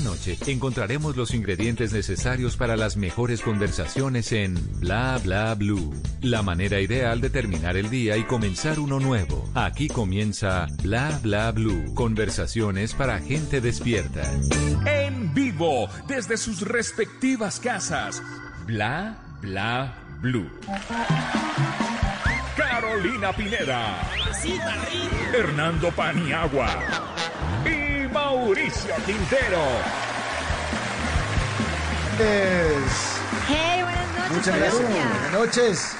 Cada noche encontraremos los ingredientes necesarios para las mejores conversaciones en Bla Bla Blue. La manera ideal de terminar el día y comenzar uno nuevo. Aquí comienza Bla Bla Blue. Conversaciones para gente despierta. En vivo, desde sus respectivas casas. Bla Bla Blue. Carolina Pineda. Hernando Paniagua. Mauricio Quintero. Hey, buenas noches. Muchas gracias. Colombia. Buenas noches.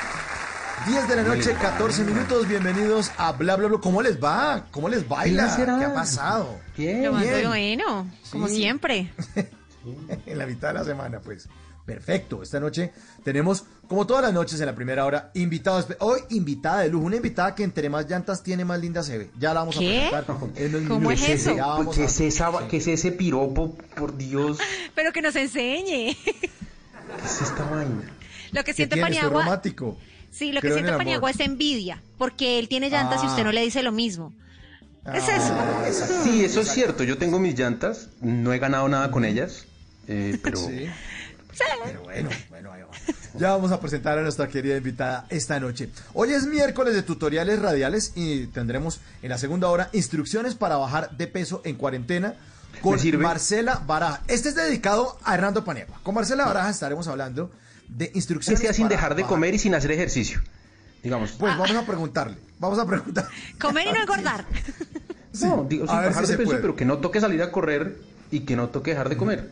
10 de la noche, 14 minutos. Bienvenidos a Bla Bla Bla. ¿Cómo les va? ¿Cómo les baila? ¿Qué ha pasado? Bien. Lo más Bien. bueno, como Sí. siempre. en la mitad de la semana, pues. Perfecto. Esta noche tenemos, como todas las noches en la primera hora, invitados. Hoy invitada de lujo. Una invitada que entre más llantas tiene, más linda se ve. Ya la vamos ¿Qué? a presentar. en ¿Cómo es eso? Ya vamos ¿Qué a- es, esa, ¿Qué es ese piropo? Por Dios, Pero que nos enseñe. ¿qué es esta vaina? Lo que ¿Qué siente Paniagua. romántico. Sí, lo que Creo en siente Paniagua es envidia. Porque él tiene llantas y Ah. usted no le dice lo mismo. Es eso. Ah. Sí, eso es cierto. Yo tengo mis llantas. No he ganado nada con ellas. eh, pero Sí. Pero bueno, bueno, ahí va. Ya vamos a presentar a nuestra querida invitada esta noche. Hoy es miércoles de tutoriales radiales y tendremos en la segunda hora instrucciones para bajar de peso en cuarentena con. Marcela Baraja. Este es dedicado a Hernando Paniagua. Con Marcela Baraja estaremos hablando de que instrucciones. sea sin para dejar de bajar. comer y sin hacer ejercicio. Digamos. Pues vamos a preguntarle. Vamos a preguntar. Comer y no engordar. Sí, no, digo, a sin ver bajar si de peso, puede. pero que no toque salir a correr y que no toque dejar de comer.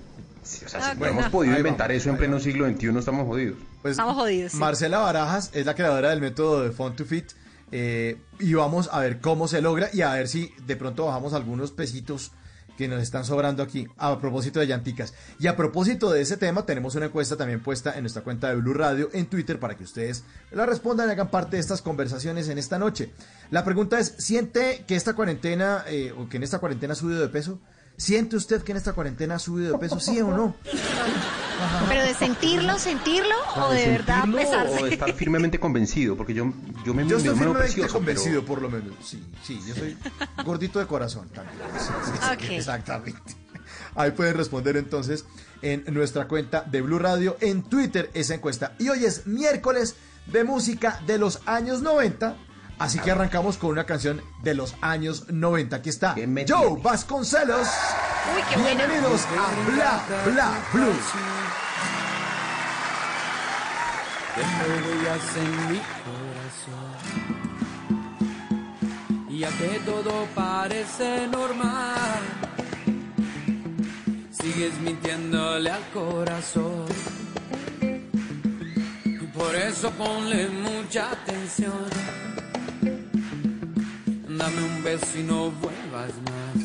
Sí, o sea, si Ok. no hemos podido Ahí inventar vamos, eso en pleno vamos. siglo XXI, estamos jodidos. Pues, Estamos jodidos, sí. Marcela Barajas es la creadora del método de Fun to Fit. eh, y vamos a ver cómo se logra y a ver si de pronto bajamos algunos pesitos que nos están sobrando aquí a propósito de llanticas. Y a propósito de ese tema, tenemos una encuesta también puesta en nuestra cuenta de Blue Radio en Twitter para que ustedes la respondan y hagan parte de estas conversaciones en esta noche. La pregunta es, ¿siente que esta cuarentena eh, o que en esta cuarentena ha subido de peso? ¿Siente usted que en esta cuarentena ha subido de peso? ¿Sí o no? Pero de sentirlo, sentirlo o de verdad sentirlo pesarse. O de estar firmemente convencido, porque yo, yo me Yo estoy me firmemente precioso, convencido, pero- por lo menos. Sí, sí, yo soy gordito de corazón también. Sí, sí, sí, Ok. Exactamente. Ahí pueden responder entonces en nuestra cuenta de Blue Radio en Twitter esa encuesta. Y hoy es miércoles de música de los años 90. Así que arrancamos con una canción de los años 90. Aquí está ¿Qué me Joe? Vasconcelos. Uy, qué bueno. Bienvenidos a Bla Bla Blue. Dejo huellas en mi corazón. Y ya que todo parece normal, sigues mintiéndole al corazón. Y por eso ponle mucha atención. Dame un beso y no vuelvas más.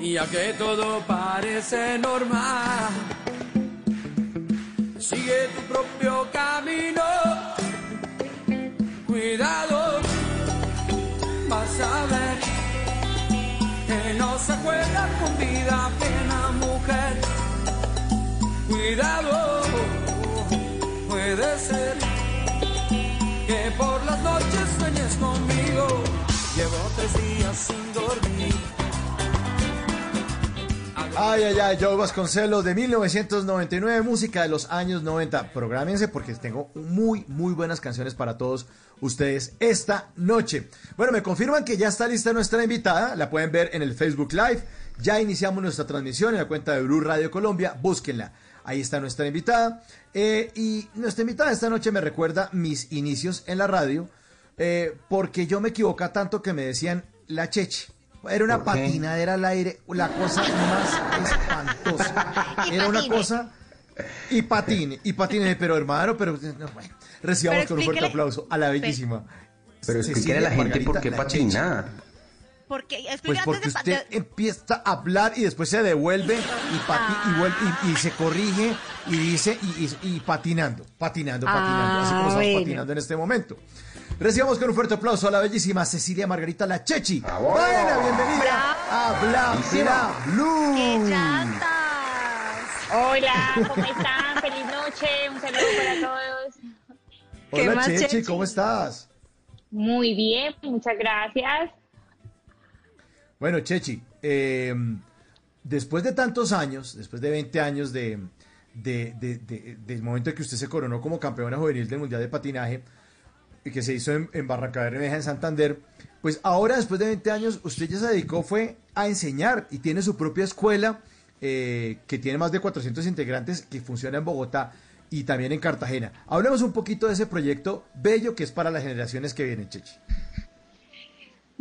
Y ya que todo parece normal. Sigue tu propio camino. Cuidado, vas a ver que no se juega con vida ajena, mujer. Cuidado, puede ser que por las noches sueñes conmigo. Llevo tres días sin dormir. Ay, ay, ay, Joe Vasconcelos de 1999, música de los años 90. Prográmense porque tengo muy, muy buenas canciones para todos ustedes esta noche. Bueno, me confirman que ya está lista nuestra invitada, la pueden ver en el Facebook Live. Ya iniciamos nuestra transmisión en la cuenta de Blue Radio Colombia, búsquenla. Ahí está nuestra invitada. Eh, y nuestra invitada esta noche me recuerda mis inicios en la radio, eh, porque yo me equivoca tanto que me decían la cheche. Era una patinadera al aire, la cosa más espantosa. Era una cosa. Y patine, y patine, pero hermano, pero no, bueno. Recibamos Pero con un fuerte aplauso a la bellísima. Pero explíquele a la gente por qué. Porque, Pues porque antes de- usted empieza a hablar y después se devuelve y, pati y, vuelve, y, y se corrige y dice y, y- y patinando, patinando, Ah, patinando, así como estamos bueno. patinando en este momento. Recibamos con un fuerte aplauso a la bellísima Cecilia Margarita La Chechi. ¡Bravo! Buena, bienvenida Bravo. a Bla Bla Blue. ¡Qué! Hola, ¿cómo están? Feliz noche, un saludo para todos. ¿Qué Hola Chechi? ¿cómo estás? Muy bien, muchas gracias. Bueno, Chechi, eh, después de tantos años, después de 20 años de, de- de- de- del momento en que usted se coronó como campeona juvenil del Mundial de Patinaje, y que se hizo en, en Barranca Bermeja, en Santander, pues ahora, después de 20 años, usted ya se dedicó fue a enseñar y tiene su propia escuela eh, que tiene más de 400 integrantes que funciona en Bogotá y también en Cartagena. Hablemos un poquito de ese proyecto bello que es para las generaciones que vienen, Chechi.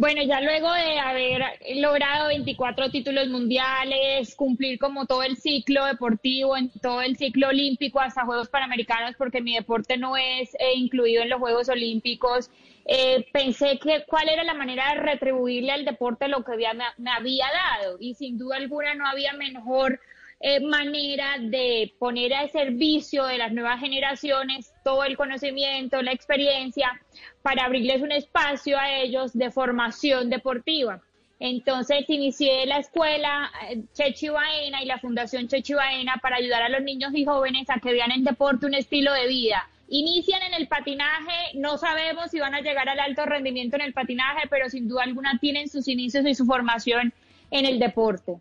Bueno, ya luego de haber logrado 24 títulos mundiales, cumplir como todo el ciclo deportivo, en todo el ciclo olímpico hasta Juegos Panamericanos, porque mi deporte no es eh, incluido en los Juegos Olímpicos, eh, pensé que cuál era la manera de retribuirle al deporte lo que había- me, me había dado y sin duda alguna no había mejor eh, manera de poner al servicio de las nuevas generaciones todo el conocimiento, la experiencia, para abrirles un espacio a ellos de formación deportiva. Entonces inicié la escuela eh, Chechi Baena y la Fundación Chechi Baena para ayudar a los niños y jóvenes a que vean el deporte un estilo de vida. Inician en el patinaje, no sabemos si van a llegar al alto rendimiento en el patinaje, pero sin duda alguna tienen sus inicios y su formación en el deporte.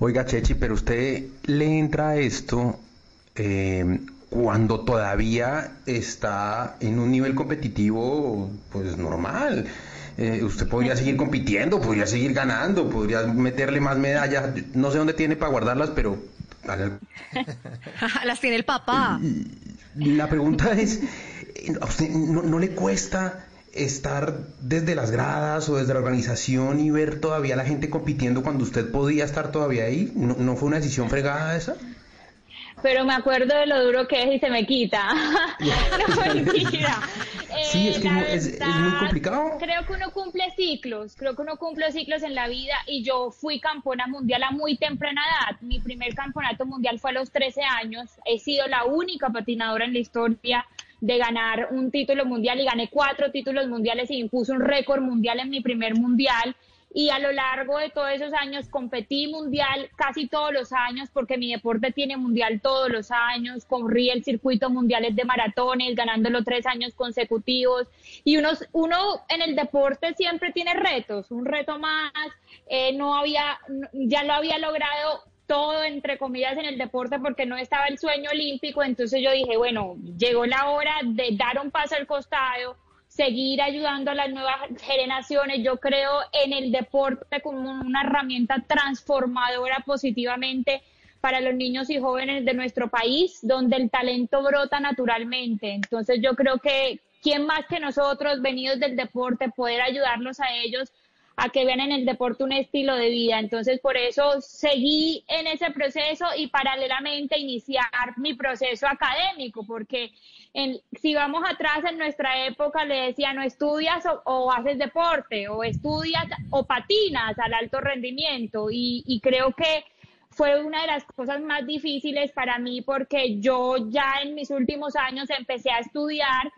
Oiga, Chechi, pero usted le entra a esto eh, cuando todavía está en un nivel competitivo, pues normal. Eh, usted podría seguir compitiendo, podría seguir ganando, podría meterle más medallas. No sé dónde tiene para guardarlas, pero Las tiene el papá. la pregunta es, eh, ¿a usted no, no le cuesta estar desde las gradas o desde la organización y ver todavía a la gente compitiendo cuando usted podía estar todavía ahí? ¿No, no fue una decisión fregada esa? pero me acuerdo de lo duro que es y se me quita. no, mentira. Sí, es que la es- es muy complicado. Creo que uno cumple ciclos, creo que uno cumple ciclos en la vida y yo fui campeona mundial a muy temprana edad. Mi primer campeonato mundial fue a los 13 años. He sido la única patinadora en la historia de ganar un título mundial y gané cuatro títulos mundiales y impuse un récord mundial en mi primer mundial. Y a lo largo de todos esos años competí mundial casi todos los años porque mi deporte tiene mundial todos los años. Corrí el circuito mundiales de maratones, ganándolo tres años consecutivos. Y uno, uno en el deporte siempre tiene retos, un reto más. Eh, no había, ya lo había logrado todo entre comillas en el deporte porque no estaba el sueño olímpico, entonces yo dije, bueno, llegó la hora de dar un paso al costado, seguir ayudando a las nuevas generaciones. Yo creo en el deporte como una herramienta transformadora positivamente para los niños y jóvenes de nuestro país, donde el talento brota naturalmente. Entonces yo creo que quién más que nosotros, venidos del deporte, poder ayudarlos a ellos a que vean en el deporte un estilo de vida. Entonces, por eso seguí en ese proceso y paralelamente iniciar mi proceso académico, porque en- si vamos atrás en nuestra época le decían no estudias o, haces deporte, o estudias o patinas al alto rendimiento. Y, y creo que fue una de las cosas más difíciles para mí porque yo ya en mis últimos años empecé a estudiar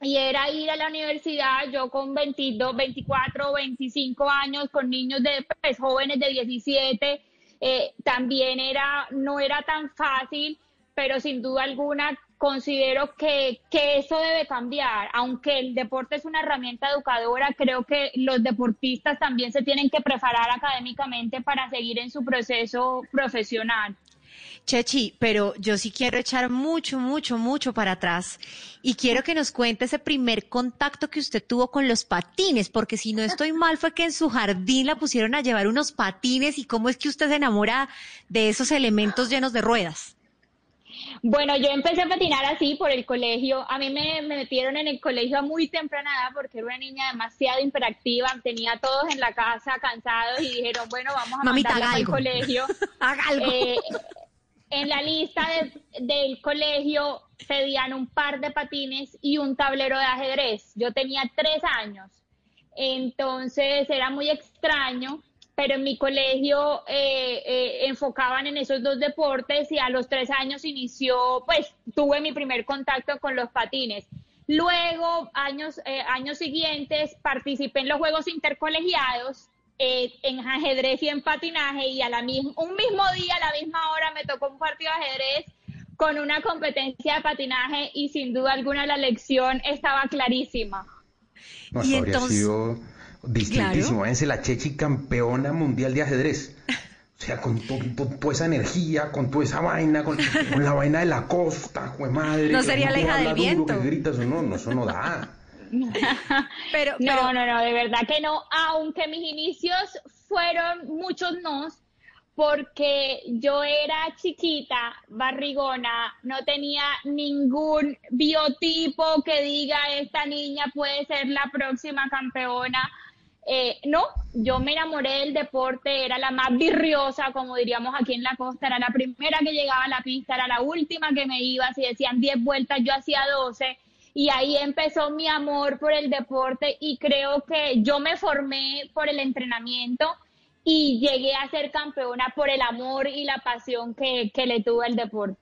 y era ir a la universidad, yo con 22, 24, 25 años, con niños de pues, jóvenes de 17, eh, también era, no era tan fácil, pero sin duda alguna considero que, que eso debe cambiar. Aunque el deporte es una herramienta educadora, creo que los deportistas también se tienen que preparar académicamente para seguir en su proceso profesional. Chechi, pero yo sí quiero echar mucho, mucho, mucho para atrás y quiero que nos cuente ese primer contacto que usted tuvo con los patines, porque si no estoy mal fue que en su jardín la pusieron a llevar unos patines y cómo es que usted se enamora de esos elementos llenos de ruedas. Bueno, yo empecé a patinar así por el colegio. A mí me, me metieron en el colegio a muy temprana edad porque era una niña demasiado hiperactiva. Tenía a todos en la casa cansados y dijeron, bueno, vamos a Mamita, mandarla al colegio. Haga algo. Eh, en la lista de- del colegio pedían un par de patines y un tablero de ajedrez. Yo tenía tres años. Entonces era muy extraño, pero en mi colegio eh, eh, enfocaban en esos dos deportes y a los tres años inició, pues tuve mi primer contacto con los patines. Luego, años, eh, años siguientes, participé en los Juegos Intercolegiados eh, en ajedrez y en patinaje y a la misma, un mismo día, a la misma hora me tocó partido de ajedrez con una competencia de patinaje y sin duda alguna la lección estaba clarísima. No, Y eso habría entonces- sido distintísimo. Váyanse la Chechi campeona mundial de ajedrez. O sea, con to- to- toda esa energía, con toda esa vaina, con, con la vaina de la costa, jue madre. No que sería la hija del viento. No, no, eso no da. Pero, No, pero- no, no, de verdad que no, aunque mis inicios fueron muchos nos, porque yo era chiquita, barrigona, no tenía ningún biotipo que diga esta niña puede ser la próxima campeona. Eh, no, yo me enamoré del deporte, era la más virriosa, como diríamos aquí en la costa, era la primera que llegaba a la pista, era la última que me iba, si decían 10 vueltas, yo hacía 12, y ahí empezó mi amor por el deporte y creo que yo me formé por el entrenamiento y llegué a ser campeona por el amor y la pasión que, que le tuve al deporte.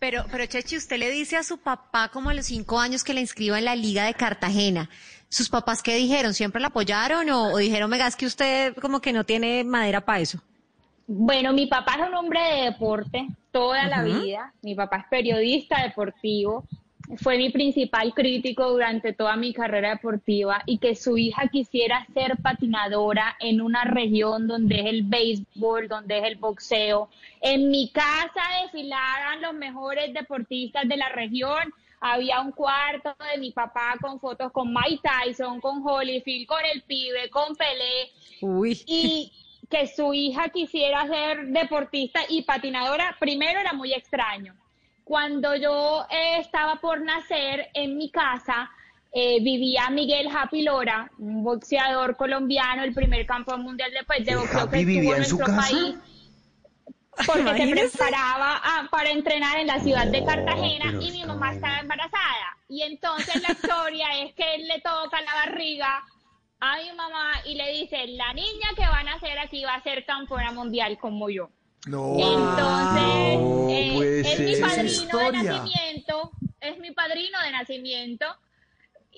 Pero, pero Chechi, usted le dice a su papá como a los cinco años que le inscriba en la Liga de Cartagena. ¿Sus papás qué dijeron? ¿Siempre la apoyaron o, o dijeron, venga, es que usted como que no tiene madera para eso? Bueno, mi papá es un hombre de deporte toda la vida. Mi papá es periodista deportivo. Fue mi principal crítico durante toda mi carrera deportiva y que su hija quisiera ser patinadora en una región donde es el béisbol, donde es el boxeo. En mi casa desfilaban los mejores deportistas de la región. Había un cuarto de mi papá con fotos con Mike Tyson, con Holyfield, con el pibe, con Pelé Uy. y que su hija quisiera ser deportista y patinadora, primero era muy extraño. Cuando yo eh, estaba por nacer en mi casa, eh, vivía Miguel Happy Lora, un boxeador colombiano, el primer campeón mundial de, pues, de ¿El boxeo Happy que vivía tuvo en su nuestro casa? país. Porque se preparaba ah, para entrenar en la ciudad de Cartagena y mi mamá estaba embarazada. Y entonces la historia es que él le toca la barriga a mi mamá y le dice, la niña que van a hacer aquí va a ser campeona mundial como yo. No. Entonces, No eh, es mi padrino de nacimiento, es mi padrino de nacimiento.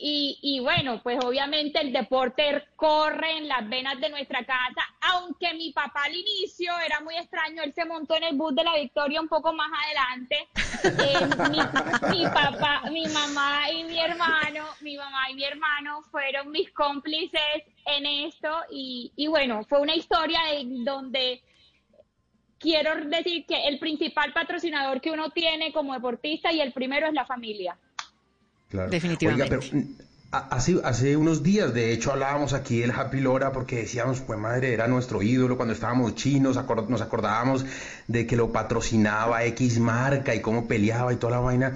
Y, y bueno, pues obviamente el deporte corre en las venas de nuestra casa, aunque mi papá al inicio era muy extraño, él se montó en el bus de la Victoria un poco más adelante. Eh, mi, mi papá, mi mamá y mi hermano, mi mamá y mi hermano fueron mis cómplices en esto y, y bueno, fue una historia en donde quiero decir que el principal patrocinador que uno tiene como deportista y el primero es la familia. Claro. Definitivamente. Oiga, pero mm, hace, hace unos días, de hecho, hablábamos aquí del Happy Lora porque decíamos, pues madre, era nuestro ídolo cuando estábamos chinos, nos acordábamos de que lo patrocinaba X marca y cómo peleaba y toda la vaina.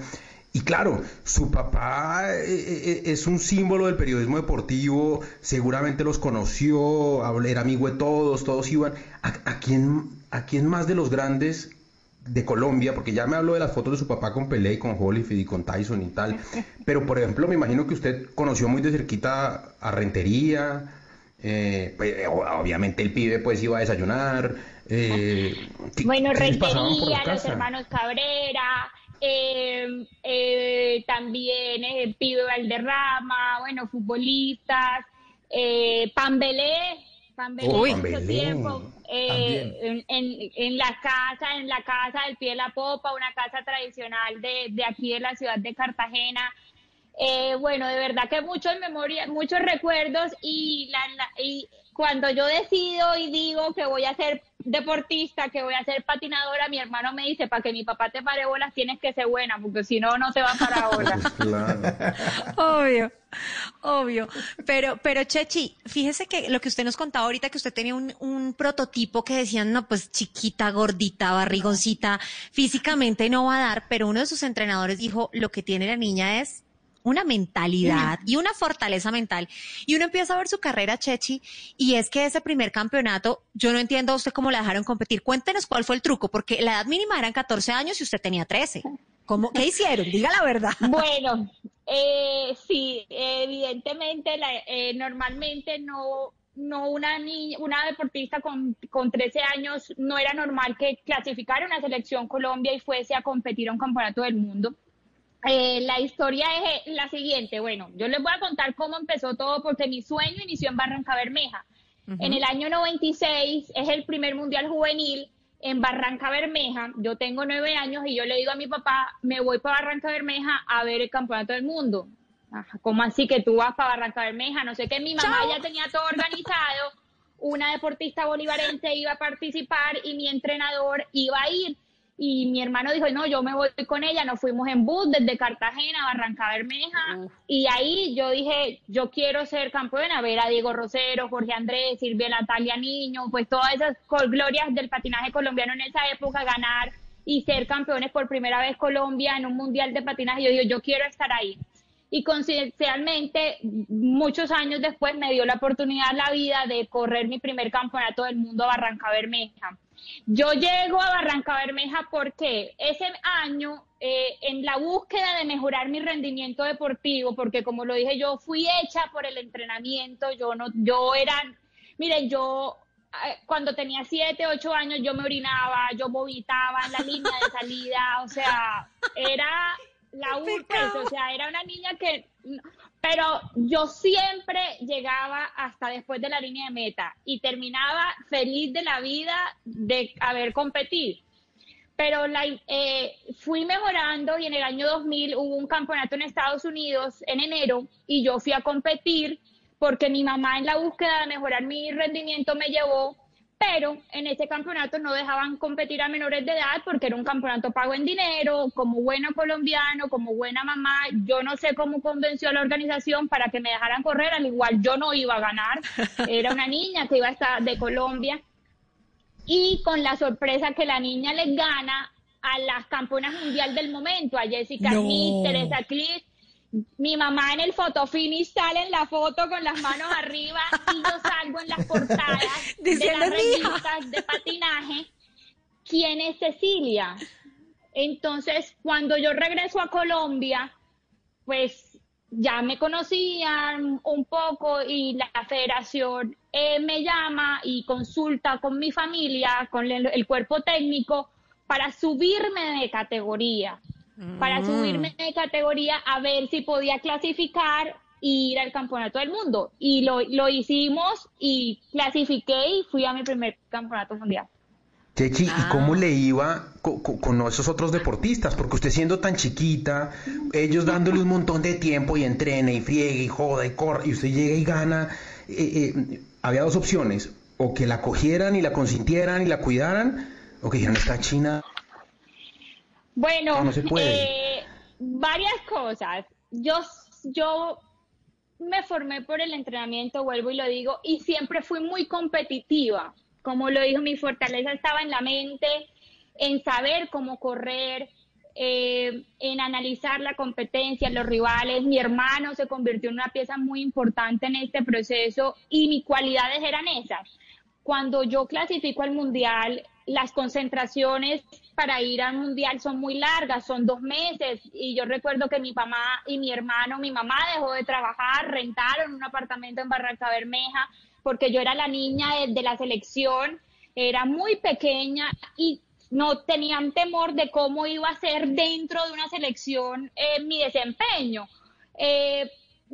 Y claro, su papá eh, eh, es un símbolo del periodismo deportivo, seguramente los conoció, era amigo de todos, todos iban. ¿A, a quién, ¿A quién más de los grandes de Colombia, porque ya me habló de las fotos de su papá con Pelé y con Holyfield y con Tyson y tal, pero por ejemplo me imagino que usted conoció muy de cerquita a Rentería, eh, pues, eh, obviamente el pibe pues iba a desayunar, eh, ¿qué- Bueno, Rentería, los hermanos Cabrera, eh, eh, también eh, Pibe Valderrama, bueno, futbolistas, eh, Pambelé, Pambelé mucho tiempo, eh, en- en la casa, en la casa del pie de la popa, una casa tradicional de, de aquí de la ciudad de Cartagena. Eh, bueno, de verdad que muchos memoria, muchos recuerdos y, la, la- y cuando yo decido y digo que voy a ser deportista, que voy a ser patinadora, mi hermano me dice, para que mi papá te pare bolas tienes que ser buena, porque si no, no te va a parar bolas. Pues claro. Obvio, obvio. Pero, pero Chechi, fíjese que lo que usted nos contaba ahorita, que usted tenía un, un prototipo que decían, no, pues chiquita, gordita, barrigoncita, físicamente no va a dar, pero uno de sus entrenadores dijo, lo que tiene la niña es una mentalidad y una fortaleza mental. Y uno empieza a ver su carrera, Chechi, y es que ese primer campeonato, yo no entiendo a usted cómo la dejaron competir. Cuéntenos cuál fue el truco, porque la edad mínima eran 14 años y usted tenía 13. ¿Cómo, ¿Qué hicieron? Diga la verdad. Bueno, eh, sí, evidentemente, la- eh, normalmente no, no una niña, una deportista con, con 13 años no era normal que clasificara una selección Colombia y fuese a competir a un campeonato del mundo. Eh, la historia es eh, la siguiente. Bueno, yo les voy a contar cómo empezó todo porque mi sueño inició en Barranca Bermeja. En el año 96 es el primer mundial juvenil. en Barranca Bermeja, yo tengo nueve años y yo le digo a mi papá, me voy para Barranca Bermeja a ver el campeonato del mundo. ¿Cómo así que tú vas para Barranca Bermeja? No sé qué, mi mamá ya tenía todo organizado, una deportista bolivarense iba a participar y mi entrenador iba a ir y mi hermano dijo, no, yo me voy con ella, nos fuimos en bus desde Cartagena a Barranca Bermeja y ahí yo dije, yo quiero ser campeona, ver a Diego Rosero, Jorge Andrés, Silvia Natalia Niño, pues todas esas glorias del patinaje colombiano en esa época, ganar y ser campeones por primera vez Colombia en un mundial de patinaje, yo digo, yo quiero estar ahí. Y coincidencialmente, muchos años después me dio la oportunidad la vida de correr mi primer campeonato del mundo a Barranca Bermeja yo llego a Barranca Bermeja porque ese año, eh, en la búsqueda de mejorar mi rendimiento deportivo, porque como lo dije, yo fui hecha por el entrenamiento, yo no, yo era, miren, yo eh, cuando tenía siete, ocho años yo me orinaba, yo vomitaba en la línea de salida, o sea, era la última, o sea, era una niña que pero yo siempre llegaba hasta después de la línea de meta y terminaba feliz de la vida de haber competido. Pero la, eh, fui mejorando y en el año 2000 hubo un campeonato en Estados Unidos en enero y yo fui a competir porque mi mamá en la búsqueda de mejorar mi rendimiento me llevó pero en ese campeonato no dejaban competir a menores de edad porque era un campeonato pago en dinero, como buena colombiano, como buena mamá, yo no sé cómo convenció a la organización para que me dejaran correr, al igual yo no iba a ganar, era una niña que iba a estar de Colombia, y con la sorpresa que la niña le gana a las campeonas mundial del momento, a Jessica Smith, Teresa Clis, mi mamá en el fotofinish sale en la foto con las manos arriba y yo salgo en las portadas de las revistas de patinaje. ¿Quién es Cecilia? Entonces, cuando yo regreso a Colombia, pues ya me conocían un poco y la federación eh, me llama y consulta con mi familia, con el cuerpo técnico, para subirme de categoría para mm. subirme de categoría a ver si podía clasificar e ir al campeonato del mundo. Y lo, lo hicimos y clasifiqué y fui a mi primer campeonato mundial. Chechi, ¿y ah. cómo le iba con, esos otros deportistas? Porque usted siendo tan chiquita, ellos dándole un montón de tiempo y entrena y friegue y joda y corre, y usted llega y gana. Eh, eh, había dos opciones, o que la cogieran y la consintieran y la cuidaran, o que dijeran, esta china bueno, eh, varias cosas. Yo, yo me formé por el entrenamiento, vuelvo y lo digo, y siempre fui muy competitiva. Como lo dijo, mi fortaleza estaba en la mente, en saber cómo correr, eh, en analizar la competencia, los rivales. Mi hermano se convirtió en una pieza muy importante en este proceso y mis cualidades eran esas. Cuando yo clasifico al mundial, las concentraciones para ir al mundial son muy largas, son dos meses. Y yo recuerdo que mi mamá y mi hermano, mi mamá dejó de trabajar, rentaron un apartamento en Barranca Bermeja, porque yo era la niña de, la selección, era muy pequeña y no tenían temor de cómo iba a ser dentro de una selección eh, mi desempeño. Eh,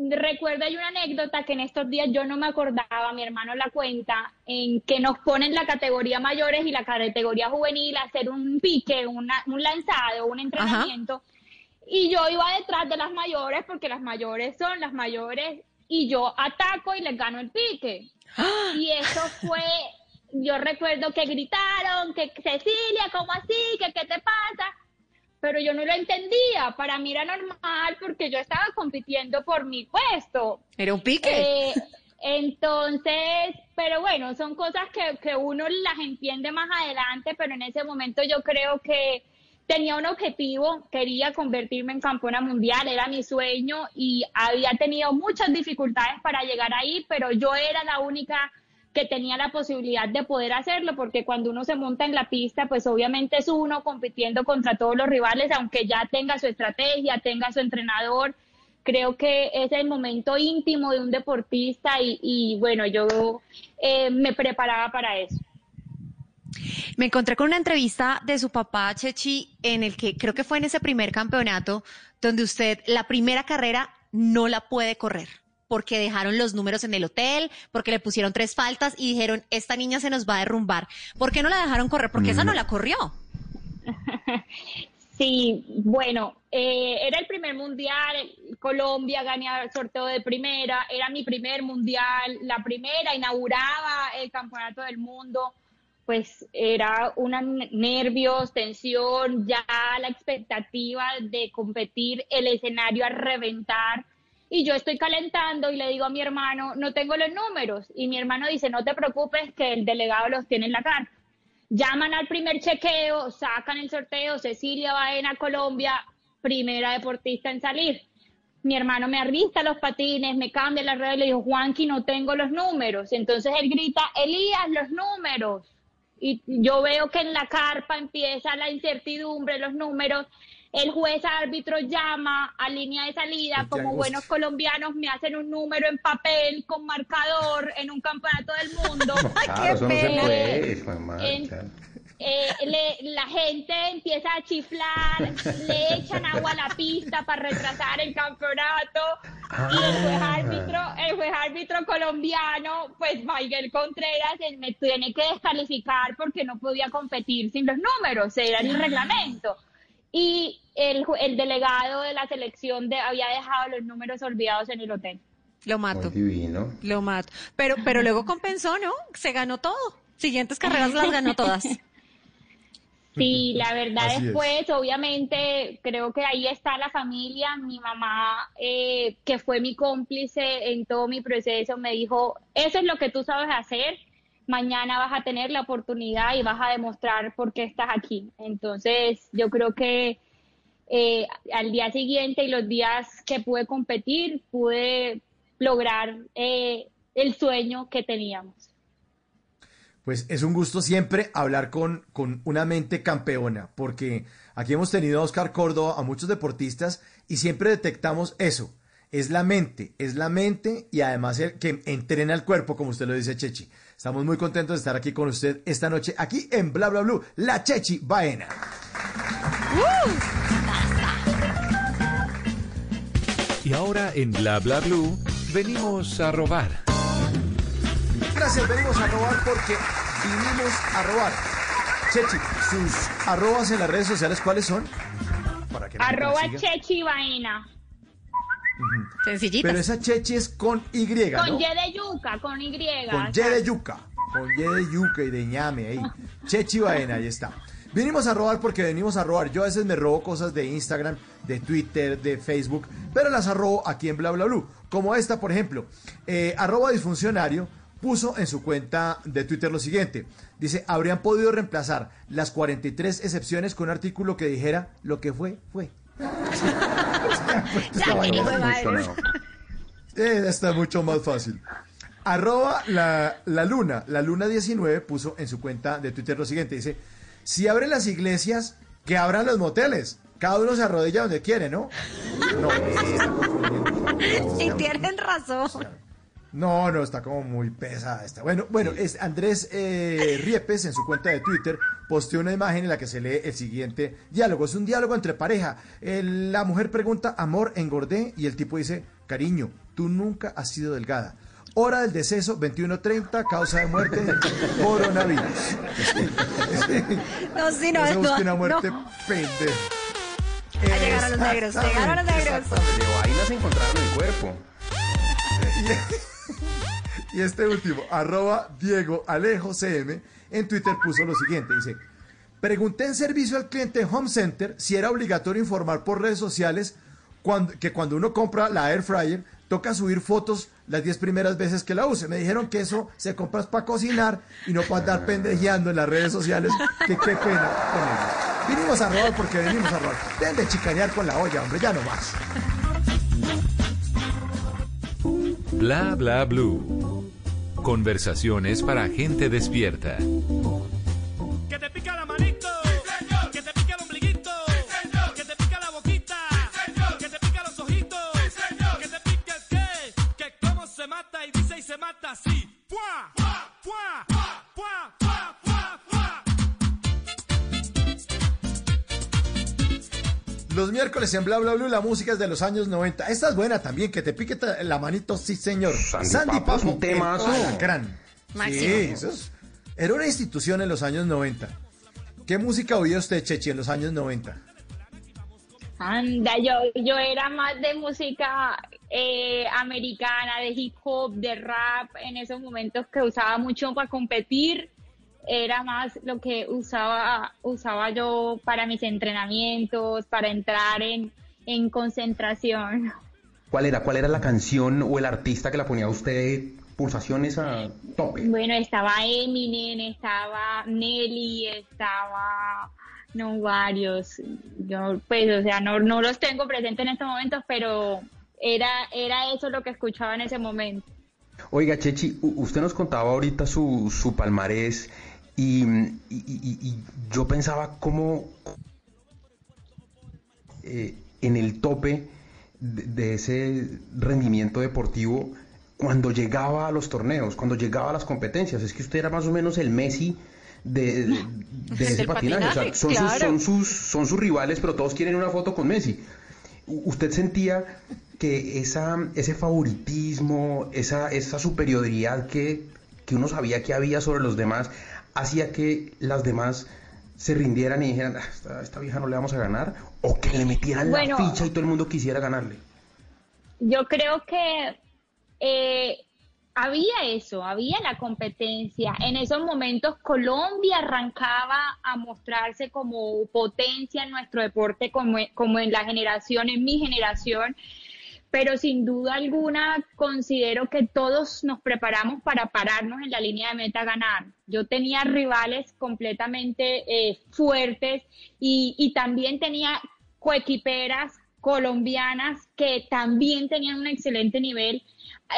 recuerdo hay una anécdota que en estos días yo no me acordaba, mi hermano la cuenta, en que nos ponen la categoría mayores y la categoría juvenil a hacer un pique, un lanzado, un entrenamiento. Y yo iba detrás de las mayores porque las mayores son las mayores y yo ataco y les gano el pique. Y eso fue, yo recuerdo que gritaron, que Cecilia, ¿cómo así? ¿Que qué te pasa? Pero yo no lo entendía. Para mí era normal porque yo estaba compitiendo por mi puesto. Era un pique. Eh, entonces, pero bueno, son cosas que, que uno las entiende más adelante, pero en ese momento yo creo que tenía un objetivo, quería convertirme en campeona mundial, era mi sueño y había tenido muchas dificultades para llegar ahí, pero yo era la única que tenía la posibilidad de poder hacerlo, porque cuando uno se monta en la pista, pues obviamente es uno compitiendo contra todos los rivales, aunque ya tenga su estrategia, tenga su entrenador. Creo que es el momento íntimo de un deportista y, bueno, yo eh, me preparaba para eso. Me encontré con una entrevista de su papá, Chechi, en el que creo que fue en ese primer campeonato donde usted la primera carrera no la puede correr porque dejaron los números en el hotel, porque le pusieron tres faltas y dijeron, esta niña se nos va a derrumbar. ¿Por qué no la dejaron correr? Porque esa no la corrió. Sí, bueno, eh, era el primer mundial, Colombia ganaba el sorteo de primera, era mi primer mundial, la primera, inauguraba el campeonato del mundo, pues era una nervios, tensión, ya la expectativa de competir, el escenario a reventar. Y yo estoy calentando y le digo a mi hermano, no tengo los números. Y mi hermano dice, no te preocupes que el delegado los tiene en la carta. Llaman al primer chequeo, sacan el sorteo, Cecilia Baena, Colombia, primera deportista en salir. Mi hermano me arrista los patines, me cambia la red le digo, Juanqui, no tengo los números. Entonces él grita, Elías, los números. Y yo veo que en la carpa empieza la incertidumbre, los números. El juez árbitro llama a línea de salida, como buenos colombianos me hacen un número en papel con marcador en un campeonato del mundo. Claro, eso no se puede, hijo de En- madre. eh, le- la gente empieza a chiflar, le echan agua a la pista para retrasar el campeonato y el juez Ah. árbitro, el juez árbitro colombiano, pues Miguel Contreras, me tiene que descalificar porque no podía competir sin los números, era el reglamento. Y el, el delegado de la selección de, había dejado los números olvidados en el hotel. Lo Muy mato, divino. lo mato. Pero, pero luego compensó, ¿no? Se ganó todo. Siguientes carreras las ganó todas. Sí, la verdad Así es. después, obviamente, creo que ahí está la familia. Mi mamá, eh, que fue mi cómplice en todo mi proceso, me dijo, eso es lo que tú sabes hacer, mañana vas a tener la oportunidad y vas a demostrar por qué estás aquí. Entonces, yo creo que eh, al día siguiente y los días que pude competir, pude lograr eh, el sueño que teníamos. Pues es un gusto siempre hablar con, con una mente campeona, porque aquí hemos tenido a Oscar Córdoba, a muchos deportistas, y siempre detectamos eso. Es la mente, es la mente y además el que entrena el cuerpo, como usted lo dice, Chechi. Estamos muy contentos de estar aquí con usted esta noche, aquí en Bla Bla Blue, la Chechi Baena. Y ahora en Bla Bla Blue venimos a robar. Gracias, venimos a robar porque vinimos a robar. Chechi, sus arrobas en las redes sociales, ¿cuáles son? Para que Arroba. Chechi Vaina. Sencillita. Pero esa Chechi es con Y, Con ¿no? Y de yuca, con Y. Con Y de yuca. Con Y de yuca y de ñame ahí. Chechi Baena, ahí está. Vinimos a robar porque venimos a robar. Yo a veces me robo cosas de Instagram, de Twitter, de Facebook, pero las arrobo aquí en Bla Bla Blue. Como esta, por ejemplo. Eh, arroba disfuncionario puso en su cuenta de Twitter lo siguiente. Dice, habrían podido reemplazar las 43 excepciones con un artículo que dijera, lo que fue, fue. Eh, está mucho más fácil. Arroba la, la luna, la luna 19 puso en su cuenta de Twitter lo siguiente, dice, si abren las iglesias, que abran los moteles. Cada uno se arrodilla donde quiere, ¿no? No, se está confundiendo. Y tienen razón. No, no, está como muy pesada esta. Bueno, bueno, es Andrés eh, Riepes en su cuenta de Twitter posteó una imagen en la que se lee el siguiente diálogo. Es un diálogo entre pareja. El- la mujer pregunta, amor, engordé, y el tipo dice, cariño, tú nunca has sido delgada. Hora del deceso, 21.30, causa de muerte, coronavirus. No, sí, no, No se no, busque una no. muerte pendeja. Llegaron los negros, llegaron los negros. De vainas encontraron el cuerpo. Y este último, arroba Diego Alejo CM, en Twitter puso lo siguiente, dice, pregunté en servicio al cliente en Home Center si era obligatorio informar por redes sociales que cuando uno compra la Air Fryer, toca subir fotos las 10 primeras veces que la use. Me dijeron que eso se compra para cocinar y no para andar pendejeando en las redes sociales, que qué pena con ellos. Vinimos a robar porque venimos a robar. Dejen de chicanear con la olla, hombre, ya no más. Bla Bla Blue. Conversaciones para gente despierta. Que te pica la manito. Que te pica el ombliguito. Que te pica la boquita. Que te pica los ojitos. Que te pica el qué. Que cómo se mata y dice y se mata así. ¡Pua! ¡Pua! ¡Pua! ¡Pua! ¡Pua! Los miércoles en Bla Bla Blue, la música es de los años 90. Esta es buena también, que te pique la manito, sí señor. Sandy Papo es un alacrán. Máximo. Sí, eso es- era una institución en los años 90. ¿Qué música oía usted, Chechi, en los años 90? Anda, yo, yo era más de música eh, americana, de hip hop, de rap, en esos momentos que usaba mucho para competir, era más lo que usaba, usaba yo para mis entrenamientos, para entrar en, en concentración. ¿Cuál era? ¿Cuál era la canción o el artista que la ponía a usted pulsaciones a tope? Bueno, estaba Eminem, estaba Nelly, estaba no varios. Yo pues o sea, no no los tengo presentes en estos momentos, pero era era eso lo que escuchaba en ese momento. Oiga, Chechi, usted nos contaba ahorita su, su palmarés y, y- y- y yo pensaba cómo eh, en el tope de, de ese rendimiento deportivo cuando llegaba a los torneos, cuando llegaba a las competencias. Es que usted era más o menos el Messi de, de- de ese patinaje. O sea, patinaje, son, sus, son, sus, son sus rivales, pero todos quieren una foto con Messi. ¿Usted sentía que esa, ese favoritismo, esa, esa superioridad que, que uno sabía que había sobre los demás, hacía que las demás se rindieran y dijeran, "Ah, esta, esta vieja no le vamos a ganar? ¿O que le metieran Bueno. la ficha y todo el mundo quisiera ganarle? Yo creo que eh, había eso, había la competencia. En esos momentos Colombia arrancaba a mostrarse como potencia en nuestro deporte, como, como en la generación, en mi generación. Pero sin duda alguna considero que todos nos preparamos para pararnos en la línea de meta a ganar. Yo tenía rivales completamente eh, fuertes y, y también tenía coequiperas colombianas que también tenían un excelente nivel.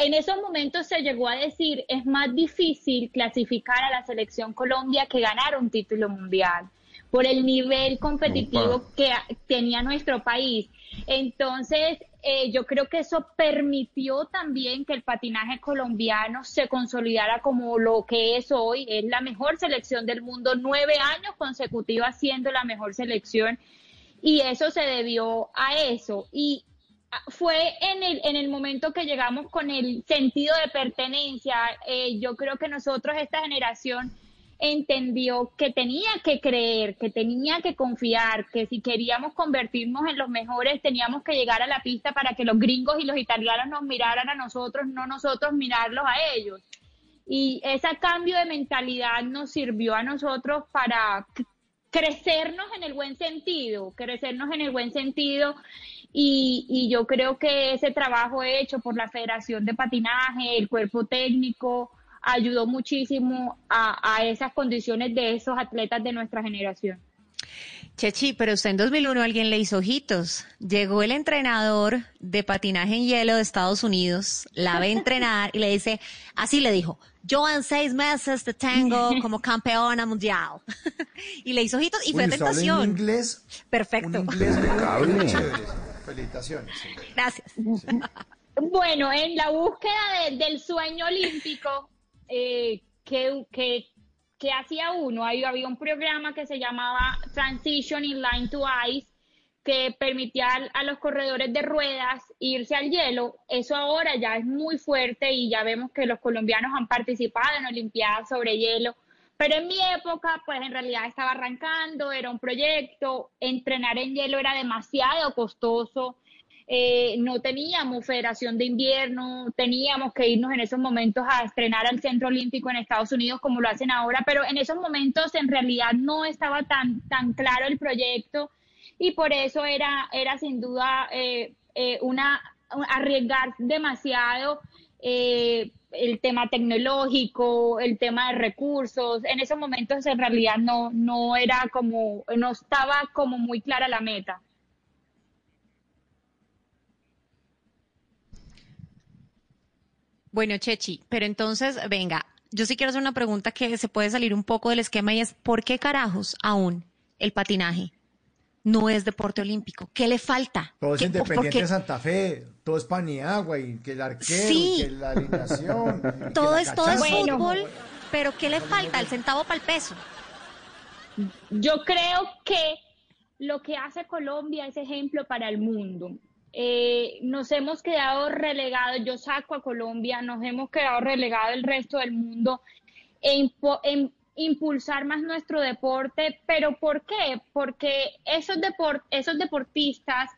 En esos momentos se llegó a decir, es más difícil clasificar a la selección Colombia que ganar un título mundial por el nivel competitivo Opa. que tenía nuestro país. Entonces, eh, yo creo que eso permitió también que el patinaje colombiano se consolidara como lo que es hoy. Es la mejor selección del mundo, nueve años consecutivos siendo la mejor selección y eso se debió a eso. Y ah, fue en el, en el momento que llegamos con el sentido de pertenencia. eh, yo creo que nosotros, esta generación, entendió que tenía que creer, que tenía que confiar, que si queríamos convertirnos en los mejores teníamos que llegar a la pista para que los gringos y los italianos nos miraran a nosotros, no nosotros mirarlos a ellos. Y ese cambio de mentalidad nos sirvió a nosotros para crecernos en el buen sentido, crecernos en el buen sentido. Y, y yo creo que ese trabajo hecho por la Federación de Patinaje, el cuerpo técnico, ayudó muchísimo a, a esas condiciones de esos atletas de nuestra generación. Chechi, pero usted en 2001 alguien le hizo ojitos. Llegó el entrenador de patinaje en hielo de Estados Unidos, la ve entrenar y le dice, así le dijo, yo en seis meses te tengo como campeona mundial. y le hizo ojitos y fue Uy, habla en tentación. inglés, Perfecto. un inglés. Felicitaciones. Gracias. Bueno, en la búsqueda de- del sueño olímpico, eh, que, hacía uno, ahí había un programa que se llamaba Transition in Line to Ice, que permitía a los corredores de ruedas irse al hielo. Eso ahora ya es muy fuerte y ya vemos que los colombianos han participado en Olimpiadas sobre hielo. Pero en mi época, pues en realidad estaba arrancando, era un proyecto, entrenar en hielo era demasiado costoso, eh, no teníamos federación de invierno, teníamos que irnos en esos momentos a estrenar al Centro Olímpico en Estados Unidos como lo hacen ahora, pero en esos momentos en realidad no estaba tan, tan claro el proyecto y por eso era, era sin duda eh, eh, una un- arriesgar demasiado eh, el tema tecnológico, el tema de recursos. En esos momentos en realidad no, no era como, no estaba como muy clara la meta. Bueno, Chechi, pero entonces, venga, yo sí quiero hacer una pregunta que se puede salir un poco del esquema y es, ¿por qué carajos aún el patinaje no es deporte olímpico? ¿Qué le falta? Todo es ¿Qué- Independiente de Santa Fe, todo es Paniagua y que el arquero, Sí. y que la alineación. que todo la es, todo es. Bueno. fútbol, pero ¿qué le falta? El centavo para el peso. Yo creo que lo que hace Colombia es ejemplo para el mundo. Eh, nos hemos quedado relegados, yo saco a Colombia, nos hemos quedado relegados el resto del mundo en, en impulsar más nuestro deporte, pero ¿por qué? Porque esos, deport esos deportistas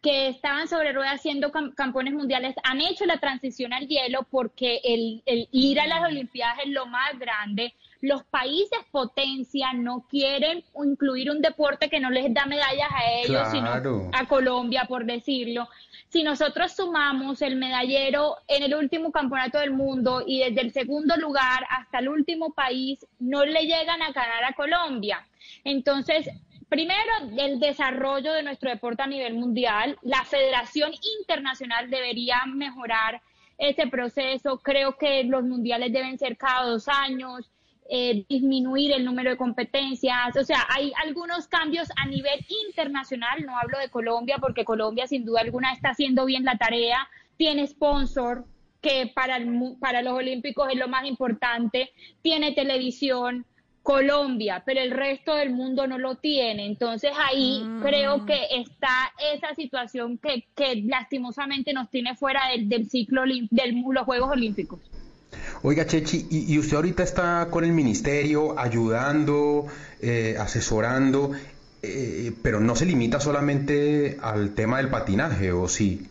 que estaban sobre ruedas haciendo campeones mundiales han hecho la transición al hielo porque el, el, ir a las Olimpiadas es lo más grande. Los países potencia no quieren incluir un deporte que no les da medallas a ellos, sino a Colombia, por decirlo. Si nosotros sumamos el medallero en el último campeonato del mundo y desde el segundo lugar hasta el último país, no le llegan a ganar a Colombia. Entonces, Primero, el desarrollo de nuestro deporte a nivel mundial. La Federación Internacional debería mejorar ese proceso. Creo que los mundiales deben ser cada dos años, eh, disminuir el número de competencias. O sea, hay algunos cambios a nivel internacional. No hablo de Colombia porque Colombia sin duda alguna está haciendo bien la tarea. Tiene sponsor que para, para los Olímpicos es lo más importante. Tiene televisión Colombia, pero el resto del mundo no lo tiene. Entonces ahí mm. creo que está esa situación que, que lastimosamente nos tiene fuera del, ciclo de los Juegos Olímpicos. Oiga, Chechi, y, usted ahorita está con el ministerio ayudando, eh, asesorando, eh, pero no se limita solamente al tema del patinaje, ¿o sí?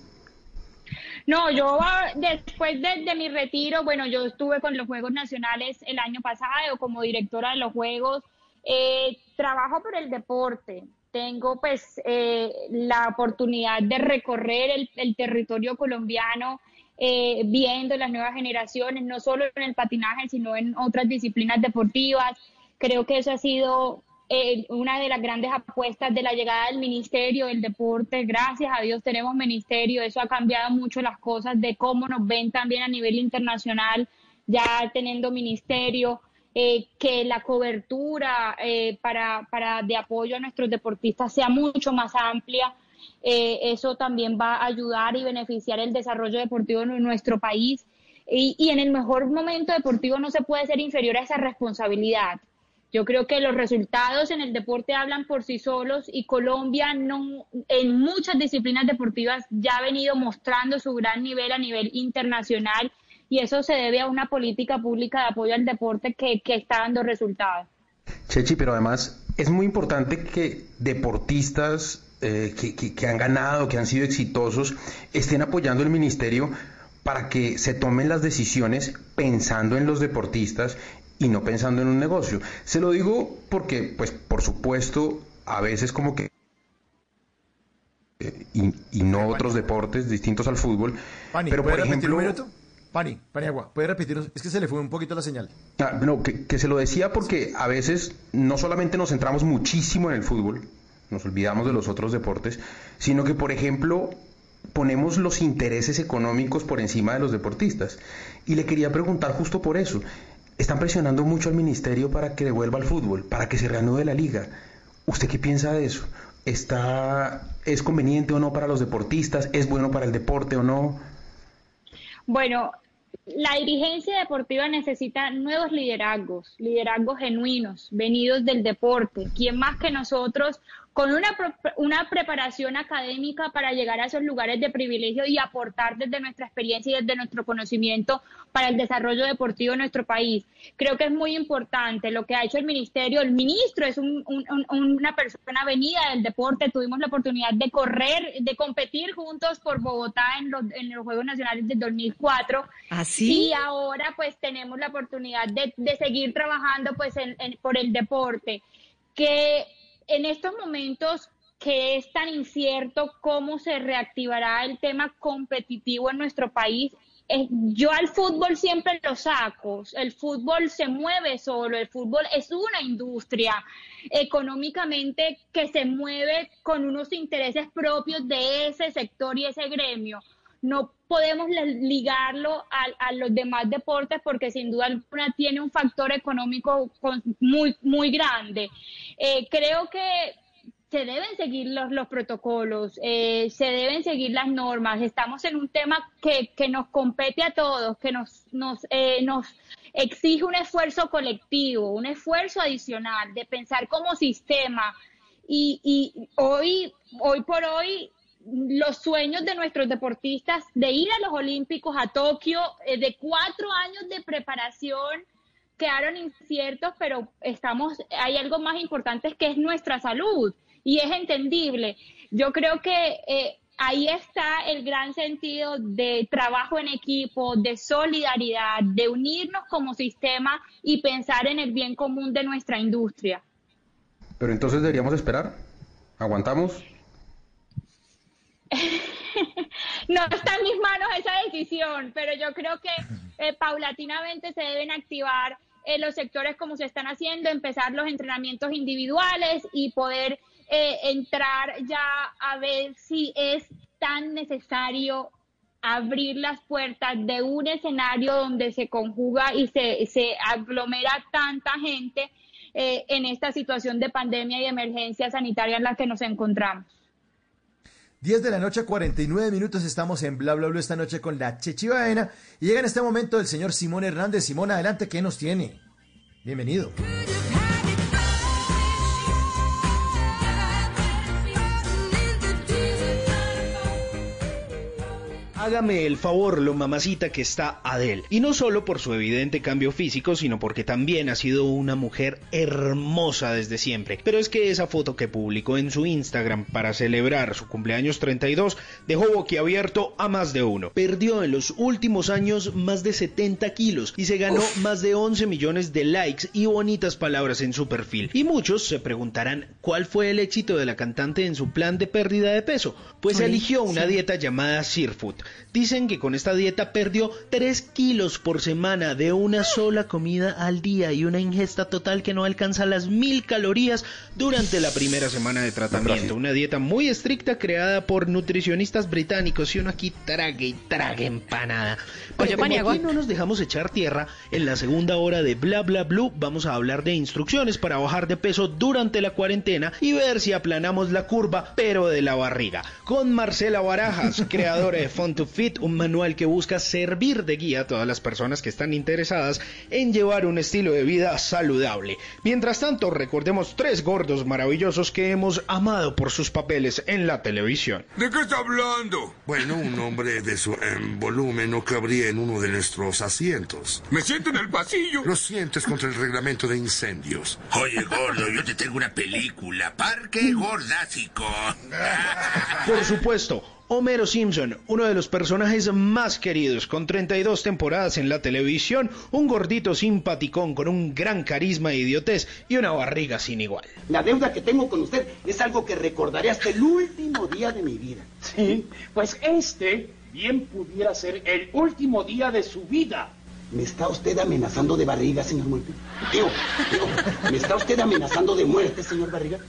No, yo después de, mi retiro, bueno, yo estuve con los Juegos Nacionales el año pasado como directora de los Juegos. Eh, trabajo por el deporte. Tengo pues eh, la oportunidad de recorrer el, territorio colombiano eh, viendo las nuevas generaciones, no solo en el patinaje, sino en otras disciplinas deportivas. Creo que eso ha sido eh, una de las grandes apuestas de la llegada del Ministerio del Deporte. Gracias a Dios tenemos ministerio, eso ha cambiado mucho las cosas de cómo nos ven también a nivel internacional, ya teniendo ministerio. Eh, que la cobertura eh, para, para de apoyo a nuestros deportistas sea mucho más amplia. Eso también va a ayudar y beneficiar el desarrollo deportivo en nuestro país. Y, y en el mejor momento deportivo no se puede ser inferior a esa responsabilidad. Yo creo que los resultados en el deporte hablan por sí solos y Colombia no, en muchas disciplinas deportivas ya ha venido mostrando su gran nivel a nivel internacional y eso se debe a una política pública de apoyo al deporte que, está dando resultados. Chechi, pero además es muy importante que deportistas eh, que han ganado, que han sido exitosos, estén apoyando el ministerio para que se tomen las decisiones pensando en los deportistas y no pensando en un negocio. Se lo digo porque, pues, por supuesto, a veces como que eh, y, no otros deportes distintos al fútbol. Pani, pero por ejemplo, un minuto? Pani, Paniagua, ¿puede repetirnos? Es que se le fue un poquito la señal. Ah, no, que, que, se lo decía porque a veces no solamente nos centramos muchísimo en el fútbol, nos olvidamos de los otros deportes, sino que, por ejemplo, ponemos los intereses económicos por encima de los deportistas. Y le quería preguntar justo por eso están presionando mucho al ministerio para que devuelva al fútbol, para que se reanude la liga. ¿Usted qué piensa de eso? ¿Está, ¿Es conveniente o no para los deportistas? ¿Es bueno para el deporte o no? Bueno, la dirigencia deportiva necesita nuevos liderazgos, liderazgos genuinos, venidos del deporte. ¿Quién más que nosotros con una, una preparación académica para llegar a esos lugares de privilegio y aportar desde nuestra experiencia y desde nuestro conocimiento para el desarrollo deportivo de nuestro país. Creo que es muy importante lo que ha hecho el ministerio. El ministro es una persona venida del deporte. Tuvimos la oportunidad de correr, de competir juntos por Bogotá en los, en los Juegos Nacionales del 2004. ¿Así? Y ahora pues tenemos la oportunidad de, de seguir trabajando pues por el deporte. Que en estos momentos que es tan incierto cómo se reactivará el tema competitivo en nuestro país, eh, yo al fútbol siempre lo saco. El fútbol se mueve solo, el fútbol es una industria económicamente que se mueve con unos intereses propios de ese sector y ese gremio. No podemos ligarlo a, los demás deportes porque sin duda alguna tiene un factor económico muy, muy grande. Eh, creo que se deben seguir los, los protocolos, eh, se deben seguir las normas. Estamos en un tema que, que nos compete a todos, que nos, nos, eh, nos exige un esfuerzo colectivo, un esfuerzo adicional de pensar como sistema y, y hoy, hoy por hoy los sueños de nuestros deportistas de ir a los Olímpicos a Tokio, eh, de cuatro años de preparación, quedaron inciertos, pero estamos, hay algo más importante que es nuestra salud y es entendible. Yo creo que eh, ahí está el gran sentido de trabajo en equipo, de solidaridad, de unirnos como sistema y pensar en el bien común de nuestra industria. Pero entonces deberíamos esperar. ¿Aguantamos? no está en mis manos esa decisión, pero yo creo que eh, paulatinamente se deben activar eh, los sectores como se están haciendo, empezar los entrenamientos individuales y poder eh, entrar ya a ver si es tan necesario abrir las puertas de un escenario donde se conjuga y se, se aglomera tanta gente en esta situación de pandemia y emergencia sanitaria en la que nos encontramos. 10 de la noche, 49 minutos, estamos en Bla Bla Bla esta noche con la Chechi Baena. Y llega en este momento el señor Simón Hernández. Simón, adelante, ¿qué nos tiene? Bienvenido. Hágame el favor, lo mamacita que está Adele. Y no solo por su evidente cambio físico, sino porque también ha sido una mujer hermosa desde siempre. Pero es que esa foto que publicó en su Instagram para celebrar su cumpleaños 32 dejó boquiabierto a más de uno. Perdió en los últimos años más de 70 kilos y se ganó más de 11 millones de likes y bonitas palabras en su perfil. Y muchos se preguntarán cuál fue el éxito de la cantante en su plan de pérdida de peso. Pues eligió una sí. dieta llamada Seafood. Dicen que con esta dieta perdió 3 kilos por semana de una sola comida al día y una ingesta total que no alcanza las mil calorías durante la primera semana de tratamiento. Una dieta muy estricta creada por nutricionistas británicos y uno aquí trague y trague empanada. Pero Oye, como aquí no nos dejamos echar tierra, en la segunda hora de Bla Bla Blue vamos a hablar de instrucciones para bajar de peso durante la cuarentena y ver si aplanamos la curva, pero de la barriga. Con Marcela Barajas, creadora de Fun to Fit, un manual que busca servir de guía a todas las personas que están interesadas en llevar un estilo de vida saludable. Mientras tanto, recordemos tres gordos maravillosos que hemos amado por sus papeles en la televisión. ¿De qué está hablando? Bueno, un hombre de su volumen no cabría en uno de nuestros asientos. Me siento en el pasillo. Lo sientes contra el reglamento de incendios. Oye, gordo, yo te tengo una película. Parque Gordásico. Por supuesto, Homero Simpson, uno de los personajes más queridos, con 32 temporadas en la televisión, un gordito simpaticón con un gran carisma e idiotez y una barriga sin igual. La deuda que tengo con usted es algo que recordaré hasta el último día de mi vida. Sí, pues este bien pudiera ser el último día de su vida. ¿Me está usted amenazando de barriga, señor Muerte? Digo, digo, ¿me está usted amenazando de muerte, señor Barriga?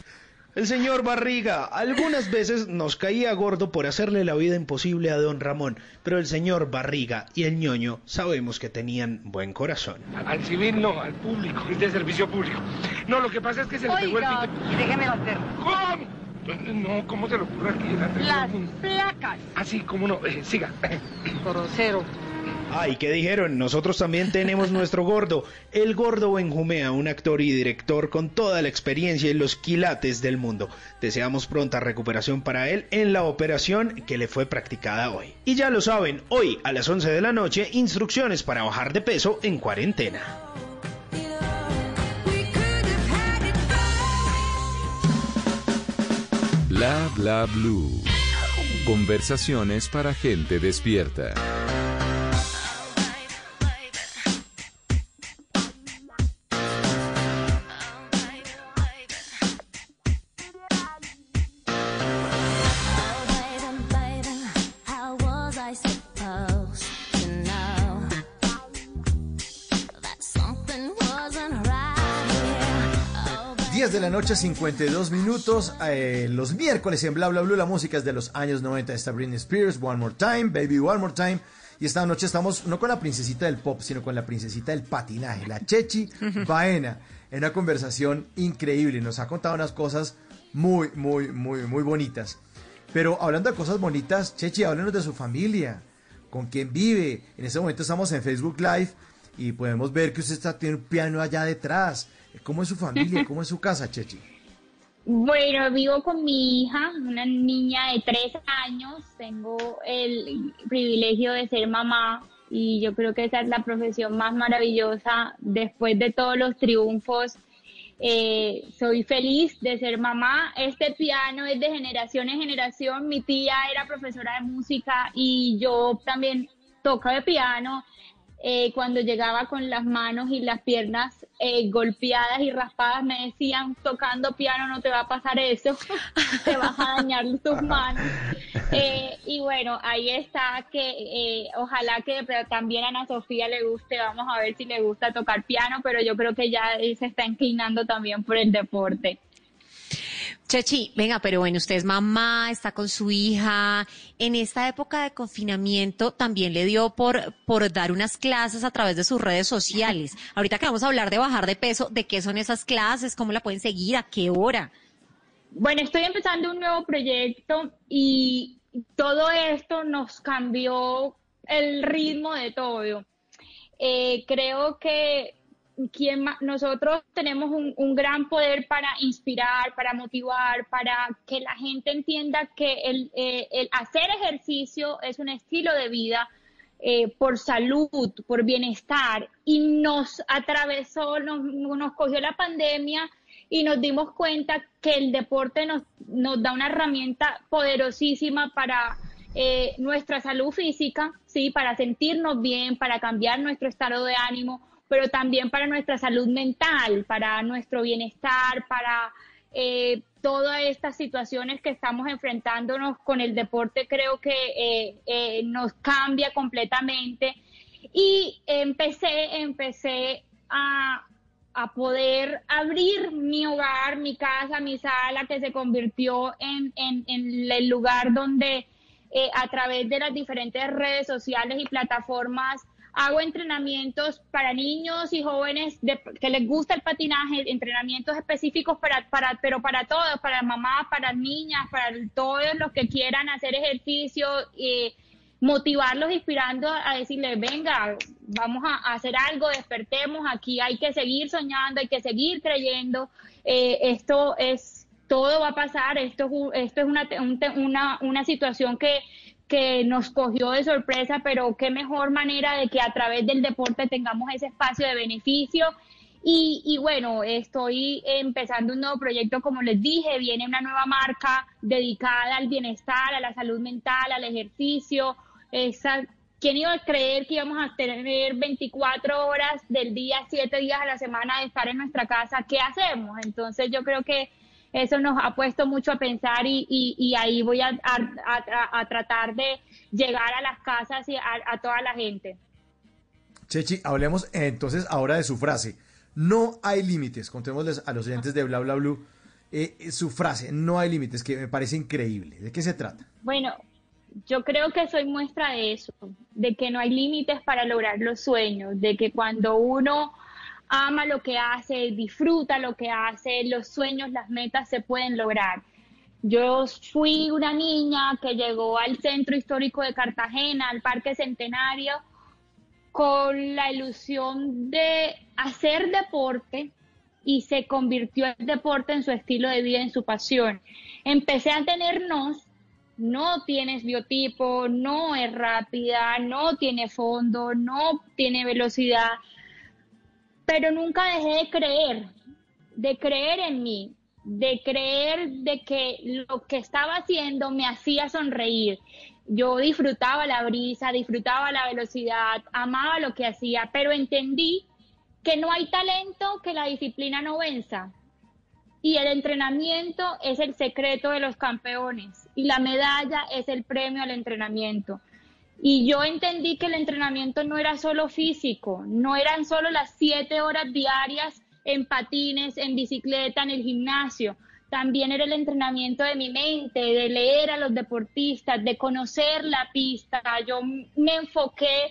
El señor Barriga algunas veces nos caía gordo por hacerle la vida imposible a don Ramón, pero el señor Barriga y el ñoño sabemos que tenían buen corazón. Al civil no, al público, es de servicio público. No, lo que pasa es que se le pegó el pito. déjeme hacer. ¿Cómo? No, ¿cómo se le ocurre aquí delante de todo Las el mundo? placas. Así, cómo no, Eh, siga. Grosero. Ay, ¿qué dijeron? Nosotros también tenemos nuestro gordo, el gordo Benjumea, un actor y director con toda la experiencia y los quilates del mundo. Deseamos pronta recuperación para él en la operación que le fue practicada hoy. Y ya lo saben, hoy a las 11 de la noche, instrucciones para bajar de peso en cuarentena. Bla bla blue. Conversaciones para gente despierta. La noche, 52 minutos. eh, los miércoles en Bla Bla Blue, la música es de los años 90. Está Britney Spears, One More Time, Baby One More Time. Y esta noche estamos no con la princesita del pop, sino con la princesita del patinaje, la Chechi Baena, en una conversación increíble. Nos ha contado unas cosas muy, muy, muy, muy bonitas. Pero hablando de cosas bonitas, Chechi, háblenos de su familia, con quién vive. En este momento estamos en Facebook Live y podemos ver que usted está tiene un piano allá detrás. ¿Cómo es su familia? ¿Cómo es su casa, Chechi? Bueno, vivo con mi hija, una niña de tres años. Tengo el privilegio de ser mamá y yo creo que esa es la profesión más maravillosa después de todos los triunfos. Eh, soy feliz de ser mamá. Este piano es de generación en generación. Mi tía era profesora de música y yo también toco de piano. Eh, cuando llegaba con las manos y las piernas eh, golpeadas y raspadas, me decían, tocando piano no te va a pasar eso, te vas a dañar tus manos. Eh, y bueno, ahí está que ojalá que también a Ana Sofía le guste, vamos a ver si le gusta tocar piano, pero yo creo que ya se está inclinando también por el deporte. Chechi, venga, pero bueno, usted es mamá, está con su hija. En esta época de confinamiento también le dio por, por dar unas clases a través de sus redes sociales. Ahorita que vamos a hablar de bajar de peso, ¿de qué son esas clases? ¿Cómo la pueden seguir? ¿A qué hora? Bueno, estoy empezando un nuevo proyecto y todo esto nos cambió el ritmo de todo. Eh, creo que quien nosotros tenemos un, un, gran poder para inspirar, para motivar, para que la gente entienda que el, eh, el hacer ejercicio es un estilo de vida eh, por salud, por bienestar, y nos atravesó, nos, nos cogió la pandemia y nos dimos cuenta que el deporte nos, nos da una herramienta poderosísima para eh, nuestra salud física, sí, para sentirnos bien, para cambiar nuestro estado de ánimo, pero también para nuestra salud mental, para nuestro bienestar, para eh, todas estas situaciones que estamos enfrentándonos con el deporte, creo que eh, eh, nos cambia completamente. Y empecé, empecé a, a poder abrir mi hogar, mi casa, mi sala, que se convirtió en, en, el lugar donde eh, a través de las diferentes redes sociales y plataformas hago entrenamientos para niños y jóvenes que les gusta el patinaje, entrenamientos específicos para, para, pero para todos, para mamás, para niñas, para todos los que quieran hacer ejercicio, y motivarlos, inspirando a decirles, venga, vamos a, hacer algo, despertemos, aquí hay que seguir soñando, hay que seguir creyendo, eh, esto es, todo va a pasar, esto, esto es una, una, una situación que que nos cogió de sorpresa, pero qué mejor manera de que a través del deporte tengamos ese espacio de beneficio. Y, y, bueno, estoy empezando un nuevo proyecto, como les dije, viene una nueva marca dedicada al bienestar, a la salud mental, al ejercicio. ¿Quién iba a creer que íbamos a tener 24 horas del día, 7 días a la semana de estar en nuestra casa? ¿Qué hacemos? Entonces yo creo que eso nos ha puesto mucho a pensar y, y, ahí voy a, a, a, tratar de llegar a las casas y a, toda la gente. Chechi, hablemos entonces ahora de su frase. No hay límites. Contémosles a los oyentes de Bla Bla Blue eh, su frase, no hay límites, que me parece increíble. ¿De qué se trata? Bueno, yo creo que soy muestra de eso, de que no hay límites para lograr los sueños, de que cuando uno ama lo que hace, disfruta lo que hace, los sueños, las metas se pueden lograr. Yo fui una niña que llegó al centro histórico de Cartagena, al Parque Centenario, con la ilusión de hacer deporte y se convirtió el deporte en su estilo de vida, en su pasión. Empecé a tenernos, no tienes biotipo, no es rápida, no tiene fondo, no tiene velocidad, pero nunca dejé de creer, de creer en mí, de creer de que lo que estaba haciendo me hacía sonreír. Yo disfrutaba la brisa, disfrutaba la velocidad, amaba lo que hacía, pero entendí que no hay talento que la disciplina no venza. Y el entrenamiento es el secreto de los campeones y la medalla es el premio al entrenamiento. Y yo entendí que el entrenamiento no era solo físico, no eran solo las siete horas diarias en patines, en bicicleta, en el gimnasio. También era el entrenamiento de mi mente, de leer a los deportistas, de conocer la pista. Yo me enfoqué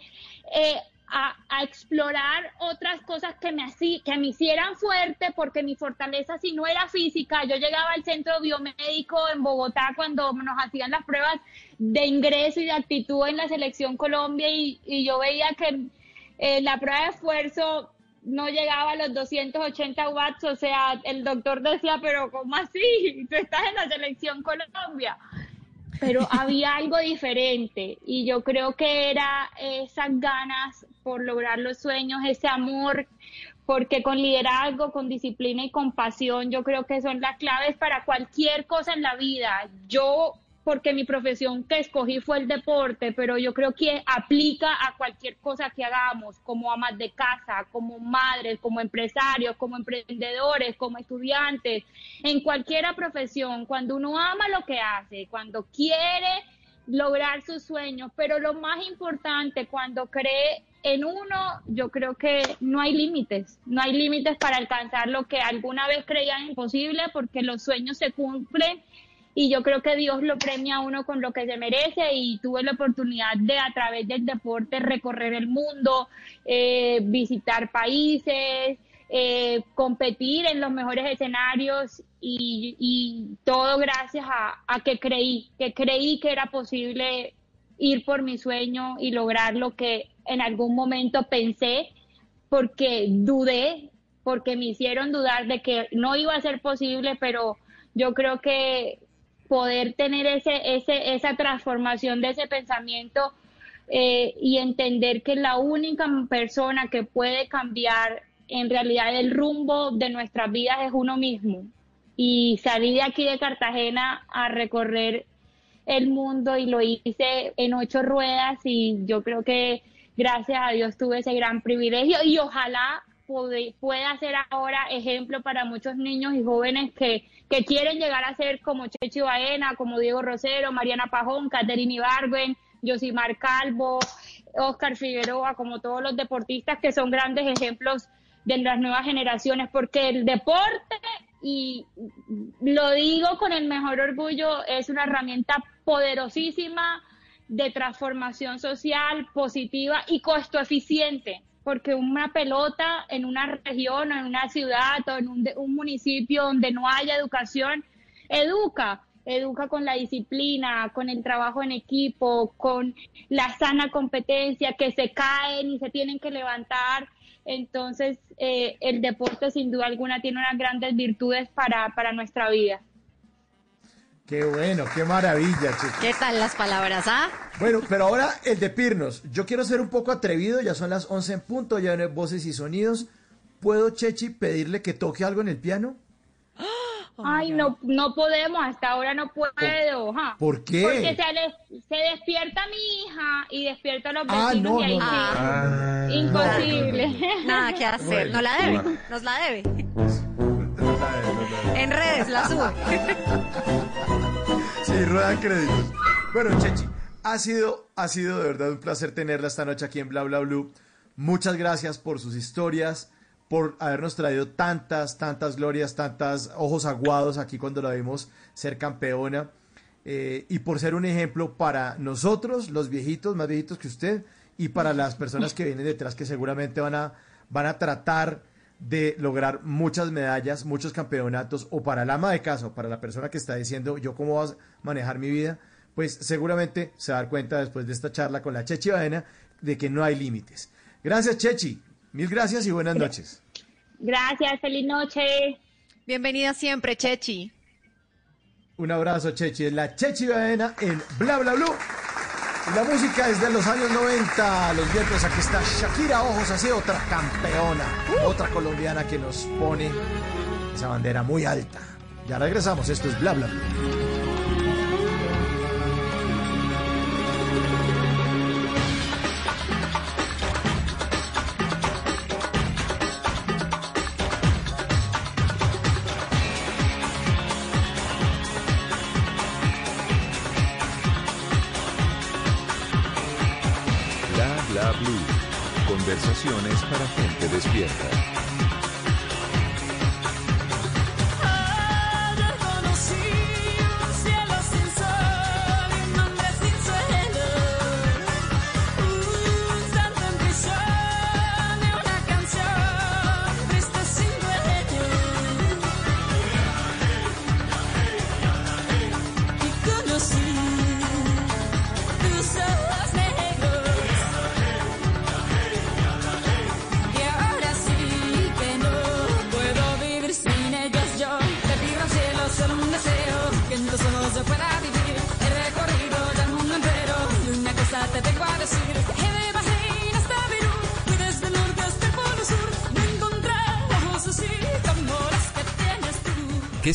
eh, a, explorar otras cosas que me, que me hicieran fuerte, porque mi fortaleza si no era física, yo llegaba al centro biomédico en Bogotá cuando nos hacían las pruebas de ingreso y de actitud en la selección Colombia y, yo veía que eh, la prueba de esfuerzo no llegaba a los 280 watts, o sea, el doctor decía, pero ¿cómo así? Tú estás en la selección Colombia. Pero había algo diferente y yo creo que era esas ganas por lograr los sueños, ese amor, porque con liderazgo, con disciplina y con pasión, yo creo que son las claves para cualquier cosa en la vida. Yo porque mi profesión que escogí fue el deporte, pero yo creo que aplica a cualquier cosa que hagamos, como amas de casa, como madres, como empresarios, como emprendedores, como estudiantes, en cualquiera profesión, cuando uno ama lo que hace, cuando quiere lograr sus sueños, pero lo más importante, cuando cree en uno, yo creo que no hay límites, no hay límites para alcanzar lo que alguna vez creían imposible, porque los sueños se cumplen y yo creo que Dios lo premia a uno con lo que se merece y tuve la oportunidad de a través del deporte recorrer el mundo, eh, visitar países, eh, competir en los mejores escenarios y, todo gracias a, a que creí, que creí que era posible ir por mi sueño y lograr lo que en algún momento pensé porque dudé, porque me hicieron dudar de que no iba a ser posible, pero yo creo que poder tener ese, ese, esa transformación de ese pensamiento eh, y entender que la única persona que puede cambiar en realidad el rumbo de nuestras vidas es uno mismo. Y salí de aquí de Cartagena a recorrer el mundo y lo hice en ocho ruedas y yo creo que gracias a Dios tuve ese gran privilegio y ojalá pude- pueda ser ahora ejemplo para muchos niños y jóvenes que, que quieren llegar a ser como Chechi Baena, como Diego Rosero, Mariana Pajón, Caterina Ibargüen, Josimar Calvo, Oscar Figueroa, como todos los deportistas que son grandes ejemplos de las nuevas generaciones, porque el deporte, y lo digo con el mejor orgullo, es una herramienta poderosísima de transformación social positiva y costo eficiente, porque una pelota en una región, o en una ciudad o en un, un municipio donde no haya educación, educa, educa con la disciplina, con el trabajo en equipo, con la sana competencia, que se caen y se tienen que levantar. Entonces, eh, el deporte sin duda alguna tiene unas grandes virtudes para, para nuestra vida. Qué bueno, qué maravilla, Chechi. ¿Qué tal las palabras, ah? Bueno, pero ahora el de Pirnos. Yo quiero ser un poco atrevido, ya son las 11 en punto, ya no hay voces y sonidos. ¿Puedo, Chechi, pedirle que toque algo en el piano? Ay, no, no podemos, hasta ahora no puedo. ja. ¿Por qué? Porque se, le- se despierta mi hija y despierta a los Ah, vecinos no, y ahí no, sí. Ah, Imposible. Nada que hacer. Bueno. No la debe. Bueno. Nos la debe. En redes la sube. Sí, ruedan créditos. Bueno, Chechi, ha sido, ha sido de verdad un placer tenerla esta noche aquí en Bla Bla Blue. Muchas gracias por sus historias, por habernos traído tantas, tantas glorias, tantas ojos aguados aquí cuando la vimos ser campeona. eh, y por ser un ejemplo para nosotros, los viejitos, más viejitos que usted, y para las personas que vienen detrás que seguramente van a, van a tratar de lograr muchas medallas, muchos campeonatos, o para el ama de casa, o para la persona que está diciendo yo cómo vas a manejar mi vida, pues seguramente se va a dar cuenta después de esta charla con la Chechi Baena de que no hay límites. Gracias, Chechi. Mil gracias y buenas noches. Gracias, feliz noche. Bienvenida siempre, Chechi. Un abrazo, Chechi. Es la Chechi Baena en Bla Bla Blue. La música es de los años 90. Los viernes aquí está Shakira Ojos así, otra campeona, otra colombiana que nos pone esa bandera muy alta. Ya regresamos, esto es Bla Bla gente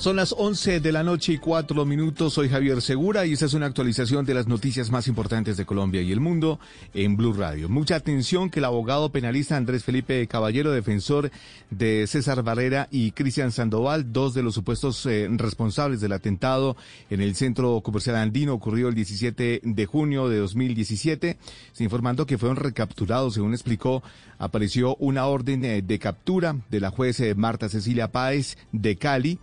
Son las 11 de la noche y 4 minutos. Soy Javier Segura y esta es una actualización de las noticias más importantes de Colombia y el mundo en Blue Radio. Mucha atención que el abogado penalista Andrés Felipe Caballero, defensor de César Barrera y Cristian Sandoval, dos de los supuestos eh, responsables del atentado en el centro comercial andino ocurrido el 17 de junio de 2017, se informando que fueron recapturados, según explicó, apareció una orden eh, de captura de la juez eh, Marta Cecilia Páez de Cali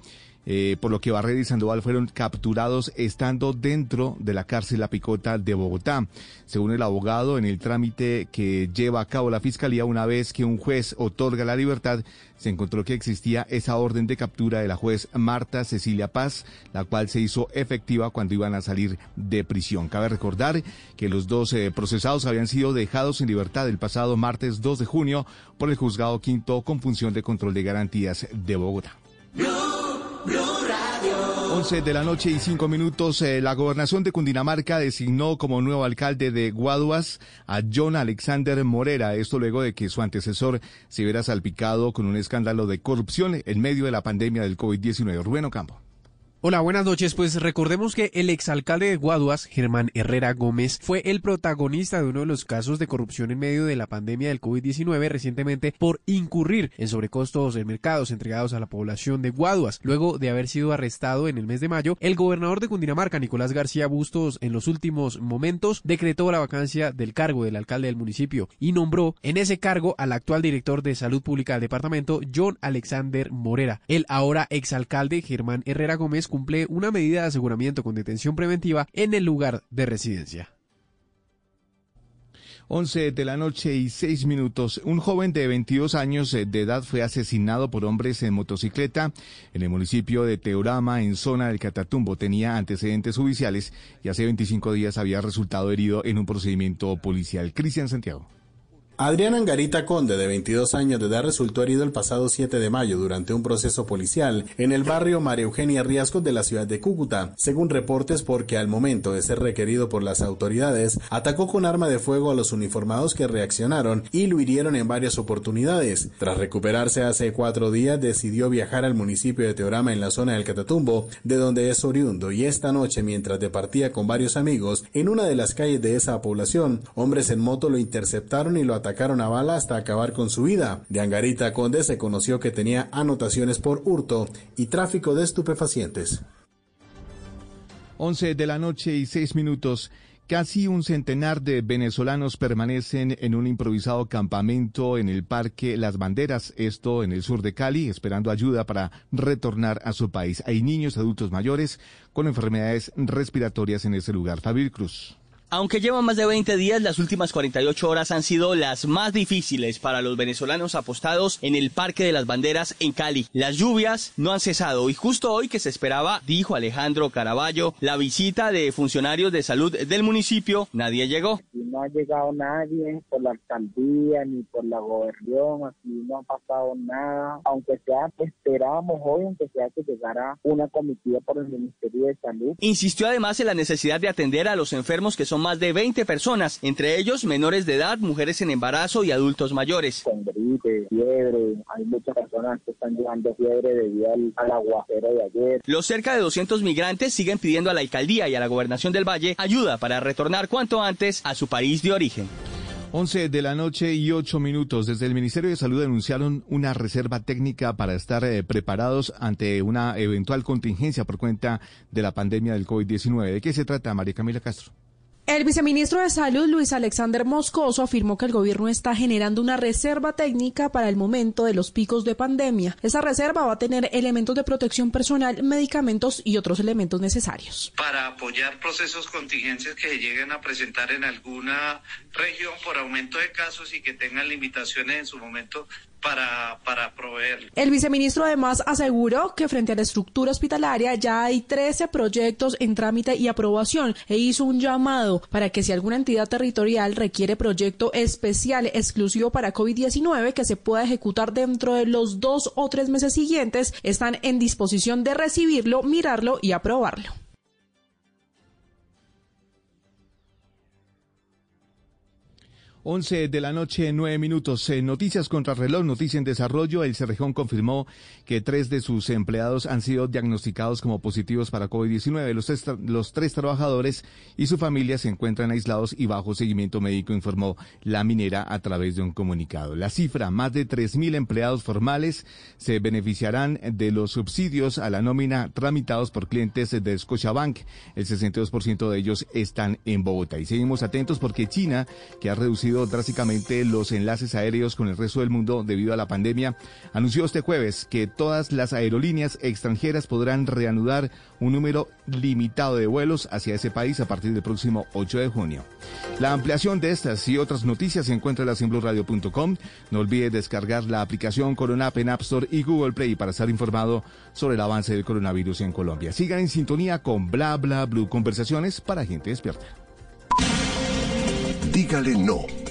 eh, por lo que Barrera y Sandoval fueron capturados estando dentro de la cárcel La Picota de Bogotá. Según el abogado, en el trámite que lleva a cabo la Fiscalía, una vez que un juez otorga la libertad, se encontró que existía esa orden de captura de la juez Marta Cecilia Paz, la cual se hizo efectiva cuando iban a salir de prisión. Cabe recordar que los dos eh, procesados habían sido dejados en libertad el pasado martes 2 de junio por el juzgado quinto con función de control de garantías de Bogotá. 11 de la noche y 5 minutos, eh, la gobernación de Cundinamarca designó como nuevo alcalde de Guaduas a John Alexander Morera. Esto luego de que su antecesor se hubiera salpicado con un escándalo de corrupción en medio de la pandemia del COVID-19. Rubén Ocampo. Hola, buenas noches. Pues recordemos que el exalcalde de Guaduas, Germán Herrera Gómez, fue el protagonista de uno de los casos de corrupción en medio de la pandemia del COVID-19 recientemente por incurrir en sobrecostos en mercados entregados a la población de Guaduas. Luego de haber sido arrestado en el mes de mayo, el gobernador de Cundinamarca, Nicolás García Bustos, en los últimos momentos decretó la vacancia del cargo del alcalde del municipio y nombró en ese cargo al actual director de salud pública del departamento, John Alexander Morera. El ahora exalcalde Germán Herrera Gómez cumple una medida de aseguramiento con detención preventiva en el lugar de residencia. 11 de la noche y 6 minutos. Un joven de 22 años eh, de edad fue asesinado por hombres en motocicleta en el municipio de Teorama, en zona del Catatumbo. Tenía antecedentes judiciales y hace 25 días había resultado herido en un procedimiento policial. Cristian Santiago. Adrián Angarita Conde, de 22 años de edad, resultó herido el pasado 7 de mayo durante un proceso policial en el barrio María Eugenia Riascos de la ciudad de Cúcuta, según reportes porque al momento de ser requerido por las autoridades, atacó con arma de fuego a los uniformados que reaccionaron y lo hirieron en varias oportunidades. Tras recuperarse hace cuatro días, decidió viajar al municipio de Teorama en la zona del Catatumbo, de donde es oriundo, y esta noche, mientras departía con varios amigos en una de las calles de esa población, hombres en moto lo interceptaron y lo atacaron atacaron a bala hasta acabar con su vida. De Angarita Conde se conoció que tenía anotaciones por hurto y tráfico de estupefacientes. 11 de la noche y 6 minutos. Casi un centenar de venezolanos permanecen en un improvisado campamento en el Parque Las Banderas, esto en el sur de Cali, esperando ayuda para retornar a su país. Hay niños, adultos mayores con enfermedades respiratorias en ese lugar. Fabio Cruz. Aunque llevan más de 20 días, las últimas 48 horas han sido las más difíciles para los venezolanos apostados en el Parque de las Banderas en Cali. Las lluvias no han cesado y justo hoy que se esperaba, dijo Alejandro Caraballo, la visita de funcionarios de salud del municipio, nadie llegó. No ha llegado nadie por la alcaldía ni por la gobernación, aquí no ha pasado nada. Aunque sea, esperábamos hoy, aunque sea que llegara una comitiva por el Ministerio de Salud. Insistió además en la necesidad de atender a los enfermos que son más de 20 personas, entre ellos menores de edad, mujeres en embarazo y adultos mayores. Con gripe, fiebre, hay muchas personas que están llevando fiebre debido al, al aguacero de ayer. Los cerca de 200 migrantes siguen pidiendo a la alcaldía y a la gobernación del Valle ayuda para retornar cuanto antes a su país de origen. 11 de la noche y 8 minutos. Desde el Ministerio de Salud anunciaron una reserva técnica para estar eh, preparados ante una eventual contingencia por cuenta de la pandemia del COVID-19. ¿De qué se trata, María Camila Castro? El viceministro de Salud, Luis Alexander Moscoso, afirmó que el gobierno está generando una reserva técnica para el momento de los picos de pandemia. Esa reserva va a tener elementos de protección personal, medicamentos y otros elementos necesarios. para apoyar procesos contingentes que lleguen a presentar en alguna región por aumento de casos y que tengan limitaciones en su momento para, para. El viceministro además aseguró que frente a la estructura hospitalaria ya hay 13 proyectos en trámite y aprobación e hizo un llamado para que si alguna entidad territorial requiere proyecto especial exclusivo para COVID-19 que se pueda ejecutar dentro de los dos o tres meses siguientes, están en disposición de recibirlo, mirarlo y aprobarlo. Once de la noche, nueve minutos. En noticias contra reloj, noticia en desarrollo. El Cerrejón confirmó que tres de sus empleados han sido diagnosticados como positivos para COVID-19. Los, tres los tres trabajadores y su familia se encuentran aislados y bajo seguimiento médico, informó la minera a través de un comunicado. La cifra, más de 3.000 empleados formales se beneficiarán de los subsidios a la nómina tramitados por clientes de Scotiabank. El 62% de ellos están en Bogotá. Y seguimos atentos porque China, que ha reducido drásticamente los enlaces aéreos con el resto del mundo debido a la pandemia, anunció este jueves que todas las aerolíneas extranjeras podrán reanudar un número limitado de vuelos hacia ese país a partir del próximo 8 de junio. La ampliación de estas y otras noticias se encuentra en blueradio.com. No olvide descargar la aplicación Corona en App Store y Google Play para estar informado sobre el avance del coronavirus en Colombia. Sigan en sintonía con Bla Bla Blue, conversaciones para gente despierta. Dígale no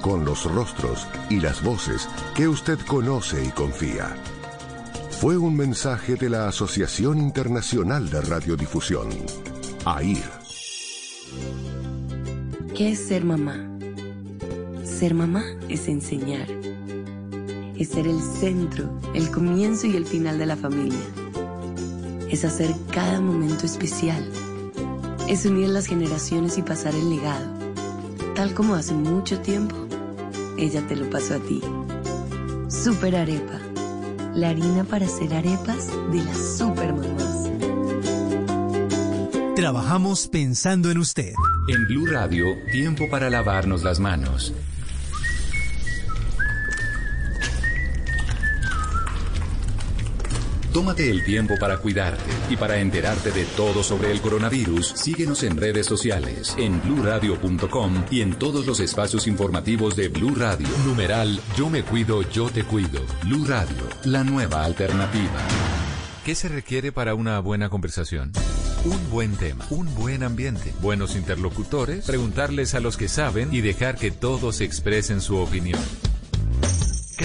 con los rostros y las voces que usted conoce y confía. Fue un mensaje de la Asociación Internacional de Radiodifusión, AIR. ¿Qué es ser mamá? Ser mamá es enseñar. Es ser el centro, el comienzo y el final de la familia. Es hacer cada momento especial. Es unir las generaciones y pasar el legado. Tal como hace mucho tiempo, ella te lo pasó a ti. Super Arepa. La harina para hacer arepas de las super mamás. Trabajamos pensando en usted. En Blue Radio, tiempo para lavarnos las manos. Tómate el tiempo para cuidarte y para enterarte de todo sobre el coronavirus. Síguenos en redes sociales, en bluradio.com y en todos los espacios informativos de Blue Radio. Numeral Yo me cuido, yo te cuido. Blue Radio, la nueva alternativa. ¿Qué se requiere para una buena conversación? Un buen tema, un buen ambiente, buenos interlocutores, preguntarles a los que saben y dejar que todos expresen su opinión.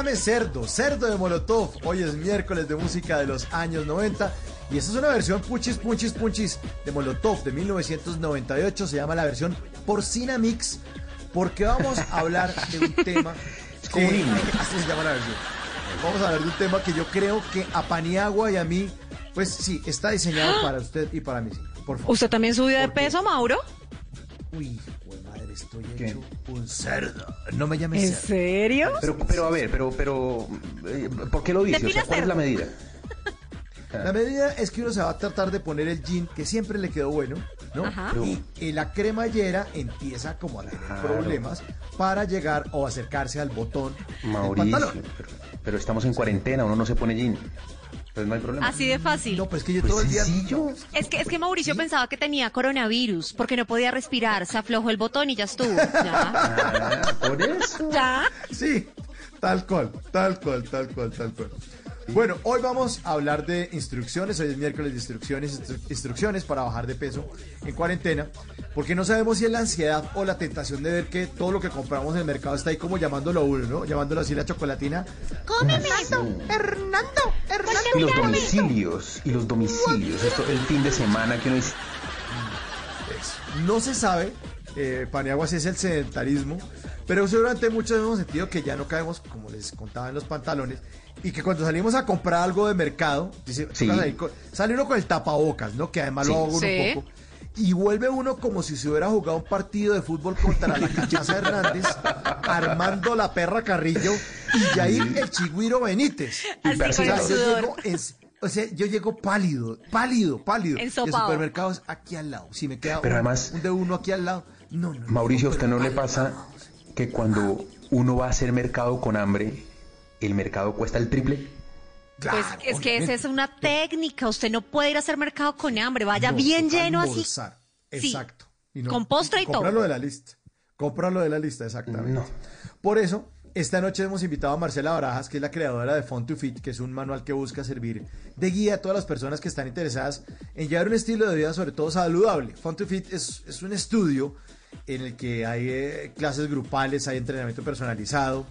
Llame cerdo, cerdo de Molotov. Hoy es miércoles de música de los años 90 y esta es una versión punchis, punchis, punchis de Molotov de 1998. Se llama la versión Porcina Mix porque vamos a hablar de un tema. como un himno. Así se llama la versión. Vamos a hablar de un tema que yo creo que a Paniagua y a mí, pues sí, está diseñado para usted y para mí. Por favor. ¿Usted también subió de peso, Mauro? Cerdo. No me llames ¿En cerdo. serio? Pero, pero a ver, pero, pero, eh, ¿por qué lo dice? O sea, ¿cuál es la medida? La medida es que uno se va a tratar de poner el jean que siempre le quedó bueno, ¿no? Ajá. Y, y la cremallera empieza como a tener Claro. problemas para llegar o acercarse al botón del Mauricio, pantalón. pero, pero estamos en cuarentena, uno no se pone jean. Entonces no hay problema. Así de fácil. No, pues que yo Pues todo el día. sencillo. Es que, es que Mauricio pensaba que tenía coronavirus porque no podía respirar. Se aflojó el botón y ya estuvo. Ya. Ah, por eso. Ya. Sí, tal cual, tal cual, tal cual, tal cual. Bueno, hoy vamos a hablar de instrucciones. Hoy es miércoles de instrucciones, instru- instrucciones para bajar de peso en cuarentena. Porque no sabemos si es la ansiedad o la tentación de ver que todo lo que compramos en el mercado está ahí como llamándolo a uno, ¿no? Llamándolo así la chocolatina. ¡Cómeme eso! ¡Hernando! Y los domicilios, y los domicilios. Esto el fin de semana que uno dice, No se sabe, eh, Paniagua, si es el sedentarismo, pero seguramente muchos hemos sentido que ya no caemos, como les contaba, en los pantalones, y que cuando salimos a comprar algo de mercado, dice, Sí. con- sale uno con el tapabocas, ¿no? Que además Sí. lo hago uno Sí. un poco. Y vuelve uno como si se hubiera jugado un partido de fútbol contra la cachaza Hernández, Armando la perra Carrillo y Jair el Chigüiro Benítez. Así O sea, el yo llego en- o sea, yo llego pálido, pálido, pálido. Y el Ensopado. supermercado es aquí al lado. Si me queda Pero un, además- un de uno aquí al lado. No, no. no, Mauricio, ¿a usted no le pasa que cuando uno va a hacer mercado con hambre, el mercado cuesta el triple? Pues Claro, es que esa es una técnica. Usted no puede ir a hacer mercado con hambre. Vaya No, bien lleno así. almorzar. Sí. Exacto. Y Con postre y todo. Cómpralo de la lista. Cómpralo de la lista, exactamente. No. Por eso, esta noche hemos invitado a Marcela Barajas, que es la creadora de Font to Fit, que es un manual que busca servir de guía a todas las personas que están interesadas en llevar un estilo de vida, sobre todo saludable. Font to Fit es, es un estudio en el que hay eh, clases grupales, hay entrenamiento personalizado,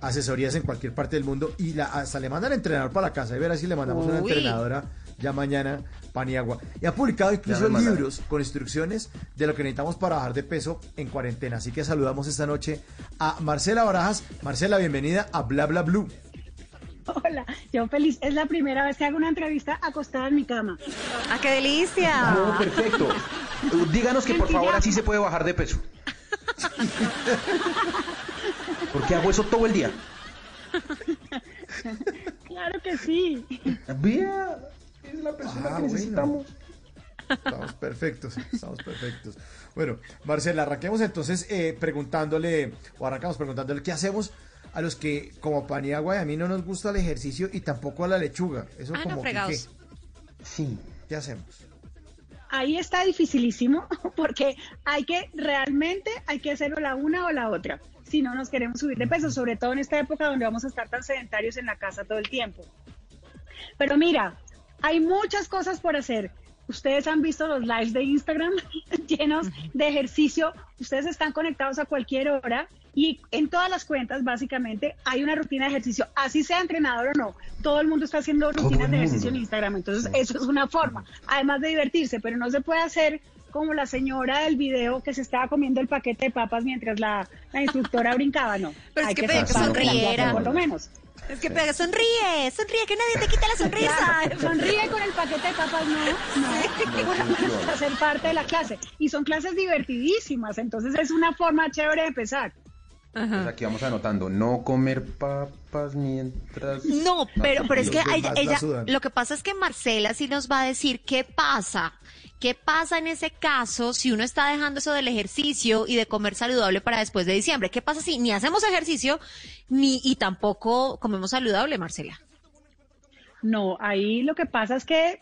asesorías en cualquier parte del mundo y la, hasta le mandan entrenador para la casa. Y verá si le mandamos una Uy. entrenadora ya mañana, Paniagua. Y ha publicado incluso libros con instrucciones de lo que necesitamos para bajar de peso en cuarentena. Así que saludamos esta noche a Marcela Barajas. Marcela, bienvenida a Bla Bla Blue. Hola, yo feliz. Es la primera vez que hago una entrevista acostada en mi cama. ¡Ah, qué delicia! No, perfecto. Díganos que por favor así se puede bajar de peso. Porque hago eso todo el día. Claro que sí. Vea, es la persona Ah, que bueno. necesitamos. Estamos perfectos, estamos perfectos. Bueno, Marcela, arranquemos entonces eh, preguntándole, o arrancamos preguntándole, ¿qué hacemos a los que, como Paniagua y a mí, no nos gusta el ejercicio y tampoco a la lechuga? Eso Ah, no, como que, fregados. ¿qué? Sí. ¿Qué hacemos? Ahí está dificilísimo porque hay que realmente hay que hacerlo la una o la otra. Si no nos queremos subir de peso, sobre todo en esta época donde vamos a estar tan sedentarios en la casa todo el tiempo. Pero mira, hay muchas cosas por hacer. Ustedes han visto los lives de Instagram llenos de ejercicio. Ustedes están conectados a cualquier hora y en todas las cuentas básicamente hay una rutina de ejercicio, así sea entrenador o no. Todo el mundo está haciendo rutinas de ejercicio en. Instagram. Entonces eso es una forma, además de divertirse, pero no se puede hacer como la señora del video que se estaba comiendo el paquete de papas mientras la, la instructora brincaba, no. Pero es Hay que que que la sonriera. por lo menos. Es que pega, sonríe, sonríe, que nadie te quite la sonrisa. Claro, sonríe con el paquete de papas, no, no, por lo menos para ser parte de la clase. Y son clases divertidísimas, entonces es una forma chévere de empezar. Pues aquí vamos anotando, no comer papas mientras... No, pero, pero es que ella, la ella- lo que pasa es que Marcela sí nos va a decir qué pasa, qué pasa en ese caso si uno está dejando eso del ejercicio y de comer saludable para después de diciembre. ¿Qué pasa si ni hacemos ejercicio ni y tampoco comemos saludable, Marcela? No, ahí lo que pasa es que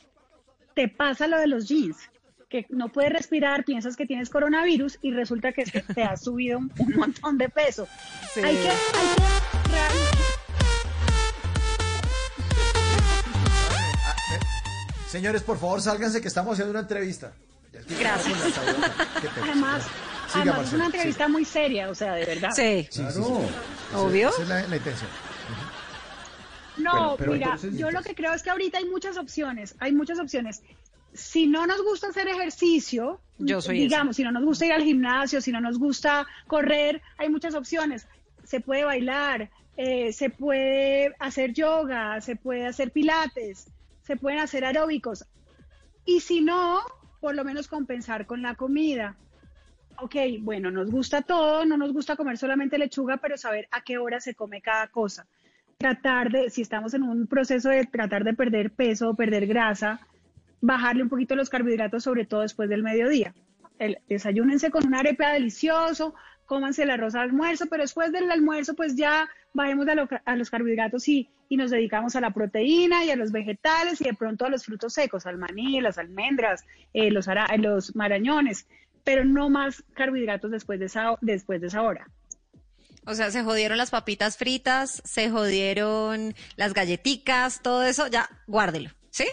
te pasa lo de los jeans, que no puedes respirar, piensas que tienes coronavirus y resulta que te, has subido un, un montón de peso. Sí. Hay que, hay que Señores, por favor, sálganse que estamos haciendo una entrevista. Gracias. Además, Siga, además es una entrevista muy seria, o sea, de verdad. Sí. Sí, sí, sí. Obvio. Esa es la, la intención. No, pero mira, entonces- yo lo que creo es que ahorita hay muchas opciones, hay muchas opciones. Si no nos gusta hacer ejercicio, Yo soy digamos, si no nos gusta ir al gimnasio, si no nos gusta correr, hay muchas opciones. Se puede bailar, eh, se puede hacer yoga, se puede hacer pilates, se pueden hacer aeróbicos. Y si no, por lo menos compensar con la comida. Ok, bueno, nos gusta todo, no nos gusta comer solamente lechuga, pero saber a qué hora se come cada cosa. Tratar de, si estamos en un proceso de tratar de perder peso perder grasa, bajarle un poquito los carbohidratos, sobre todo después del mediodía. El, desayúnense con una arepa delicioso, cómanse el arroz al almuerzo, pero después del almuerzo pues ya bajemos a, lo- a los carbohidratos y, y nos dedicamos a la proteína y a los vegetales y de pronto a los frutos secos, al maní, las almendras, eh, los, ara- los marañones, pero no más carbohidratos después de esa, después de esa hora. O sea, se jodieron las papitas fritas, se jodieron las galletitas, todo eso, ya, guárdelo, ¿sí?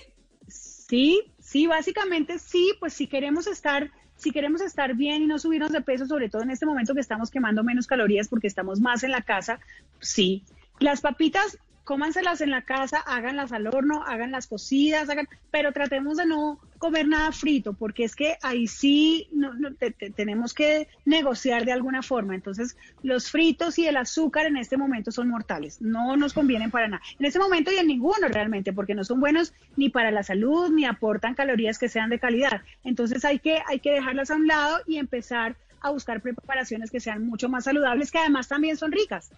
Sí, sí, básicamente sí, pues si queremos estar, si queremos estar bien y no subirnos de peso, sobre todo en este momento que estamos quemando menos calorías porque estamos más en la casa, sí. Las papitas, cómanselas en la casa, háganlas al horno, háganlas cocidas, hagan, pero tratemos de no comer nada frito, porque es que ahí sí no- te- tenemos que negociar de alguna forma. Entonces, los fritos y el azúcar en este momento son mortales, no nos convienen para nada. En este momento y en ninguno realmente, porque no son buenos ni para la salud, ni aportan calorías que sean de calidad. Entonces, hay que, hay que dejarlas a un lado y empezar a buscar preparaciones que sean mucho más saludables, que además también son ricas.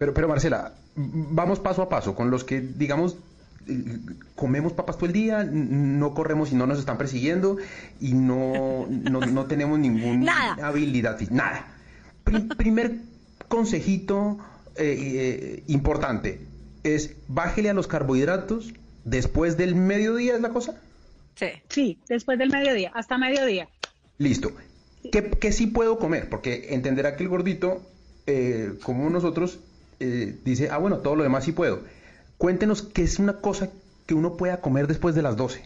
Pero, pero Marcela, vamos paso a paso con los que, digamos, eh, comemos papas todo el día, no corremos y no nos están persiguiendo y no, no, no tenemos ninguna Nada. habilidad, nada. Pri- primer consejito eh, eh, importante es bájele a los carbohidratos después del mediodía, ¿es la cosa? Sí. Sí, después del mediodía, hasta mediodía. Listo. ¿Qué, qué sí puedo comer? Porque entenderá que el gordito, eh, como nosotros, eh, dice, ah, bueno, todo lo demás sí puedo. Cuéntenos qué es una cosa que uno pueda comer después de las 12.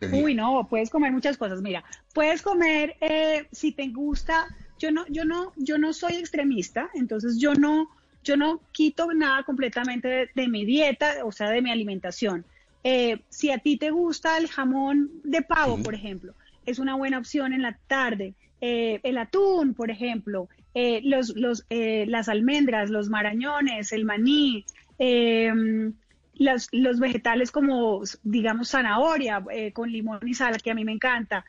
del día. Uy, no, puedes comer muchas cosas. Mira, puedes comer eh, si te gusta. Yo no, yo no, yo no soy extremista, entonces yo no, yo no quito nada completamente de, de mi dieta, o sea, de mi alimentación. Eh, si a ti te gusta el jamón de pavo, por ejemplo, es una buena opción en la tarde. Eh, el atún, por ejemplo, eh, los, los, eh, las almendras, los marañones, el maní, eh, los, los vegetales como, digamos, zanahoria con limón y sal, que a mí me encanta,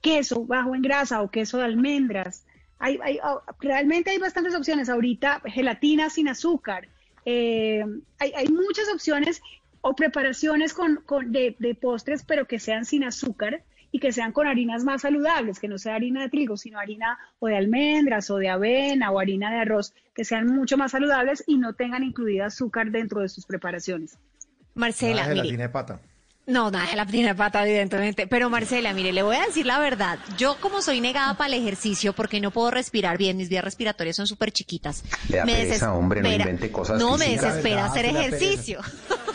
queso bajo en grasa o queso de almendras. Hay, hay- oh, realmente hay bastantes opciones. Ahorita gelatina sin azúcar. Hay, hay muchas opciones o preparaciones con, con- de, de postres, pero que sean sin azúcar y que sean con harinas más saludables, que no sea harina de trigo, sino harina o de almendras o de avena o harina de arroz, que sean mucho más saludables y no tengan incluida azúcar dentro de sus preparaciones. Marcela, Ah, mire, de pata. No, nada la primera pata, evidentemente. Pero Marcela, mire, le voy a decir la verdad. Yo como soy negada para el ejercicio porque no puedo respirar bien, mis vías respiratorias son súper chiquitas. Le da pereza, hombre, no desespera- invente cosas No, me desespera verdad, hacer sí ejercicio.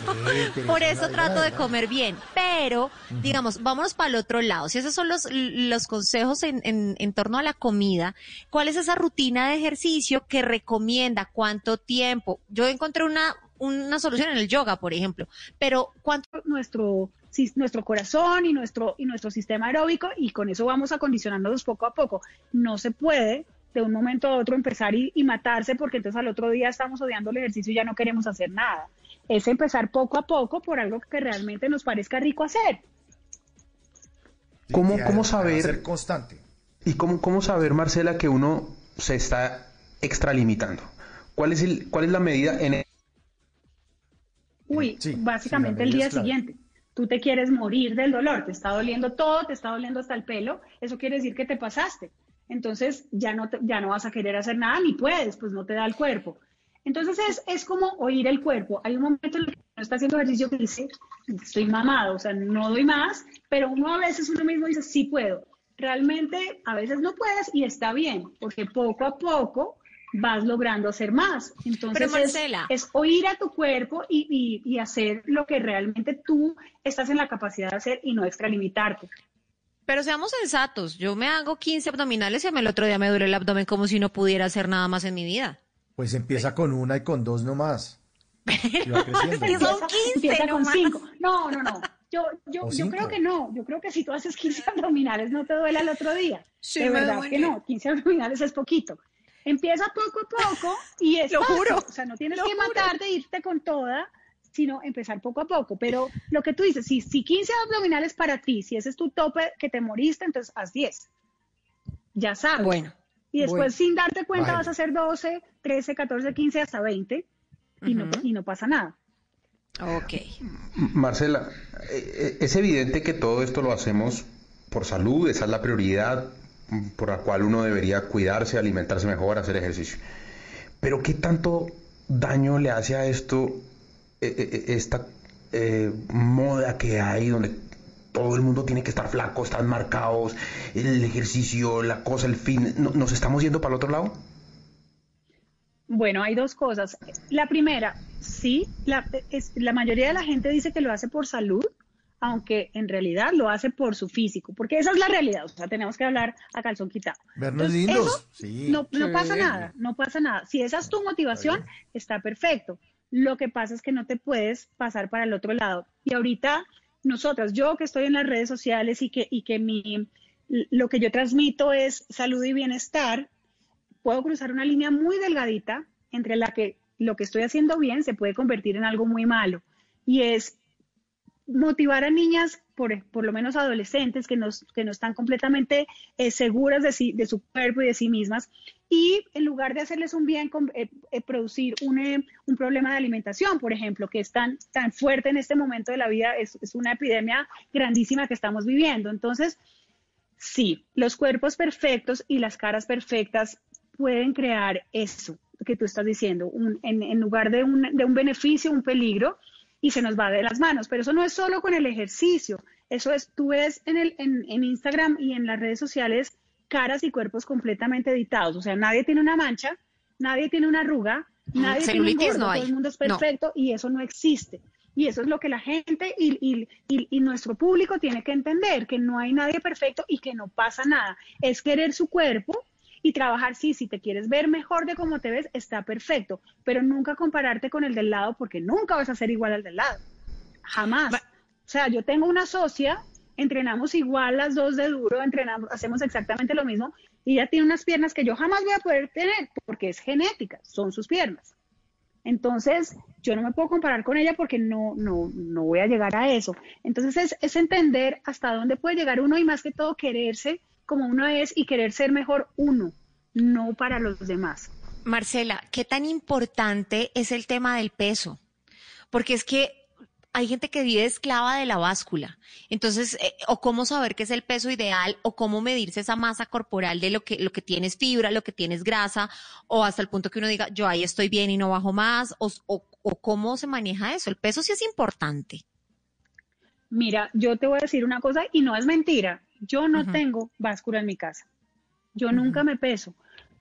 Por eso trato de comer bien. Pero, digamos, vámonos para el otro lado. Si esos son los, los consejos en, en, en torno a la comida, ¿cuál es esa rutina de ejercicio que recomienda? ¿Cuánto tiempo? Yo encontré una, una solución en el yoga, por ejemplo. Pero, ¿cuánto? Nuestro, nuestro corazón y nuestro, y nuestro sistema aeróbico y con eso vamos acondicionándonos poco a poco. No se puede de un momento a otro empezar y, y matarse porque entonces al otro día estamos odiando el ejercicio y ya no queremos hacer nada. Es empezar poco a poco por algo que realmente nos parezca rico hacer. ¿Cómo, cómo saber? ser constante. ¿Y cómo, cómo saber, Marcela, que uno se está extralimitando? ¿Cuál es, el, cuál es la medida en el- Uy, Sí, básicamente el día siguiente. Tú te quieres morir del dolor, te está doliendo todo, te está doliendo hasta el pelo, eso quiere decir que te pasaste. Entonces ya no, te- ya no vas a querer hacer nada ni puedes, pues no te da el cuerpo. Entonces es, es como oír el cuerpo. Hay un momento en el que uno está haciendo ejercicio que dice, estoy mamado, o sea, no doy más, pero uno a veces uno mismo dice, sí puedo. Realmente a veces no puedes y está bien, porque poco a poco vas logrando hacer más. Entonces Pero, es- Marcela. es, oír a tu cuerpo y, y- y hacer lo que realmente tú estás en la capacidad de hacer y no extralimitarte. Pero seamos sensatos, yo me hago 15 abdominales y a mí el otro día me duele el abdomen como si no pudiera hacer nada más en mi vida. Pues empieza con una y con dos nomás. Y creciendo. Empieza- son 15 empieza con nomás. cinco. No, no, no. Yo, yo, ¿O yo creo que no. Yo creo que si tú haces 15 abdominales no te duele al otro día. Sí, de verdad que no. 15 abdominales es poquito. Empieza poco a poco y es Lo fácil. juro. O sea, no tienes Lo que juro. matarte e irte con toda, sino empezar poco a poco. Pero lo que tú dices, si, si 15 abdominales para ti, si ese es tu tope que te moriste, entonces haz 10. Ya sabes. Bueno, Y después, bueno. sin darte cuenta, Bueno. vas a hacer 12, 13, 14, 15, hasta 20 y, no, y no pasa nada. Ok. Marcela, eh, eh, es evidente que todo esto lo hacemos por salud, esa es la prioridad por la cual uno debería cuidarse, alimentarse mejor, hacer ejercicio. Pero ¿qué tanto daño le hace a esto eh, eh, eh, esta eh, moda que hay donde todo el mundo tiene que estar flaco, están marcados, el ejercicio, la cosa, el fin? ¿No- ¿Nos estamos yendo para el otro lado? Bueno, hay dos cosas. La primera, sí, la mayoría de la gente dice que lo hace por salud, aunque en realidad lo hace por su físico, porque esa es la realidad, o sea, tenemos que hablar a calzón quitado. Vernos Entonces, lindos. eso Sí. No, no Sí. pasa nada, no pasa nada. Si esa es tu motivación, está perfecto. Lo que pasa es que no te puedes pasar para el otro lado. Y ahorita nosotras, yo que estoy en las redes sociales y que, y que mi, lo que yo transmito es salud y bienestar, puedo cruzar una línea muy delgadita entre la que lo que estoy haciendo bien se puede convertir en algo muy malo. Y es motivar a niñas, por, por lo menos adolescentes, que no, que no están completamente eh, seguras de, sí- de su cuerpo y de sí mismas, y en lugar de hacerles un bien, con- eh, eh, producir un, un problema de alimentación, por ejemplo, que es tan, fuerte en este momento de la vida, es, es una epidemia grandísima que estamos viviendo. Entonces, sí, los cuerpos perfectos y las caras perfectas pueden crear eso que tú estás diciendo, en, en lugar de un, de un beneficio, un peligro, y se nos va de las manos. Pero eso no es solo con el ejercicio, eso es, tú ves en, el, en, en Instagram y en las redes sociales caras y cuerpos completamente editados, o sea, nadie tiene una mancha, nadie tiene una arruga, nadie tiene un celulitis gordo, no hay. todo el mundo es No. perfecto y eso no existe. Y eso es lo que la gente y, y- y- y nuestro público tiene que entender, que no hay nadie perfecto y que no pasa nada. Es querer su cuerpo y trabajar, sí, si te quieres ver mejor de cómo te ves, está perfecto, pero nunca compararte con el del lado porque nunca vas a ser igual al del lado. Jamás. O sea, yo tengo una socia, entrenamos igual las dos de duro, entrenamos, hacemos exactamente lo mismo y ella tiene unas piernas que yo jamás voy a poder tener porque es genética, son sus piernas. Entonces, yo no me puedo comparar con ella porque no, no, no voy a llegar a eso. Entonces, es, es entender hasta dónde puede llegar uno y más que todo quererse como uno es y querer ser mejor uno, no para los demás. Marcela, ¿qué tan importante es el tema del peso? Porque es que hay gente que vive esclava de la báscula. Entonces, eh, o cómo saber qué es el peso ideal, o cómo medirse esa masa corporal de lo que, lo que tienes fibra, lo que tienes grasa, o hasta el punto que uno diga, yo ahí estoy bien y no bajo más, o, o- o cómo se maneja eso. El peso sí es importante. Mira, yo te voy a decir una cosa y no es mentira. Yo no tengo báscula en mi casa. Yo nunca me peso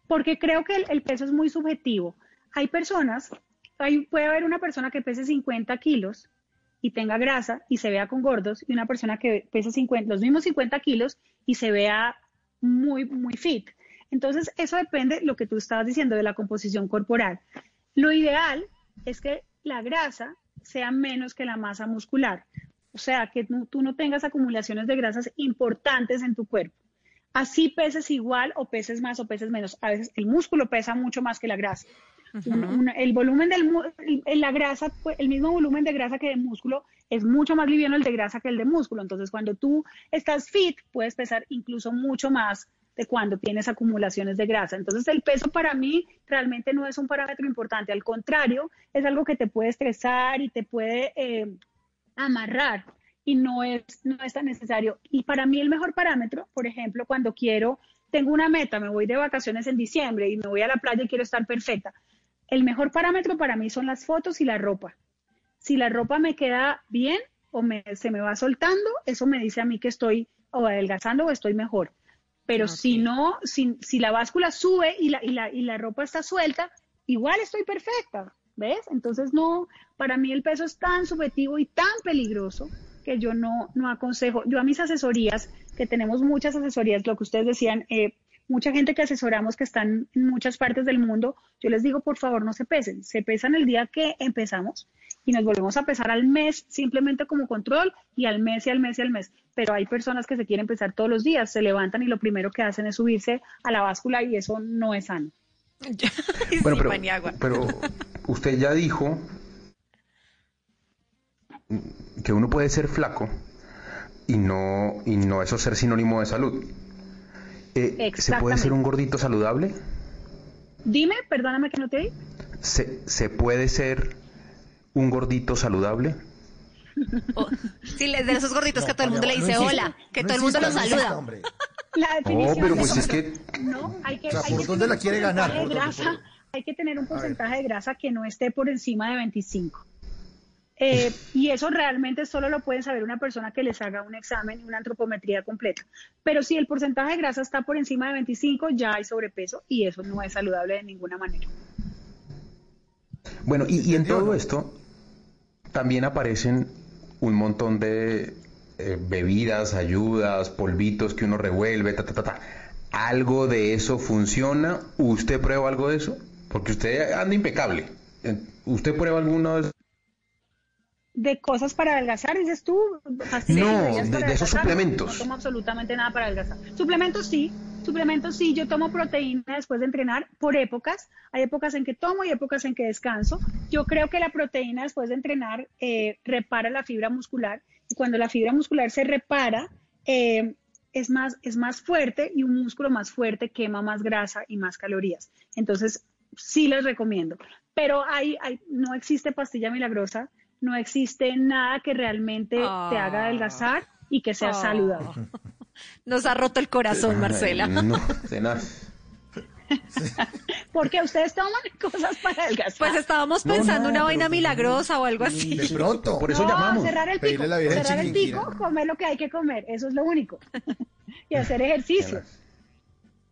porque creo que el, el peso es muy subjetivo. Hay personas, hay, puede haber una persona que pese 50 kilos y tenga grasa y se vea con gordos y una persona que pese 50, los mismos 50 kilos y se vea muy, muy fit. Entonces, eso depende de lo que tú estabas diciendo de la composición corporal. Lo ideal es que la grasa sea menos que la masa muscular. O sea, que tú, tú no tengas acumulaciones de grasas importantes en tu cuerpo. Así peses igual o peses más o peses menos. A veces el músculo pesa mucho más que la grasa. Un- un- el volumen del el- la grasa, pues, el mismo volumen de grasa que de músculo es mucho más liviano el de grasa que el de músculo. Entonces, cuando tú estás fit, puedes pesar incluso mucho más de cuando tienes acumulaciones de grasa. Entonces, el peso para mí realmente no es un parámetro importante. Al contrario, es algo que te puede estresar y te puede eh, amarrar y no es, no es tan necesario. Y para mí el mejor parámetro, por ejemplo, cuando quiero, tengo una meta, me voy de vacaciones en diciembre y me voy a la playa y quiero estar perfecta. El mejor parámetro para mí son las fotos y la ropa. Si la ropa me queda bien o me- se me va soltando, eso me dice a mí que estoy o adelgazando o estoy mejor. Pero si no, si, si la báscula sube y la, y, la, y la ropa está suelta, igual estoy perfecta, ¿ves? Entonces no, para mí el peso es tan subjetivo y tan peligroso que yo no, no aconsejo. Yo a mis asesorías, que tenemos muchas asesorías, lo que ustedes decían, eh, mucha gente que asesoramos que están en muchas partes del mundo, yo les digo, por favor, no se pesen. Se pesan el día que empezamos y nos volvemos a pesar al mes simplemente como control y al mes y al mes y al mes. Pero hay personas que se quieren pesar todos los días, se levantan y lo primero que hacen es subirse a la báscula y eso no es sano. Bueno, pero, pero usted ya dijo que uno puede ser flaco y no, y no eso ser sinónimo de salud. Eh, ¿Se puede ser un gordito saludable? Dime, perdóname que no te oí. ¿Se, ¿Se puede ser un gordito saludable? Sí, de esos gorditos que a todo el mundo le dice hola, que todo el mundo lo saluda. La No, definición pero de pues es que No, hay que, O sea, hay ¿por que dónde la quiere ganar? porcentaje de ¿Por dónde, grasa- por Hay que tener un porcentaje de grasa que no esté por encima de 25. Eh, y eso realmente solo lo pueden saber una persona que les haga un examen y una antropometría completa. Pero si el porcentaje de grasa está por encima de 25, ya hay sobrepeso y eso no es saludable de ninguna manera. Bueno, y, y en todo esto también aparecen un montón de eh, bebidas, ayudas, polvitos que uno revuelve, ta, ta, ta, ta. ¿Algo de eso funciona? ¿Usted prueba algo de eso? Porque usted anda impecable. ¿Usted prueba alguno de esos? De cosas para adelgazar, dices tú. No, de- de esos suplementos. No tomo absolutamente nada para adelgazar. Suplementos sí, suplementos sí. Yo tomo proteína después de entrenar por épocas. Hay épocas en que tomo y épocas en que descanso. Yo creo que la proteína después de entrenar eh, repara la fibra muscular y cuando la fibra muscular se repara eh, es más es más fuerte y un músculo más fuerte quema más grasa y más calorías. Entonces sí les recomiendo. Pero hay, hay no existe pastilla milagrosa no existe nada que realmente te haga adelgazar y que sea Ah. saludable. Nos ha roto el corazón, Marcela. No, tenaz. Porque ustedes toman cosas para adelgazar. Pues estábamos pensando una vaina milagrosa o algo así. De pronto. Por eso no, llamamos. cerrar el pico, la cerrar el comer lo que hay que comer, eso es lo único. y hacer ejercicio.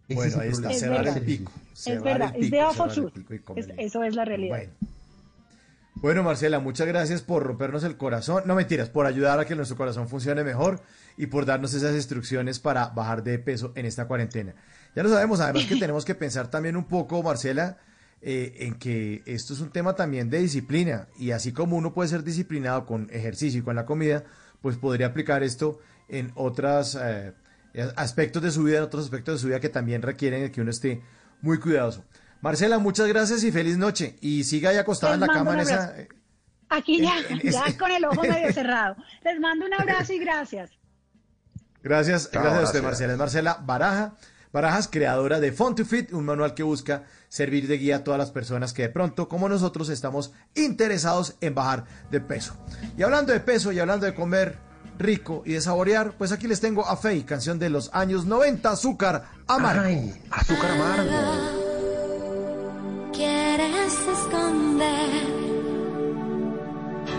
Bueno, ahí está, Es cerrar verdad. el pico. Es verdad, el es de comer Es- eso es la realidad. Bueno. Bueno, Marcela, muchas gracias por rompernos el corazón. No mentiras, por ayudar a que nuestro corazón funcione mejor y por darnos esas instrucciones para bajar de peso en esta cuarentena. Ya lo sabemos, además que tenemos que pensar también un poco, Marcela, eh, en que esto es un tema también de disciplina y así como uno puede ser disciplinado con ejercicio y con la comida, pues podría aplicar esto en otros aspectos de su vida, en otros aspectos de su vida que también requieren que uno esté muy cuidadoso. Marcela, muchas gracias y feliz noche. Y siga ahí acostada en la cama en esa... abrazo. Aquí ya, en- en ya ese- con el ojo medio cerrado. Les mando un abrazo y gracias. Gracias, Chao, gracias a usted, gracias. Marcela. Es Marcela Baraja, Barajas, creadora de Font to Fit, un manual que busca servir de guía a todas las personas que de pronto, como nosotros, estamos interesados en bajar de peso. Y hablando de peso y hablando de comer rico y de saborear, pues aquí les tengo a Fey, canción de los años 90, Azúcar Amargo. Ay, azúcar amargo. Quieres esconder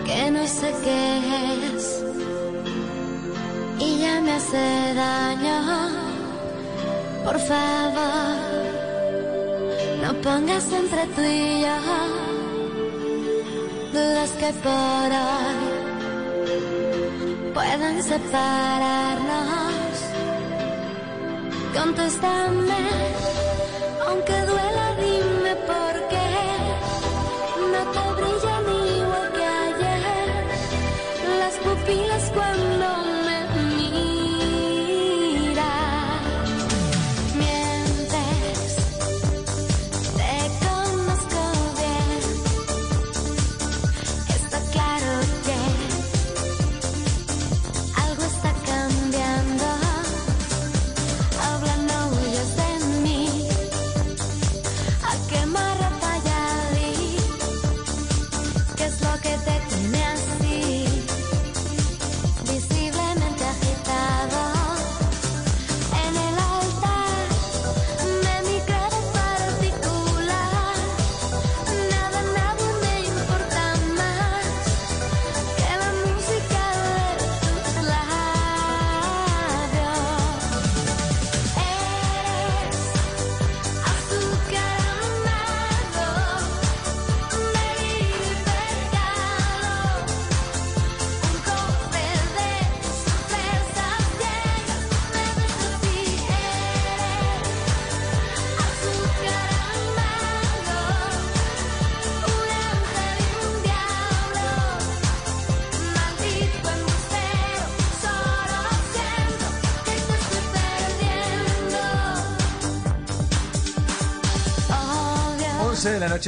que no sé qué es hace daño. Por favor, no pongas entre tú y yo dudas que por hoy puedan separarnos. Contéstame, aunque duela, dime por qué no te brillan igual que ayer las pupilas cuando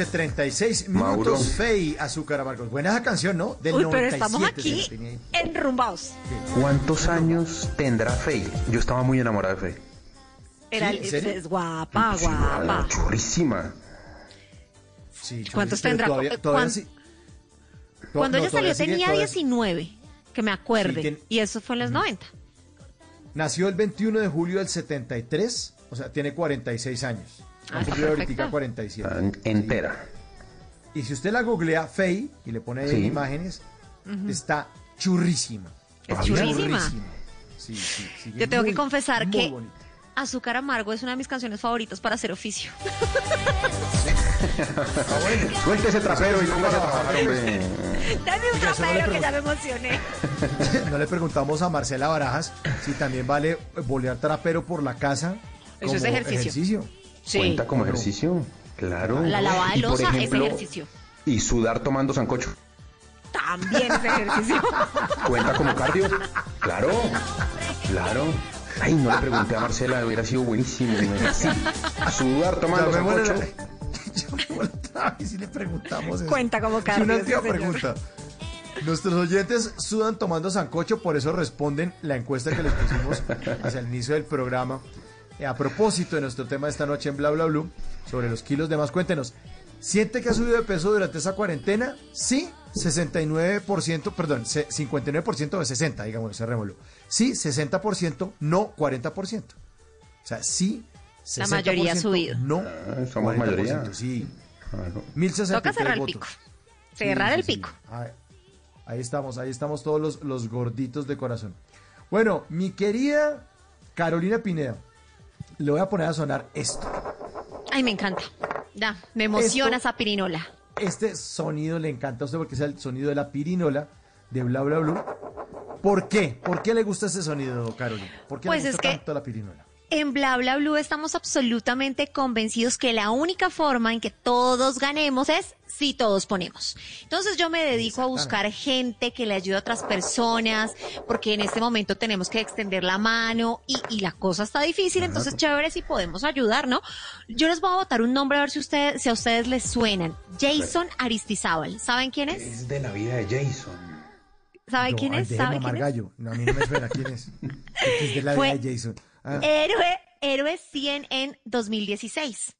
noche, 36 Mauro. minutos. Fey, Azúcar Amargos. Buena esa canción, ¿no? Del Uy, pero 97, estamos aquí enrumbados. ¿Cuántos años tendrá Faye? Yo estaba muy enamorado de Faye. Era es guapa, Sí, guapa. Churrísima. Sí, ¿Cuántos tendrá? Todavía, Eh, todavía sí. Cuando No, ella salió sigue, tenía todavía- 19, que me acuerde. Y eso fue en los 90. Nació el 21 de julio del 73, o sea, tiene 46 años. Ah, ahorita perfecta. 47. Está entera. Y si usted la googlea, Faye, y le pone ahí Sí. imágenes, está churrísima. Es churrísima. Sí, sí, sigue Yo tengo que confesar que bonita. Azúcar Amargo es una de mis canciones favoritas para hacer oficio. Suelte ese trapero y póngase a trabajar, hombre. Dame un trapero que ya me emocioné. No le preguntamos a Marcela Barajas si también vale bolear trapero por la casa. Eso es ejercicio. Sí. Cuenta como ejercicio. Claro. La lavada de losa es ejercicio. Y sudar tomando sancocho. También es ejercicio. ¿Cuenta como cardio? Claro. Claro. Ay, no le pregunté a Marcela, hubiera sido buenísimo. Sí. Sudar tomando sancocho. la- Y si le preguntamos eso. Cuenta como cardio, una última señor. pregunta. Nuestros oyentes sudan tomando sancocho, por eso responden la encuesta que les pusimos hacia el inicio del programa. A propósito de nuestro tema de esta noche en Bla Bla Blue, sobre los kilos de más, cuéntenos. ¿Siente que ha subido de peso durante esa cuarentena? Sí, 69%, perdón, se- 59% de 60, digamos, cerrémoslo. Sí, 60%, no 40%. O sea, sí, 60%, La mayoría ha subido. No, Ah, somos 40%, mayoría. Sí. Claro. 1063 Toca cerrar el pico. Cerrar el pico. Ahí, ahí estamos, ahí estamos todos los, los gorditos de corazón. Bueno, mi querida Carolina Pineda, le voy a poner a sonar esto. Ay, me encanta. Ya, me emociona Esto- esa pirinola. Este sonido le encanta a usted porque es el sonido de la pirinola de Bla Bla Blue. ¿Por qué? ¿Por qué le gusta ese sonido, Carolina? ¿Por qué Pues le es gusta que- tanto la pirinola? En Bla Bla Blue estamos absolutamente convencidos que la única forma en que todos ganemos es si todos ponemos. Entonces yo me dedico a buscar gente que le ayude a otras personas, porque en este momento tenemos que extender la mano y, y la cosa está difícil, entonces chévere si podemos ayudar, ¿no? Yo les voy a botar un nombre a ver si, ustedes, si a ustedes les suenan. Jason Aristizábal. ¿Saben quién es? Es de la vida de Jason. ¿Saben No, quién es? déjeme ¿Saben mamar quién es? No, a mí no me suena quién es. Es de la Fue- vida de Jason. Ah. Héroe, Héroe 100 en 2016.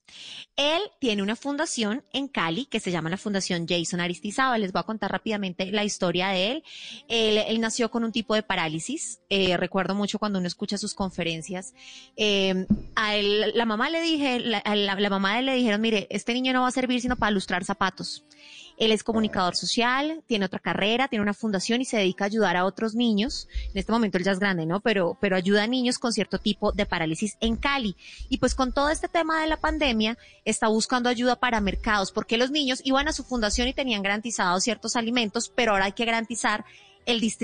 Él tiene una fundación en Cali que se llama la Fundación Jason Aristizábal. Les voy a contar rápidamente la historia de él. Él, nació con un tipo de parálisis. Eh, recuerdo mucho cuando uno escucha sus conferencias. Eh, a él, la mamá le dije, la, mamá de le dijeron, mire, este niño no va a servir sino para lustrar zapatos. Él es comunicador social, tiene otra carrera, tiene una fundación y se dedica a ayudar a otros niños. En este momento él ya es grande, ¿no? Pero, pero ayuda a niños con cierto tipo de parálisis en Cali. Y pues con todo este tema de la pandemia, está buscando ayuda para mercados, porque los niños iban a su fundación y tenían garantizados ciertos alimentos, pero ahora hay que garantizar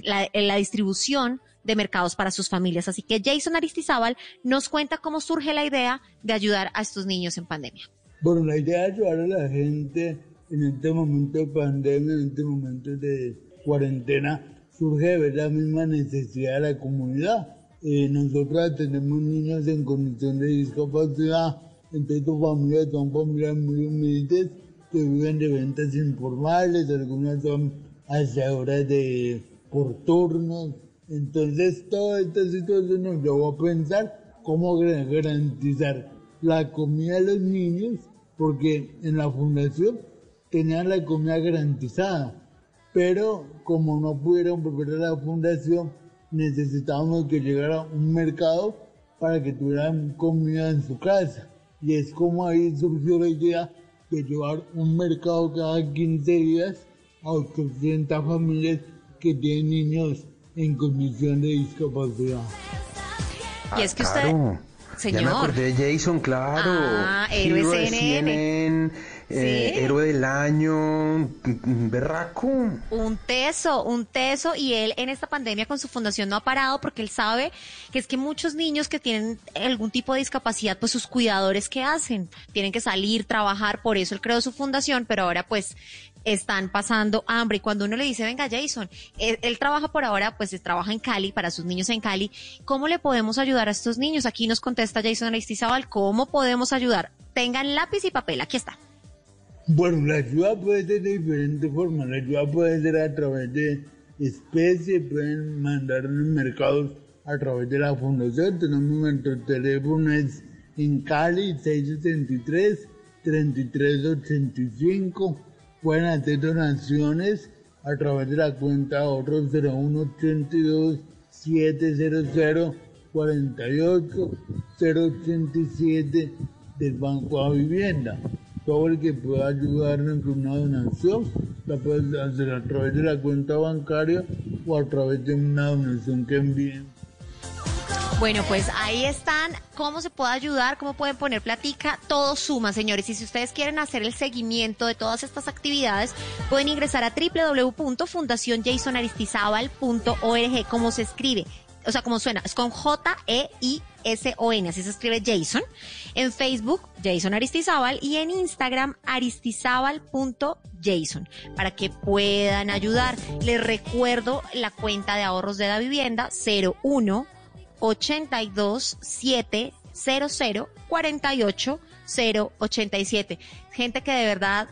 la, la distribución de mercados para sus familias. Así que Jason Aristizábal nos cuenta cómo surge la idea de ayudar a estos niños en pandemia. Bueno, la idea de ayudar a la gente en este momento de pandemia, en este momento de cuarentena, surge la misma necesidad de la comunidad. Eh, nosotros tenemos niños en condición de discapacidad, entonces sus familias son familias muy humildes que viven de ventas informales, algunas son hacedores de por turnos. Entonces, toda esta situación nos llevó a pensar cómo garantizar la comida de los niños, porque en la fundación tenían la comida garantizada, pero como no pudieron volver a la fundación, necesitábamos que llegara un mercado para que tuvieran comida en su casa. Y es como ahí surgió la idea de llevar un mercado cada 15 días a 800 familias que tienen niños en condición de discapacidad. Y es que usted, Claro. señor. Ya me acordé de Jason, claro. Ah, héroe CNN. Eh, héroe del año, mm, berraco. Un teso, un teso, y él en esta pandemia con su fundación no ha parado porque él sabe que es que muchos niños que tienen algún tipo de discapacidad, pues sus cuidadores, ¿qué hacen? Tienen que salir, trabajar, por eso él creó su fundación, pero ahora pues están pasando hambre. Y cuando uno le dice, venga Jason, él, él trabaja por ahora, pues trabaja en Cali, para sus niños en Cali, ¿cómo le podemos ayudar a estos niños? Aquí nos contesta Jason Aristizábal, ¿cómo podemos ayudar? Tengan lápiz y papel, aquí está. Bueno, la ayuda puede ser de diferentes formas. La ayuda puede ser a través de especie, pueden mandar en los mercados a través de la fundación. Tenemos nuestro teléfono es en Cali 673-3385. Pueden hacer donaciones a través de la cuenta ahorro 0182 700 48 087 del Banco de Vivienda. El que pueda ayudarnos con una donación la puede hacer a través de la cuenta bancaria o a través de una donación que envíen. Bueno, pues ahí están cómo se puede ayudar, cómo pueden poner platica, todo suma, señores. Y si ustedes quieren hacer el seguimiento de todas estas actividades, pueden ingresar a www.fundacionjasonaristizabal.org, como se escribe, o sea, como suena, es con J-E-I-S-O-N, así se escribe Jason. En Facebook, Jason Aristizábal, y en Instagram, aristizábal.jason, para que puedan ayudar. Les recuerdo la cuenta de ahorros de la vivienda, 01 82 700 48 087. Gente que de verdad,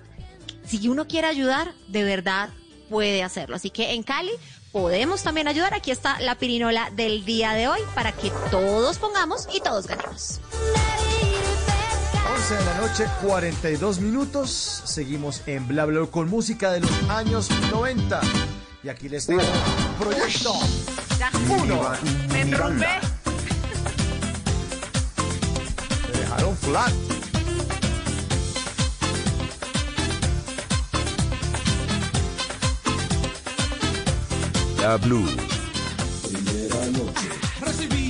si uno quiere ayudar, de verdad puede hacerlo. Así que en Cali podemos también ayudar. Aquí está la pirinola del día de hoy para que todos pongamos y todos ganemos. 11 de la noche, 42 minutos. Seguimos en Bla Bla con música de los años 90. Y aquí les tengo Proyecto Ya. Uno. Me enrumbé. Me dejaron flat. La Blue. Recibí una llamada,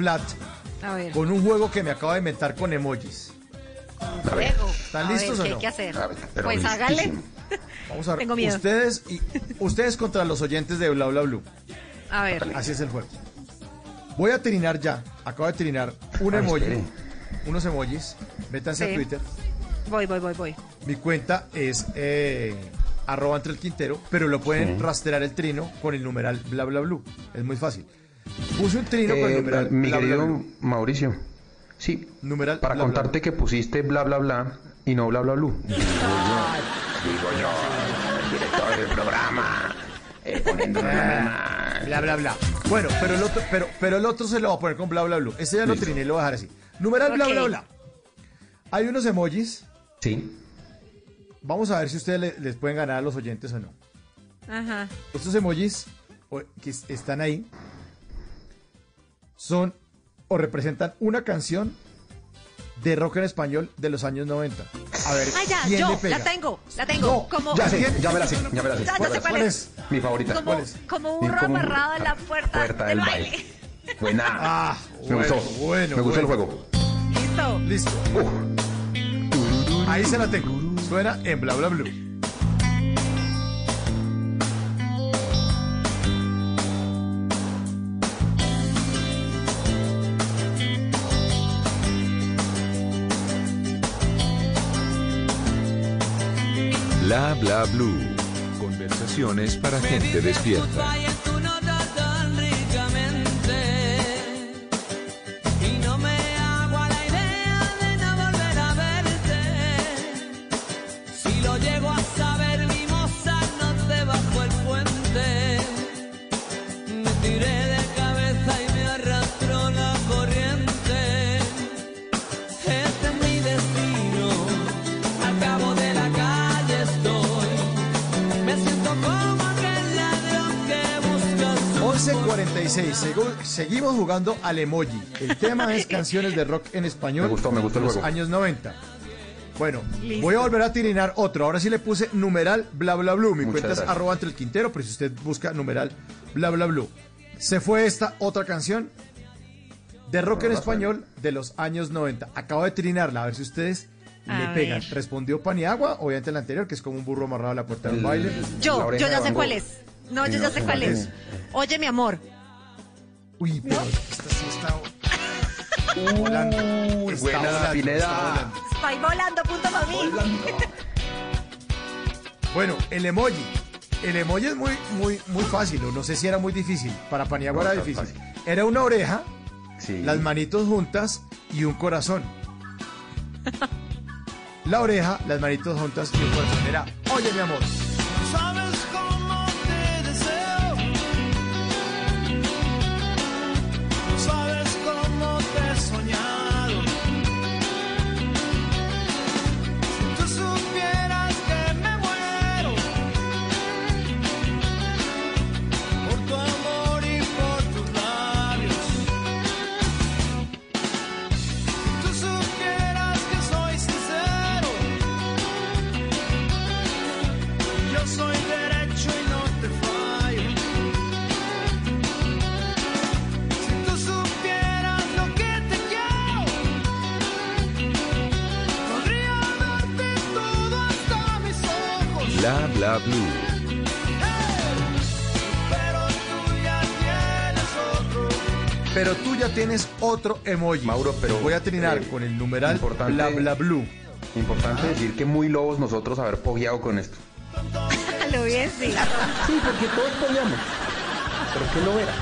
flat A ver. con un juego que me acabo de inventar con emojis. ¿Están A listos ver, o ¿qué no? hay que hacer? Pues hágale. Vamos a ver. Tengo miedo. Ustedes y ustedes contra los oyentes de Bla Bla Blue. A ver. Así es el juego. Voy a trinar ya. Acabo de trinar un Ay, emoji. espere. Unos emojis. Métanse Sí. a Twitter. Voy, voy, voy, voy. Mi cuenta es eh, arroba entre el quintero, pero lo pueden Sí. rastrear el trino con el numeral bla bla blue. Es muy fácil. Puse un trino con el Eh, numeral mi bla, bla, querido blue. Mauricio, sí, Numeral para bla, bla, contarte que pusiste bla bla bla y no bla bla blue. Digo yo, digo yo, el director del programa, eh, poniendo Ah, bla bla bla. Bueno, pero el otro, pero, pero el otro se lo va a poner con bla bla blue. Este ya lo Listo. triné y lo voy a dejar así. Numeral bla Ok. bla bla. Hay unos emojis. Sí. Vamos a ver si ustedes le- les pueden ganar a los oyentes o no. Ajá. Estos emojis que es- están ahí son o representan una canción de rock en español de los años 90. A ver, Ah, ya, ¿quién le yo, pega? la tengo, la tengo. No, como, Ya sé, ya me la sé, ya me la sé. Ya, ya sé cuál es. Mi favorita. como, ¿Cuál es? como Y burro como un- amarrado en la puerta, Puerta del del baile. baile. Buena. Ah, me bueno, gustó. bueno, me gustó bueno. el juego. Listo. Listo. Ahí se la tengo. Suena en bla bla blue. Bla blue. Conversaciones para gente despierta. Seguimos jugando al emoji. El tema es canciones de rock en español. Me gustó, me gustó de el los juego. años 90. Bueno, Listo. voy a volver a tirinar otro. Ahora sí le puse numeral bla bla blue. Mi Muchas cuenta es arroba entre el quintero, pero si usted busca numeral bla bla blue. Se fue esta otra canción de rock en español de los años 90. Acabo de trinarla, a ver si ustedes A le ver. pegan. Respondió Paniagua, obviamente la anterior, que es como un burro amarrado a la puerta de un baile. Yo, yo ya sé cuál es. No, yo ya sé cuál es. Oye, mi amor. Uy, pero esta sí está volando. Está buena, volando, Pineda. está volando. Estoy volando, punto para mí. Bueno, el emoji. El emoji es muy, muy, muy fácil, o no sé si era muy difícil. Para Paniagua No, era difícil. Era una oreja, Sí. las manitos juntas y un corazón. La oreja, las manitos juntas y un corazón. Era, oye mi amor. Blue. Pero tú ya tienes otro. Pero tú ya tienes otro emoji. Mauro, pero, Voy a trinar eh, con el numeral importante- bla bla blue. Importante decir que muy lobos nosotros haber pogueado con esto. Lo bien, sí. Sí, porque todos pogueamos. Pero qué lo era.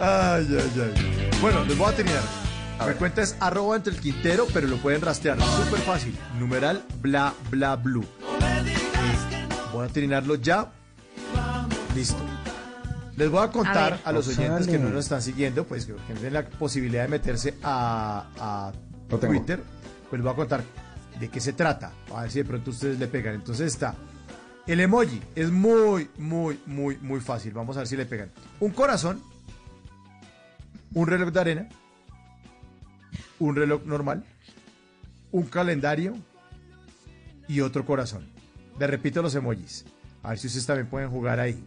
Ay, ay, ay. Bueno, les voy a terminar. Mi cuenta es arroba entre el quintero, pero lo pueden rastrear. Súper fácil. Numeral bla bla blue. A terminarlo ya. Listo. Les voy a contar A los oyentes que no nos están siguiendo, pues que tienen la posibilidad de meterse a, a. Twitter. Pues les voy a contar de qué se trata. A ver si de pronto ustedes le pegan. Entonces está. El emoji es muy, muy, muy, muy fácil. Vamos a ver si le pegan. Un corazón, un reloj de arena, un reloj normal, un calendario y otro corazón. Le repito los emojis. A ver si ustedes también pueden jugar ahí.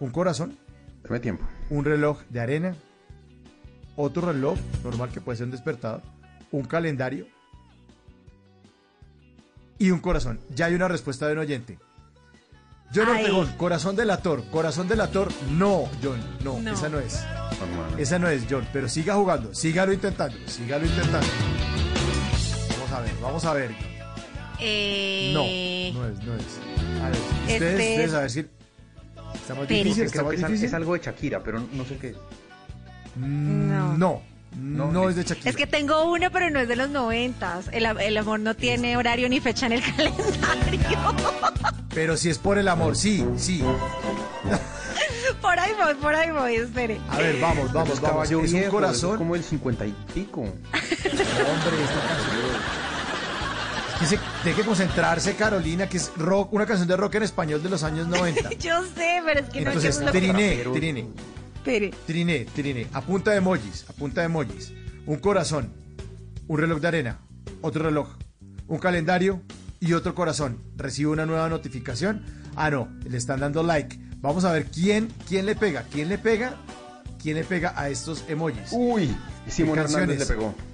Un corazón, Dame tiempo. un reloj de arena, otro reloj normal que puede ser un despertador, un calendario y un corazón. Ya hay una respuesta de un oyente. John Ay. Ortegón, corazón delator, corazón delator, no, John, no, No. esa no es. Esa no es, John, pero siga jugando, sígalo intentando, sígalo intentando. Vamos a ver, vamos a ver. No, Eh, no es, no es. A ver, ustedes, Este ustedes es- a si está más difícil, está más es, difícil. es algo de Shakira, pero no sé qué. Mm, No, no, No, es de Shakira. es que tengo uno, pero no es de los noventas. El, el amor no tiene horario ni fecha en el calendario. Pero si es por el amor, sí, sí. por ahí voy, por ahí voy, espere. A ver, vamos, vamos, vamos. caballo Es viejo, un corazón. es como el 50 y pico. Hombre, esta canción. Que se, tiene que concentrarse, Carolina, que es rock, una canción de rock en español de los años 90. Yo sé, pero es que Entonces, no es que triné, Pero- triné, Espere. triné, triné. A punta de emojis, a punta de emojis. Un corazón, un reloj de arena, otro reloj, un calendario y otro corazón. Recibe una nueva notificación. Ah, no, le están dando like. Vamos a ver quién, quién le pega, quién le pega, quién le pega a estos emojis. Uy, Simón ¿Qué Hernández le canciones? pegó.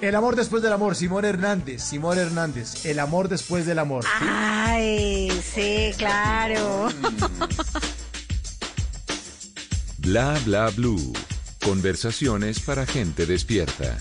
El amor después del amor, Simón Hernández, Simón Hernández, el amor después del amor. Ay, sí, claro. Bla bla blue. Conversaciones para gente despierta.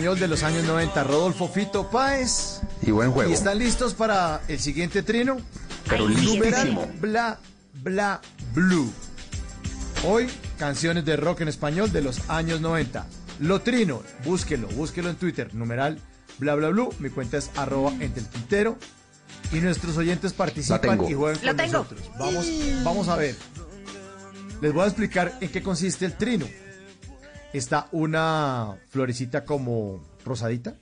Español de los años 90, Rodolfo Fito Páez. Y buen juego. ¿Y están listos para el siguiente trino? Pero Numeral bla, bla, blue. Hoy, canciones de rock en español de los años 90. Lo trino, búsquelo, búsquelo en Twitter, numeral bla, bla, blue. Mi cuenta es arroba entre el Quintero. Y nuestros oyentes participan y juegan con nosotros. Vamos, vamos a ver. Les voy a explicar en qué consiste el trino. Está una florecita como rosadita.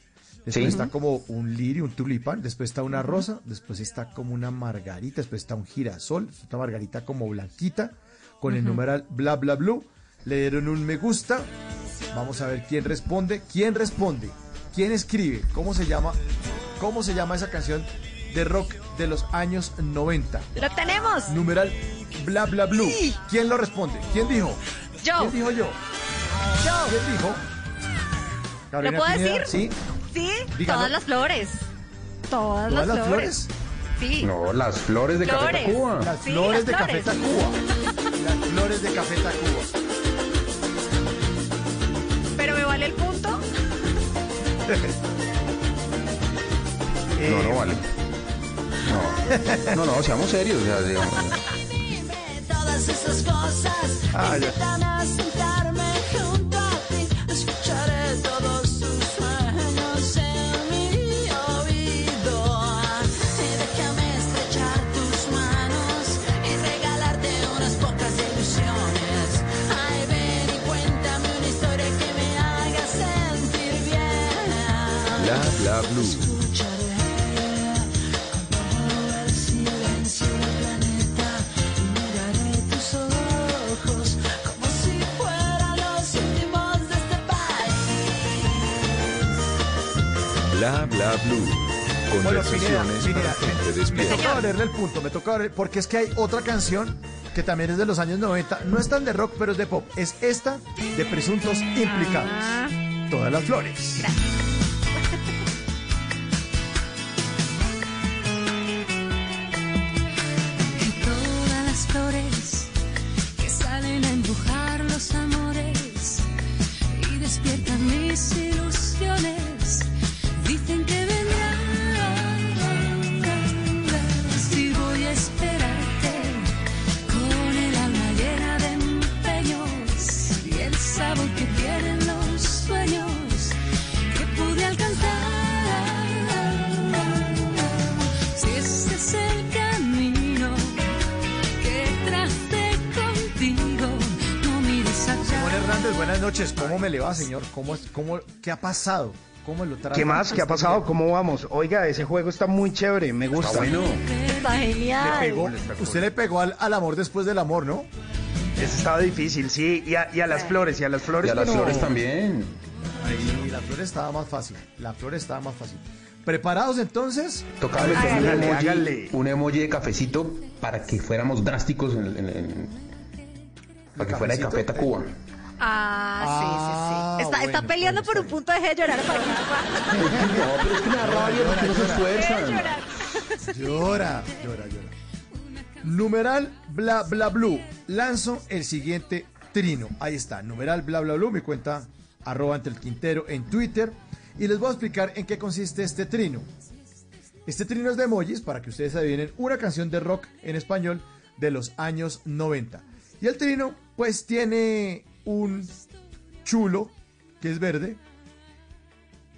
Después Sí. está como un lirio, un tulipán. Después está una rosa. Después está como una margarita. Después está un girasol. Esta margarita como blanquita. Con el numeral bla bla blue. Le dieron un me gusta. Vamos a ver quién responde. ¿Quién responde? ¿Quién escribe? ¿Cómo se llama? ¿Cómo se llama esa canción de rock de los años 90? ¡Lo tenemos! Numeral bla bla blue. ¿Quién lo responde? ¿Quién dijo? Yo. ¿Quién dijo yo? Yo. ¿Quién dijo? ¿Lo puedo Pineda, decir? Sí. Sí, Dígalo. todas las flores. Todas, ¿Todas las, las flores. Sí. No, las flores de Café Flores. Tacuba. Las Sí, flores las de Café flores. Tacuba. Las flores de Café Tacuba. Pero me vale el punto. No, no vale. No, no, no, seamos serios. sea, digamos, Todas esas cosas Ah, ya. Bla blue. Bueno, Conversaciones Pineda, para me toca valerle el punto, me toca valer, porque es que hay otra canción que también es de los años 90, no es tan de rock, pero es de pop. Es esta de Presuntos Implicados. Todas las flores. Y noches. ¿Cómo me le va, señor? ¿Cómo, es- cómo, ¿Qué ha pasado? ¿Cómo lo? ¿Qué más? ¿Qué ha pasado? ¿Cómo vamos? Oiga, ese juego está muy chévere, me gusta. Está Le genial. pegó, usted le pegó al, al amor después del amor, ¿no? Ese estaba difícil, sí. Y a, y a las flores, y a las flores. Y a las pero- flores también. Ahí la flor estaba más fácil. La flor estaba más fácil. ¿Preparados entonces? Tocaba meter un Hágale, emoji, hágale. un emoji de cafecito para que fuéramos drásticos en, en- en- para que fuera de Café? Tacuba. Ah, sí, sí, sí. Está, bueno, está peleando bueno, por un punto de llorar para No, pero es que me da rabia porque no se esfuerzan. Llora, llora, llora. Numeral bla bla blue. Lanzo el siguiente trino. Ahí está. Numeral bla bla blue. Mi cuenta arroba ante el Quintero en Twitter. Y les voy a explicar en qué consiste este trino. Este trino es de emojis para que ustedes adivinen una canción de rock en español de los años 90. Y el trino, pues, tiene un chulo que es verde.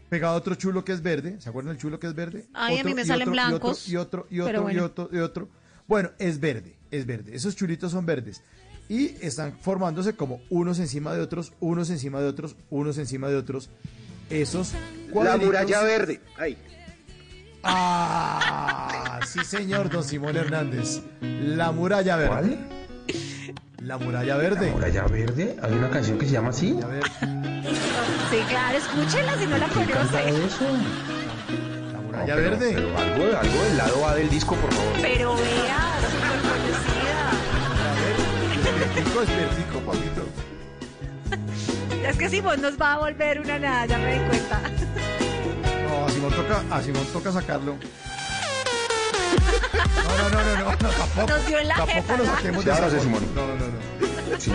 Pegado a otro chulo que es verde. ¿Se acuerdan del chulo que es verde? Ay, a Otro, mí me y salen otro, y otro, blancos, Y otro, y otro, y bueno. otro, y otro. Bueno, es verde, es verde. Esos chulitos son verdes. Y están formándose como unos encima de otros, unos encima de otros, unos encima de otros. Esos La muralla verde. Ay. Ah, sí señor, don Simón Hernández. La muralla verde. ¿Cuál? La muralla verde. Muralla Verde. Hay una canción que se llama así. Sí, claro, escúchela si no la ¿Quién canta conoce. eso? la No, muralla pero- verde. pero algo, algo del lado A del disco, por favor. Pero vea, súper conocida. Espertico, espertico, papito. Es que Simón nos va a volver una nada, ya me di cuenta. No, a Simón toca, a Simón toca sacarlo. No, no, no, no, no, tampoco. Nos tampoco nos de Simón. No, no, no. Sí.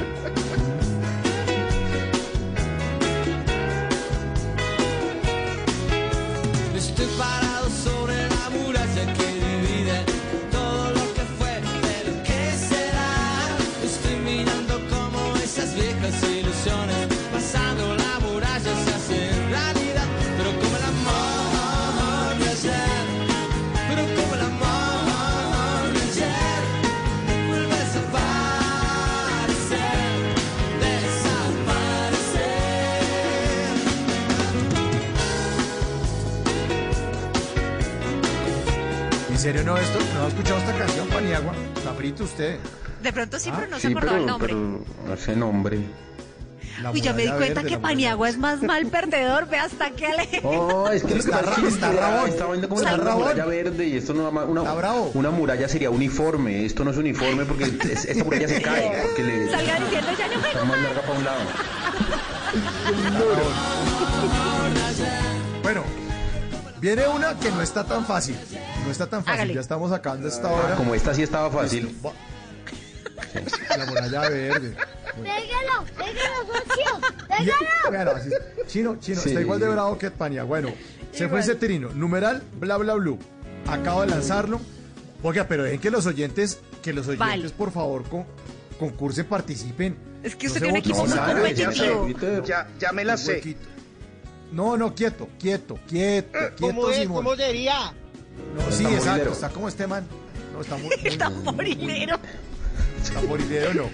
Serio no esto? ¿No ha escuchado esta canción, Paniagua? ¿Está frito usted? De pronto sí, pero no se Sí, acordaba el pero, nombre. pero ese nombre. La Uy, ya me di cuenta verde, que la Paniagua es más mal perdedor, ve hasta que ale. Oh, es que Está está está rabón. Está viendo como Está una rabón. muralla verde y esto no una, una, una muralla sería uniforme. Esto no es uniforme porque es- esta muralla se cae porque le Salga diciendo, ya no está juego más más. larga para un lado. Bueno, viene una que no está tan fácil. No está tan fácil. Hágale. Ya estamos sacando esta hora. Como esta sí estaba fácil. La muralla verde. Pégalo, pégalo, socio, pégalo. Así- Chino, chino, Sí. está igual de bravo que Pania. Bueno, se fue ese trino. Numeral, bla, bla, blue. Acabo de lanzarlo. Oiga, pero dejen que los oyentes, que los oyentes, Vale. por favor, con, concursen, participen. Es que No usted tiene un equipo muy No, competitivo. Ya, ya me la sé. Huequito. No, no, quieto, quieto, quieto, Eh, quieto, ¿cómo es? Simón. ¿Cómo sería? No, sí, Está exacto, morilero. está como este man. No, está muy, muy- Está morilero. Está morilero, no.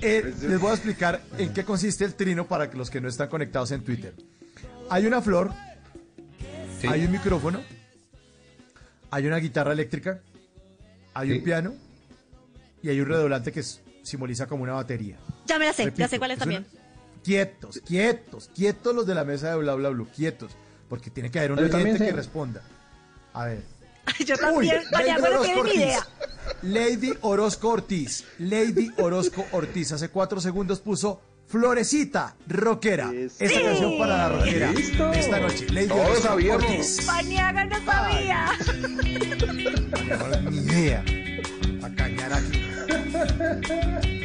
Eh, les voy a explicar en qué consiste el trino para que los que no están conectados en Twitter. Hay una flor, Sí. hay un micrófono, hay una guitarra eléctrica, hay Sí. un piano y hay un redoblante que simboliza como una batería. Ya me la sé, ya Repito, sé cuál es es también. Quietos, quietos, quietos los de la mesa de bla bla bla, quietos, porque tiene que haber un oyente que responda. A ver. Yo también, Paniagua no tiene ni idea. Lady Orozco Ortiz. Lady Orozco Ortiz hace cuatro segundos puso Florecita Rockera. Esa Sí. canción para la rockera Listo. esta noche. Lady Todos Orozco sabíamos. Ortiz. Paniagua no sabía. No, ni idea. A cañar aquí.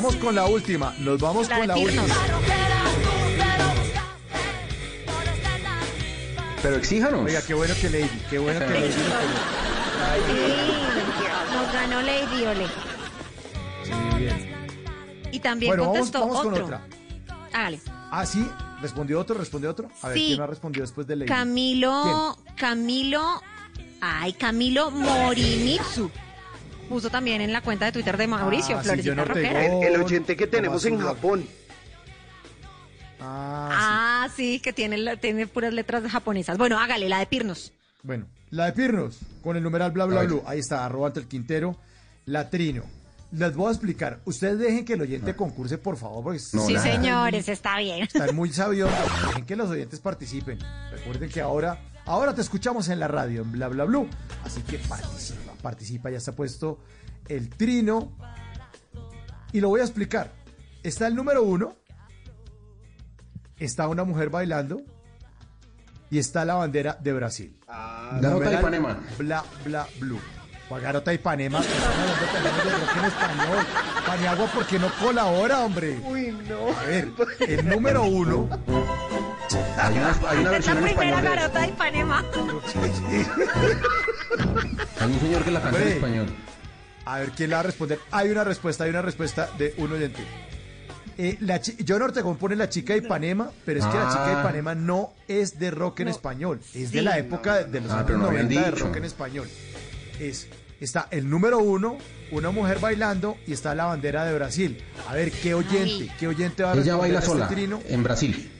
Vamos con la última. Nos vamos La con la Pirnos. última. Pero exíjanos. Oiga, qué bueno que Lady. Qué bueno que Lady. Sí, nos ganó Lady Ole. Bien. Y también Bueno, vamos, contestó vamos con otro. otra. Hágale. Ah, sí. ¿Respondió otro? ¿Respondió otro? A ver, Sí. ¿quién no ha respondido después de Lady? Camilo, Camilo, ay, Camilo Morimitsu. Puso también en la cuenta de Twitter de Mauricio, Ah, sí. Rockera. El, el oyente que tenemos en Japón. Ah, Ah, sí, que tiene, tiene puras letras japonesas. Bueno, hágale, la de Pirnos. Bueno, la de Pirnos, con el numeral bla bla bla. Ahí está, arroba ante el Quintero. La Trino. Les voy a explicar. Ustedes dejen que el oyente concurse, por favor, porque No, sí, señores, está bien. están muy sabios. Dejen que los oyentes participen. Recuerden que ahora, ahora te escuchamos en la radio, en bla bla bla. Así que participa, participa. Ya está puesto el Trino. Y lo voy a explicar. Está el número uno. Está una mujer bailando. Y está la bandera de Brasil. Garota de Numeral Ipanema. Bla, bla, blue. ¿Cuál Garota de Ipanema? Estamos hablando de teléfonos de rock en español. Paniagua, ¿por qué no colabora, hombre? Uy, no. A ver, el número uno. Hay una, hay una Es versión la en primera español. garota de Ipanema. Hay un señor que la canta en Hombre. español. A ver, ¿quién la va a responder? Hay una respuesta, hay una respuesta de un oyente. Eh, la chi- John Ortegón pone la chica de Ipanema, pero es que la chica de Ah. Ipanema no es de rock en español, es de Sí. la época de- de los Ah, años pero no habían 90 de dicho. rock en español. Es, está el número uno, una mujer bailando y está la bandera de Brasil. A ver, ¿qué oyente, Ay. qué oyente va a Ella responder baila a este sola trino? en Brasil.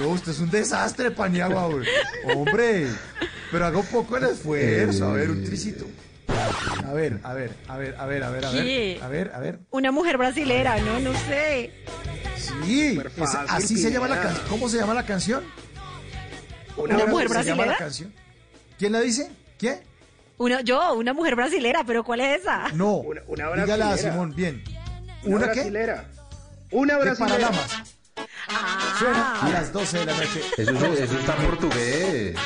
No, usted es un desastre, Paniagua, güey. Hombre, pero haga un poco el esfuerzo. A ver, un tricito. A ver, a ver, a ver, a ver, a ver, a ver, a ver, a ver. Una mujer brasilera, no, no sé. Sí, es- así se llama la canción. ¿Cómo se llama la canción? ¿Una ¿Cómo mujer se llama la brasilera? canción? ¿Quién la dice? ¿Quién? Una, yo, una mujer brasilera, pero ¿cuál es esa? No. Una, una Dígala, brasilera. Simón, bien. Una, ¿Una qué? brasilera. Una ¿Qué brasilera. Paralamas? Suena a las 12 de la noche. Eso, es- eso está en portugués.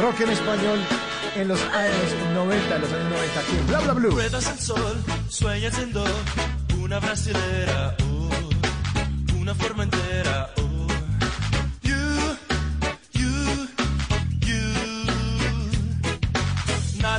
Rock en español en los años 90, los años 90 aquí en Bla Bla Blue. Ruedas al sol, sueña siendo una brasilera, oh, una forma entera, oh.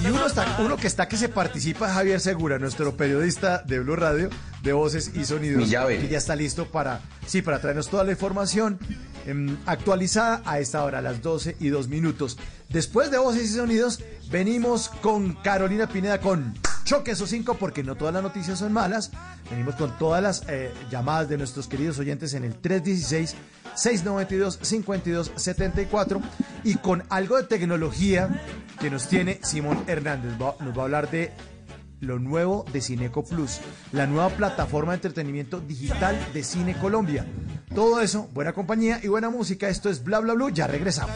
Y uno, está, uno que está que se participa Javier Segura, nuestro periodista de Blue Radio, de voces y sonidos. Que ya está listo para, sí, para traernos toda la información em, actualizada a esta hora, a las 12 y 2 minutos. Después de voces y sonidos, venimos con Carolina Pineda con Choque esos cinco, porque no todas las noticias son malas. Venimos con todas las eh, llamadas de nuestros queridos oyentes en el 316. 692-5274 y con algo de tecnología que nos tiene Simón Hernández. Nos va a hablar de lo nuevo de Cineco Plus, la nueva plataforma de entretenimiento digital de Cine Colombia. Todo eso, buena compañía y buena música. Esto es Bla Bla Blue. Ya regresamos.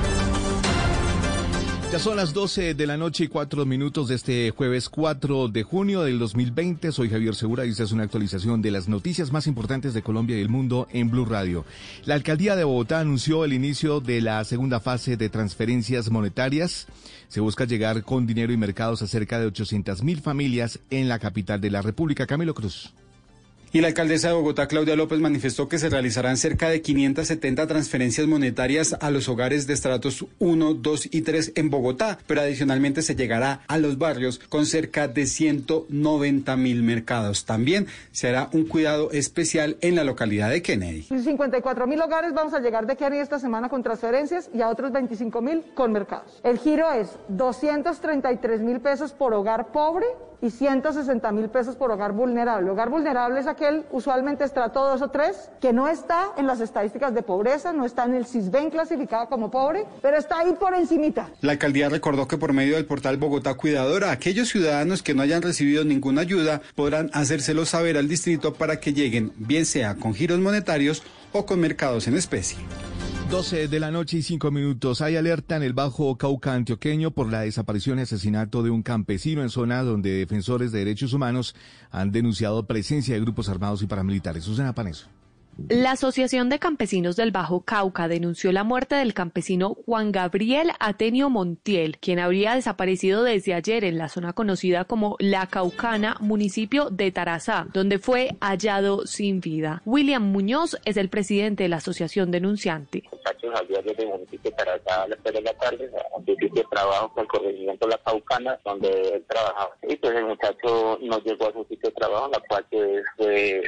Ya son las 12 de la noche y 4 minutos de este jueves 4 de junio del 2020. Soy Javier Segura y esta es una actualización de las noticias más importantes de Colombia y el mundo en Blue Radio. La alcaldía de Bogotá anunció el inicio de la segunda fase de transferencias monetarias. Se busca llegar con dinero y mercados a cerca de 800 mil familias en la capital de la República. Camilo Cruz. Y la alcaldesa de Bogotá, Claudia López, manifestó que se realizarán cerca de 570 transferencias monetarias a los hogares de estratos 1, 2 y 3 en Bogotá, pero adicionalmente se llegará a los barrios con cerca de 190 mil mercados. También se hará un cuidado especial en la localidad de Kennedy. 54 mil hogares vamos a llegar de Kennedy esta semana con transferencias y a otros 25 mil con mercados. El giro es 233 mil pesos por hogar pobre y 160 mil pesos por hogar vulnerable. Hogar vulnerable es aquel usualmente estrato 2 o 3 que no está en las estadísticas de pobreza, no está en el CISBEN clasificado como pobre, pero está ahí por encimita. La alcaldía recordó que por medio del portal Bogotá Cuidadora, aquellos ciudadanos que no hayan recibido ninguna ayuda podrán hacérselo saber al distrito para que lleguen, bien sea con giros monetarios o con mercados en especie. 12 de la noche y 5 minutos. Hay alerta en el Bajo Cauca antioqueño por la desaparición y asesinato de un campesino en zona donde defensores de derechos humanos han denunciado presencia de grupos armados y paramilitares. Susana Paneso. La Asociación de Campesinos del Bajo Cauca denunció la muerte del campesino Juan Gabriel Atenio Montiel, quien habría desaparecido desde ayer en la zona conocida como La Caucana, municipio de Tarazá, donde fue hallado sin vida. William Muñoz es el presidente de la asociación denunciante. muchachos al día del municipio de Tarazá a las 3 de la tarde, un de trabajo con el corregimiento La Caucana, donde él trabajaba. Y pues el muchacho no llegó a su sitio de trabajo, la cual pues, fue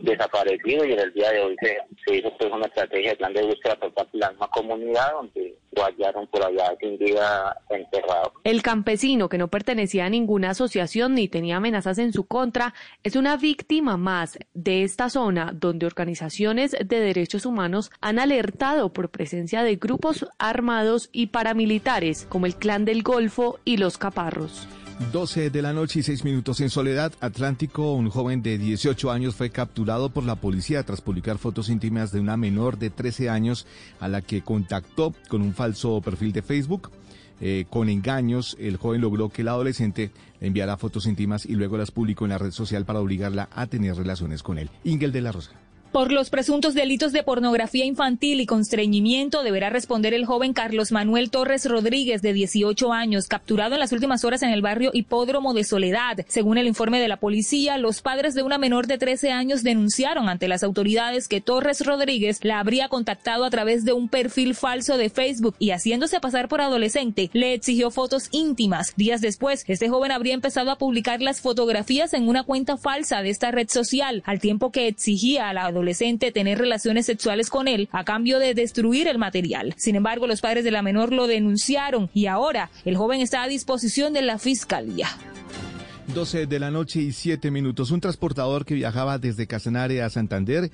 desaparecido y en el día de hoy se, hizo pues una estrategia de plan de búsqueda por parte de la misma comunidad donde lo hallaron por allá sin vida enterrado. El campesino, que no pertenecía a ninguna asociación ni tenía amenazas en su contra, es una víctima más de esta zona donde organizaciones de derechos humanos han alertado por presencia de grupos armados y paramilitares como el Clan del Golfo y los Caparros. 12 de la noche y 6 minutos en Soledad Atlántico, un joven de 18 años fue capturado por la policía tras publicar fotos íntimas de una menor de 13 años a la que contactó con un falso perfil de Facebook. eh, con engaños, el joven logró que el adolescente le enviara fotos íntimas y luego las publicó en la red social para obligarla a tener relaciones con él. Ingel de la Rosa. Por los presuntos delitos de pornografía infantil y constreñimiento deberá responder el joven Carlos Manuel Torres Rodríguez, de 18 años, capturado en las últimas horas en el barrio Hipódromo de Soledad. Según el informe de la policía, los padres de una menor de 13 años denunciaron ante las autoridades que Torres Rodríguez la habría contactado a través de un perfil falso de Facebook y haciéndose pasar por adolescente, le exigió fotos íntimas. Días después, este joven habría empezado a publicar las fotografías en una cuenta falsa de esta red social, al tiempo que exigía a la adolescente tener relaciones sexuales con él a cambio de destruir el material. Sin embargo, los padres de la menor lo denunciaron y ahora el joven está a disposición de la fiscalía. 12 de la noche y 7 minutos. Un transportador que viajaba desde Casanare a Santander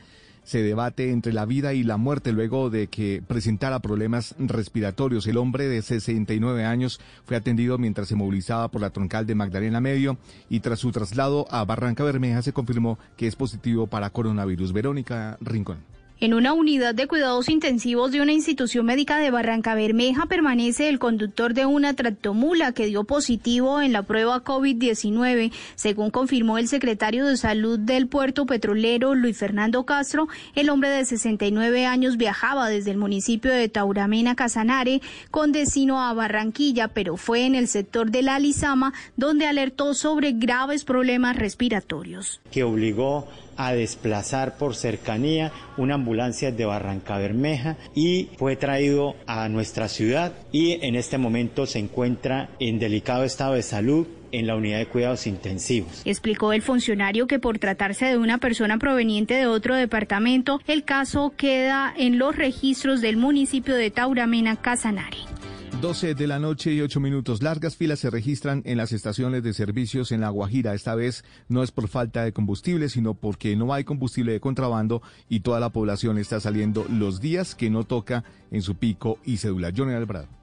se debate entre la vida y la muerte luego de que presentara problemas respiratorios. El hombre de 69 años fue atendido mientras se movilizaba por la troncal de Magdalena Medio y tras su traslado a Barranca Bermeja se confirmó que es positivo para coronavirus. Verónica Rincón. En una unidad de cuidados intensivos de una institución médica de Barranca Bermeja permanece el conductor de una tractomula que dio positivo en la prueba COVID-19. Según confirmó el secretario de Salud del puerto petrolero, Luis Fernando Castro, el hombre de 69 años viajaba desde el municipio de Tauramena, Casanare, con destino a Barranquilla, pero fue en el sector de la Lizama donde alertó sobre graves problemas respiratorios. Que obligó a desplazar por cercanía una ambulancia de Barranca Bermeja y fue traído a nuestra ciudad y en este momento se encuentra en delicado estado de salud en la unidad de cuidados intensivos. Explicó el funcionario que por tratarse de una persona proveniente de otro departamento, el caso queda en los registros del municipio de Tauramena, Casanare. 12 de la noche y 8 minutos. Largas filas se registran en las estaciones de servicios en La Guajira. Esta vez no es por falta de combustible, sino porque no hay combustible de contrabando y toda la población está saliendo los días que no toca en su pico y cédula. Johnny Albrado.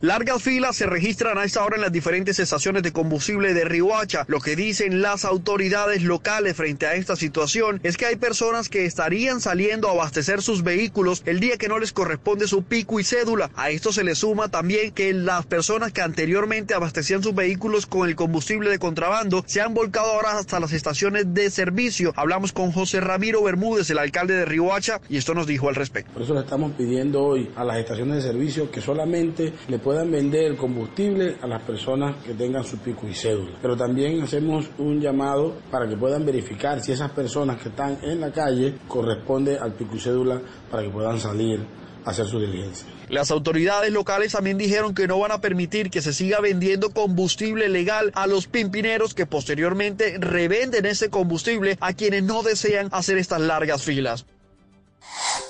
Largas filas se registran a esta hora en las diferentes estaciones de combustible de Riohacha. Lo que dicen las autoridades locales frente a esta situación es que hay personas que estarían saliendo a abastecer sus vehículos el día que no les corresponde su pico y cédula. A esto se le suma también que las personas que anteriormente abastecían sus vehículos con el combustible de contrabando se han volcado ahora hasta las estaciones de servicio. Hablamos con José Ramiro Bermúdez, el alcalde de Riohacha, y esto nos dijo al respecto. Por eso le estamos pidiendo hoy a las estaciones de servicio que solamente le puedan vender combustible a las personas que tengan su pico y cédula. Pero también hacemos un llamado para que puedan verificar si esas personas que están en la calle corresponde al pico y cédula para que puedan salir a hacer su diligencia. Las autoridades locales también dijeron que no van a permitir que se siga vendiendo combustible legal a los pimpineros que posteriormente revenden ese combustible a quienes no desean hacer estas largas filas.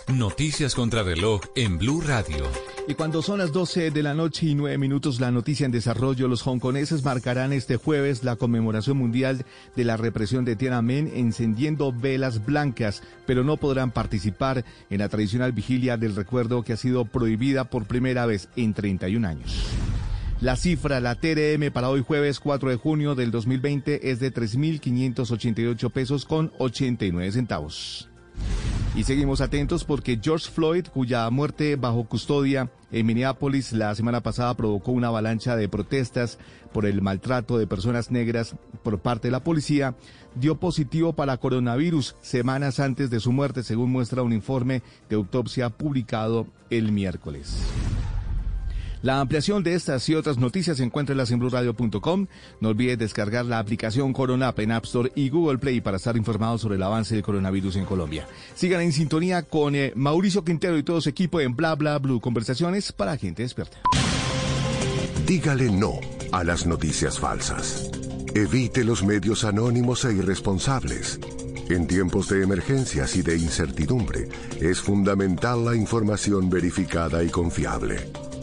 Noticias contra reloj en Blue Radio. Y cuando son las 12 de la noche y 9 minutos, la noticia en desarrollo, los hongkoneses marcarán este jueves la conmemoración mundial de la represión de Tiananmen encendiendo velas blancas, pero no podrán participar en la tradicional vigilia del recuerdo que ha sido prohibida por primera vez en 31 años. La cifra, la TRM para hoy jueves 4 de junio del 2020 es de 3.588 pesos con 89 centavos. Y seguimos atentos porque George Floyd, cuya muerte bajo custodia en Minneapolis la semana pasada provocó una avalancha de protestas por el maltrato de personas negras por parte de la policía, dio positivo para coronavirus semanas antes de su muerte, según muestra un informe de autopsia publicado el miércoles. La ampliación de estas y otras noticias encuéntrelas en blurradio.com. No olvide descargar la aplicación Corona en App Store y Google Play para estar informados sobre el avance del coronavirus en Colombia. Sigan en sintonía con eh, Mauricio Quintero y todo su equipo en Bla Bla Blue. Conversaciones para gente despierta. Dígale no a las noticias falsas. Evite los medios anónimos e irresponsables. En tiempos de emergencias y de incertidumbre, es fundamental la información verificada y confiable.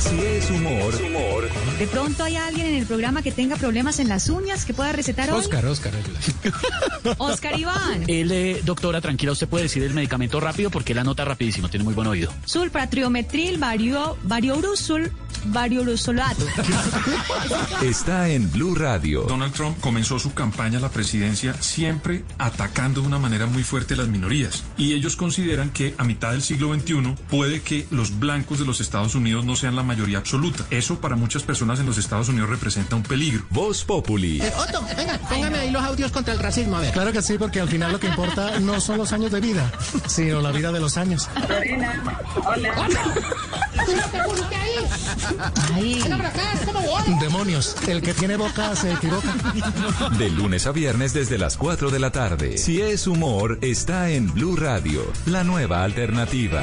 Si es humor, humor. De pronto hay alguien en el programa que tenga problemas en las uñas que pueda recetar hoy. Oscar, Oscar. Oscar Iván. Él, eh, doctora, tranquila, usted puede decir el medicamento rápido porque él anota rapidísimo, tiene muy buen oído. Sulpratriometril, vario, variorusul, variorusolato. Está en Blue Radio. Donald Trump comenzó su campaña a la presidencia siempre atacando de una manera muy fuerte a las minorías. Y ellos consideran que a mitad del siglo XXI puede que los blancos de los Estados Unidos no sean la mayoría absoluta. Eso para muchas personas en los Estados Unidos representa un peligro. Voz Populi. Eh, Otto, venga, póngame ahí los audios contra el racismo, a ver. Claro que sí, porque al final lo que importa no son los años de vida, sino la vida de los años. Hola. ahí? Demonios, el que tiene boca se equivoca. De lunes a viernes desde las 4 de la tarde. Si es humor, está en Blue Radio, la nueva alternativa.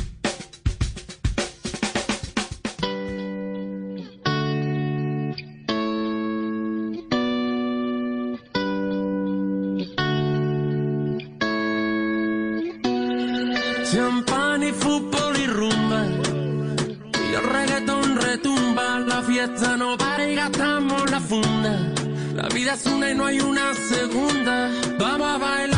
La vida es una y no hay una segunda. Vamos a bailar,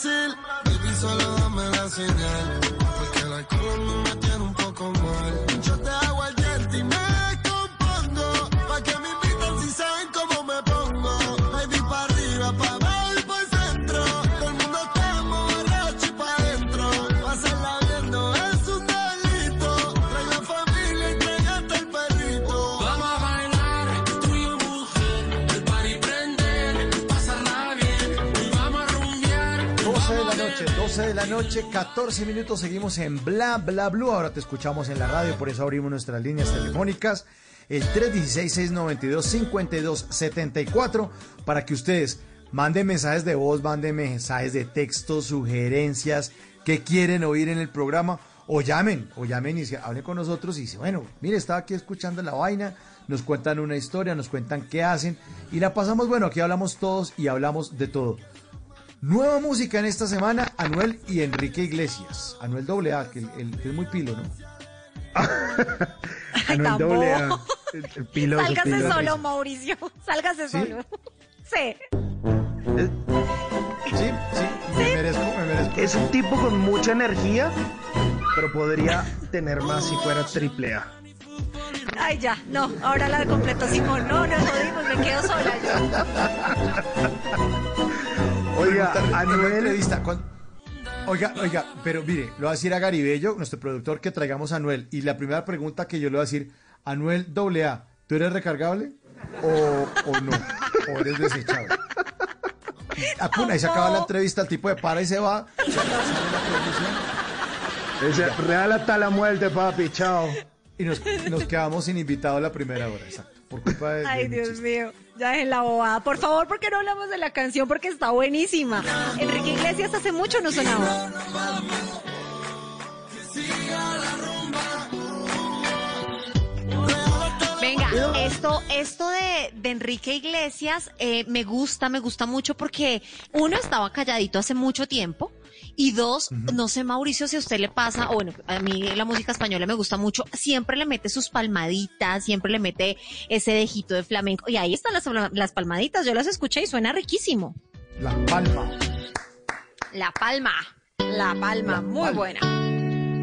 Baby, solo dame la señal, porque el alcohol a noche, 14 minutos, seguimos en Bla Bla Blue. Ahora te escuchamos en la radio, por eso abrimos nuestras líneas telefónicas, el 316-692-5274, para que ustedes manden mensajes de voz, manden mensajes de texto, sugerencias, que quieren oír en el programa, o llamen, o llamen y hablen con nosotros y dicen, bueno, mire, estaba aquí escuchando la vaina, nos cuentan una historia, nos cuentan qué hacen, y la pasamos, bueno, aquí hablamos todos y hablamos de todo. Nueva música en esta semana, Anuel y Enrique Iglesias. Anuel AA, que, el- el- que es muy pilo, ¿no? Anuel doble A, el, el piloso, Sálgase solo, Mauricio. Sálgase ¿Sí? solo. Sí. Sí, sí, me merezco, me merezco. Es un tipo con mucha energía, pero podría tener más si fuera triple A. Ay, ya. No, ahora la completó Simón. No, nos jodimos, me quedo sola yo. Oiga, Anuel Oiga, oiga, pero mire, le voy a decir a Garibello, nuestro productor, que traigamos a Anuel. Y la primera pregunta que yo le voy a decir, Anuel AA, ¿tú eres recargable o, o no? ¿O eres desechado? Apuna, ahí se acaba la entrevista, el tipo de para y se va. se real hasta la muerte, papi, chao. Y nos, nos quedamos sin invitado a la primera hora, exacto. Por culpa de. Ay, de Dios chiste. mío. Ya en la bobada. Por favor, ¿por qué no hablamos de la canción? Porque está buenísima. Enrique Iglesias hace mucho no sonaba. Venga, esto, esto de, de Enrique Iglesias eh, me gusta, me gusta mucho porque uno estaba calladito hace mucho tiempo y dos, no sé Mauricio si a usted le pasa, o bueno, a mí la música española me gusta mucho, siempre le mete sus palmaditas, siempre le mete ese dejito de flamenco y ahí están las, las palmaditas, yo las escuché y suena riquísimo. La palma. La palma, la palma, muy buena.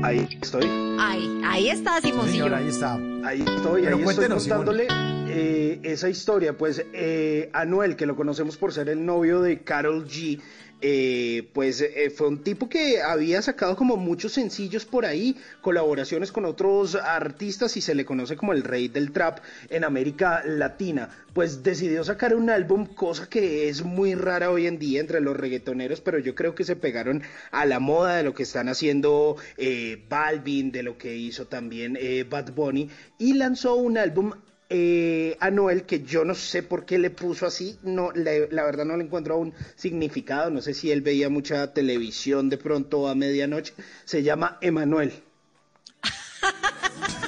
Ahí estoy. Ahí, ahí está Simoncillo. Señor, ahí está. Ahí estoy, Pero ahí cuéntenos, estoy contándole eh, esa historia. Pues eh, Anuel, que lo conocemos por ser el novio de Carol G, eh, pues eh, fue un tipo que había sacado como muchos sencillos por ahí, colaboraciones con otros artistas y se le conoce como el rey del trap en América Latina. Pues decidió sacar un álbum, cosa que es muy rara hoy en día entre los reggaetoneros, pero yo creo que se pegaron a la moda de lo que están haciendo eh, Balvin, de lo que hizo también Bad Bunny, y lanzó un álbum eh, a Noel que yo no sé por qué le puso así, no, la, la verdad no le encuentro un significado, no sé si él veía mucha televisión de pronto a medianoche, se llama Emanuel.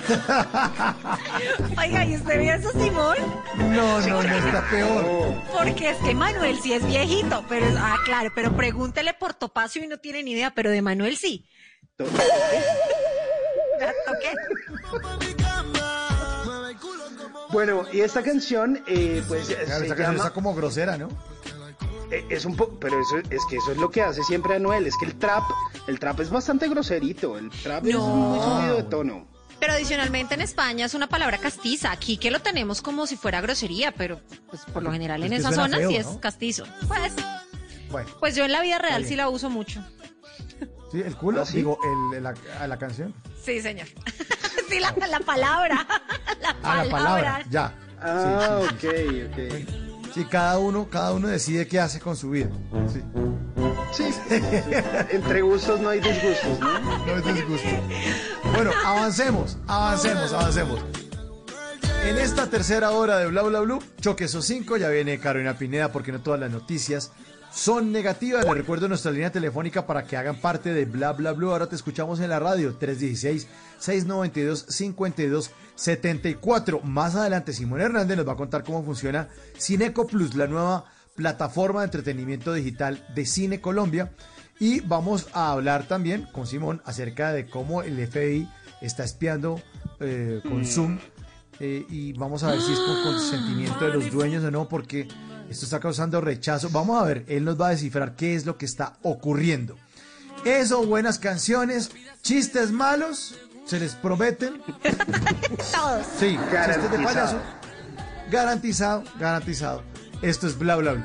Oiga, ¿y usted vio eso, Simón? No, no, no, está peor. Porque es que Manuel sí es viejito, pero ah, claro, pero pregúntele por Topacio y no tiene ni idea, pero de Manuel sí. Bueno, y esta canción, eh, pues Claro, se esa canción llama... está como grosera, ¿no? Eh, Es un poco, pero eso es que eso es lo que hace siempre Anuel, es que el trap, el trap es bastante groserito, el trap es muy subido de tono. Pero adicionalmente en España es una palabra castiza. Aquí que lo tenemos como si fuera grosería, pero pues por lo general en Es esa zona feo, sí es ¿no? castizo. Pues, Bueno, pues yo en la vida real sí la uso mucho. sí, el culo, ¿Ah, sí? digo, el, la, a la canción. Sí, señor. sí, la, la palabra. La Ah, la palabra, ya. Ah, Sí, ok, ok. Sí, cada uno, cada uno decide qué hace con su vida. Sí. Sí, entre gustos no hay disgustos, ¿no? No es disgusto. Bueno, avancemos, avancemos, avancemos. En esta tercera hora de Bla Bla Blue, Choque esos cinco, ya viene Carolina Pineda porque no todas las noticias son negativas. Les recuerdo nuestra línea telefónica para que hagan parte de Bla Bla Blue. Ahora te escuchamos en la radio 316-692-5274. Más adelante, Simón Hernández nos va a contar cómo funciona Cineco Plus, la nueva plataforma de entretenimiento digital de Cine Colombia. Y vamos a hablar también con Simón acerca de cómo el FBI está espiando eh, con Zoom. eh, y vamos a ver si es con consentimiento de los dueños o no, porque esto está causando rechazo. Vamos a ver, él nos va a descifrar qué es lo que está ocurriendo. Eso, buenas canciones, chistes malos, se les prometen. Todos. Sí, chistes de payaso. Garantizado, garantizado. Esto es bla bla bla.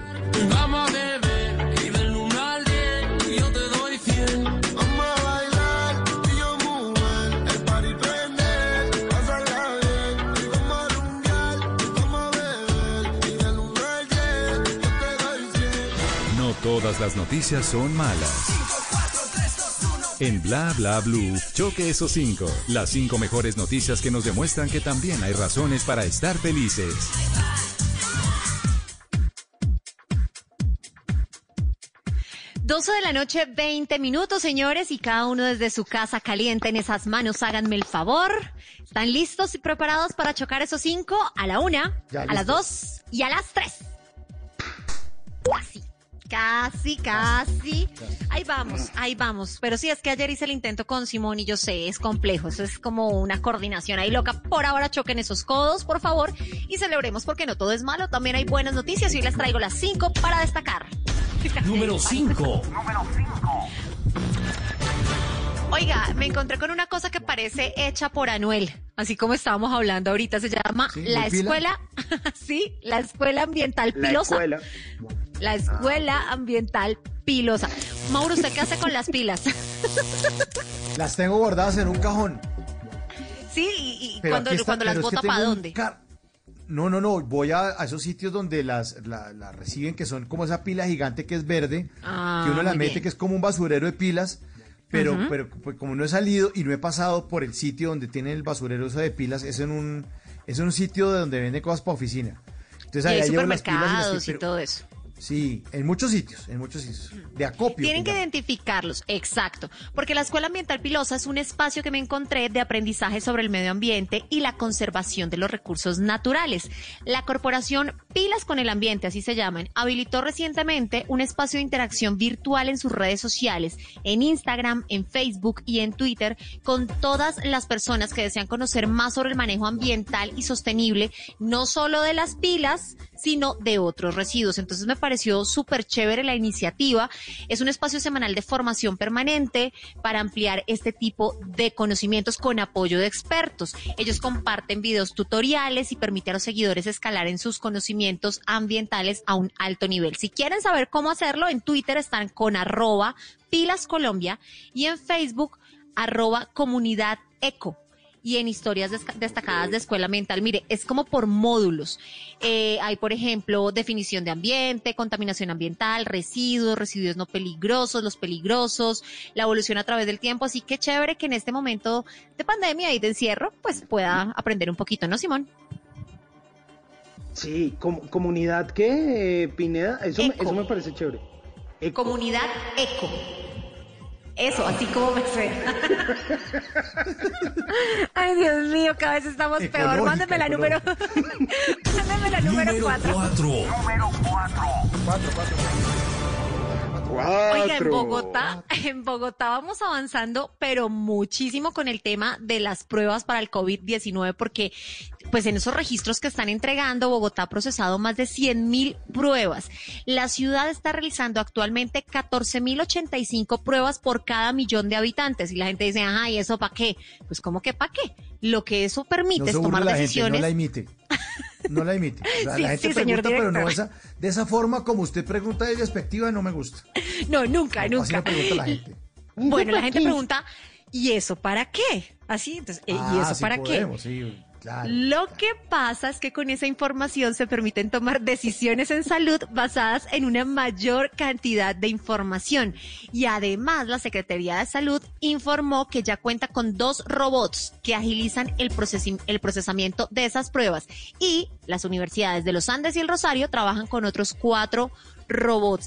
Todas las noticias son malas. En Bla Bla Blue, choque esos cinco. Las cinco mejores noticias que nos demuestran que también hay razones para estar felices. Doce de la noche, 20 minutos, señores, y cada uno desde su casa caliente en esas manos, háganme el favor. ¿Están listos y preparados para chocar esos cinco? A la una, Ya, a las dos y a las tres. Casi, casi. Ahí vamos, ahí vamos. Pero sí, es que ayer hice el intento con Simón y yo sé, es complejo. Eso es como una coordinación ahí loca. Por ahora choquen esos codos, por favor, y celebremos porque no todo es malo. También hay buenas noticias y hoy les traigo las cinco para destacar. Número 5. Oiga, me encontré con una cosa que parece hecha por Anuel, así como estábamos hablando ahorita, se llama Sí, la escuela, sí, la escuela ambiental La pilosa. escuela. La escuela ambiental pilosa. Mauro, ¿usted qué hace con las pilas? Las tengo guardadas en un cajón. sí, y, y cuando, aquí está- cuando las bota, ¿para dónde? No, no, no, voy a, a esos sitios donde las la, la reciben, que son como esa pila gigante que es verde, Ah, que uno la muy mete, bien. que es como un basurero de pilas, pero, pero pues, como no he salido y no he pasado por el sitio donde tienen el basurero ese de pilas, es en un, es en un sitio de donde venden cosas para oficina. Entonces y hay las pilas y las supermercados y todo eso. Sí, en muchos sitios, en muchos sitios. De acopio. Tienen que identificarlos, exacto, porque la Escuela Ambiental Pilosa es un espacio que me encontré de aprendizaje sobre el medio ambiente y la conservación de los recursos naturales. La corporación Pilas con el Ambiente, así se llaman, habilitó recientemente un espacio de interacción virtual en sus redes sociales, en Instagram, en Facebook y en Twitter, con todas las personas que desean conocer más sobre el manejo ambiental y sostenible, no solo de las pilas, sino de otros residuos. Entonces me pareció súper chévere la iniciativa. Es un espacio semanal de formación permanente para ampliar este tipo de conocimientos con apoyo de expertos. Ellos comparten videos tutoriales y permiten a los seguidores escalar en sus conocimientos ambientales a un alto nivel. Si quieren saber cómo hacerlo, en Twitter están con arroba pilas Colombia y en Facebook arroba comunidad eco y en historias destacadas de escuela mental. Mire, es como por módulos. Eh, hay, por ejemplo, definición de ambiente, contaminación ambiental, residuos, residuos no peligrosos, los peligrosos, la evolución a través del tiempo. Así que chévere que en este momento de pandemia y de encierro, pues pueda aprender un poquito, ¿no, Simón? Sí, com- comunidad que Pineda, eso, me- eso me parece chévere. Comunidad eco. Eso, así como me suena. Ay, Dios mío, cada vez estamos peor. Mándeme la número. Mándeme la número Número 4. 4. Oiga, en Bogotá, en Bogotá vamos avanzando, pero muchísimo con el tema de las pruebas para el COVID-19, porque pues en esos registros que están entregando, Bogotá ha procesado más de 100 mil pruebas. La ciudad está realizando actualmente 14 mil 85 pruebas por cada millón de habitantes. Y la gente dice, ajá, ¿y eso para qué? Pues como que para qué? Lo que eso permite No es tomar la gente, decisiones. no la imite. No la imite. O sea, Sí, la gente sí, señor pregunta, pero no esa, de esa forma como usted pregunta de despectiva no me gusta. No, nunca, Así nunca. me pregunta la gente. Bueno, la gente pregunta, ¿y eso para qué? Así, entonces, eh, ¿y Ah, eso sí para podemos, qué? sí, claro. Lo que pasa es que con esa información se permiten tomar decisiones en salud basadas en una mayor cantidad de información. Y además, la Secretaría de Salud informó que ya cuenta con dos robots que agilizan el, el procesamiento de esas pruebas. Y las universidades de los Andes y el Rosario trabajan con otros cuatro robots.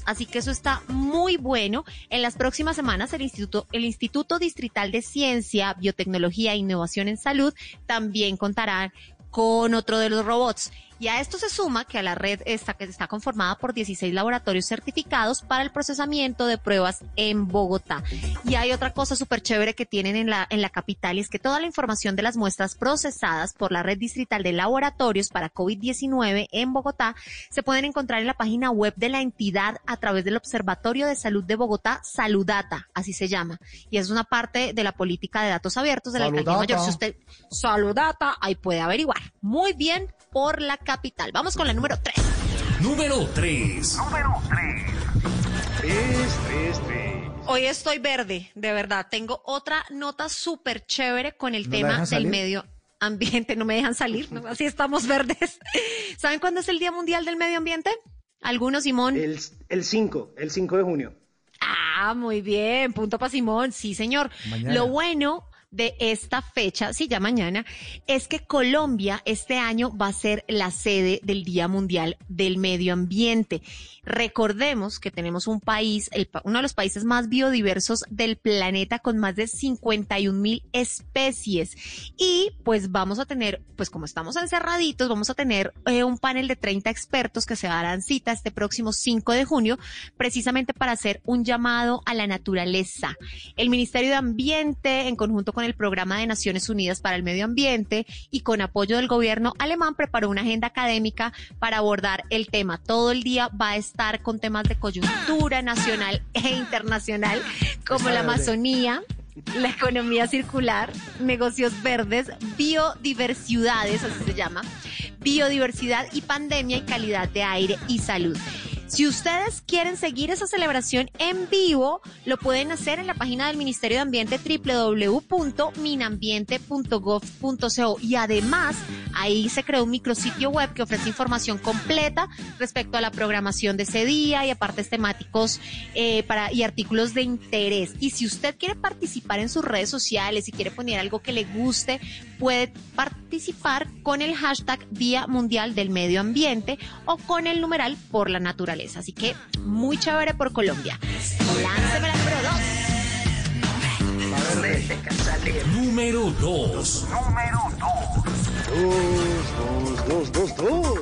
Así que eso está muy bueno. En las próximas semanas el Instituto, el Instituto Distrital de Ciencia, Biotecnología e Innovación en Salud también contará con otro de los robots. Y a esto se suma que a la red esta que está conformada por 16 laboratorios certificados para el procesamiento de pruebas en Bogotá. Y hay otra cosa súper chévere que tienen en la, en la capital y es que toda la información de las muestras procesadas por la red distrital de laboratorios para COVID-19 en Bogotá se pueden encontrar en la página web de la entidad a través del Observatorio de Salud de Bogotá, Saludata, así se llama. Y es una parte de la política de datos abiertos de la alcaldía Saludata. mayor. Si usted Saludata, ahí puede averiguar. Muy bien por la capital. Vamos con la número 3. Número 3. Tres, tres, tres. Hoy estoy verde, de verdad. Tengo otra nota súper chévere con el ¿No la tema del salir? medio ambiente. No me dejan salir, ¿no? así estamos verdes. ¿Saben cuándo es el Día Mundial del Medio Ambiente? ¿Algunos, Simón? El, el 5, el 5 de junio. Ah, muy bien, punto para Simón, sí señor. Mañana. Lo bueno de esta fecha, sí, ya mañana, es que Colombia este año va a ser la sede del Día Mundial del Medio Ambiente. Recordemos que tenemos un país, uno de los países más biodiversos del planeta con más de 51 mil especies. Y pues vamos a tener, pues como estamos encerraditos, vamos a tener eh, un panel de 30 expertos que se darán cita este próximo 5 de junio, precisamente para hacer un llamado a la naturaleza. El Ministerio de Ambiente, en conjunto con el Programa de Naciones Unidas para el Medio Ambiente y con apoyo del gobierno alemán, preparó una agenda académica para abordar el tema. Todo el día va a estar con temas de coyuntura nacional e internacional, como la Amazonía, la economía circular, negocios verdes, biodiversidades, así se llama, biodiversidad y pandemia y calidad de aire y salud. Si ustedes quieren seguir esa celebración en vivo, lo pueden hacer en la página del Ministerio de Ambiente www.minambiente.gov.co y además ahí se creó un micrositio web que ofrece información completa respecto a la programación de ese día y apartes temáticos eh, para, y artículos de interés. Y si usted quiere participar en sus redes sociales y quiere poner algo que le guste, puede par- participar con el hashtag Día Mundial del Medio Ambiente o con el numeral por la naturaleza. Así que muy chévere por Colombia. Lánceme la número dos. Número 2. Dos, dos, dos, dos.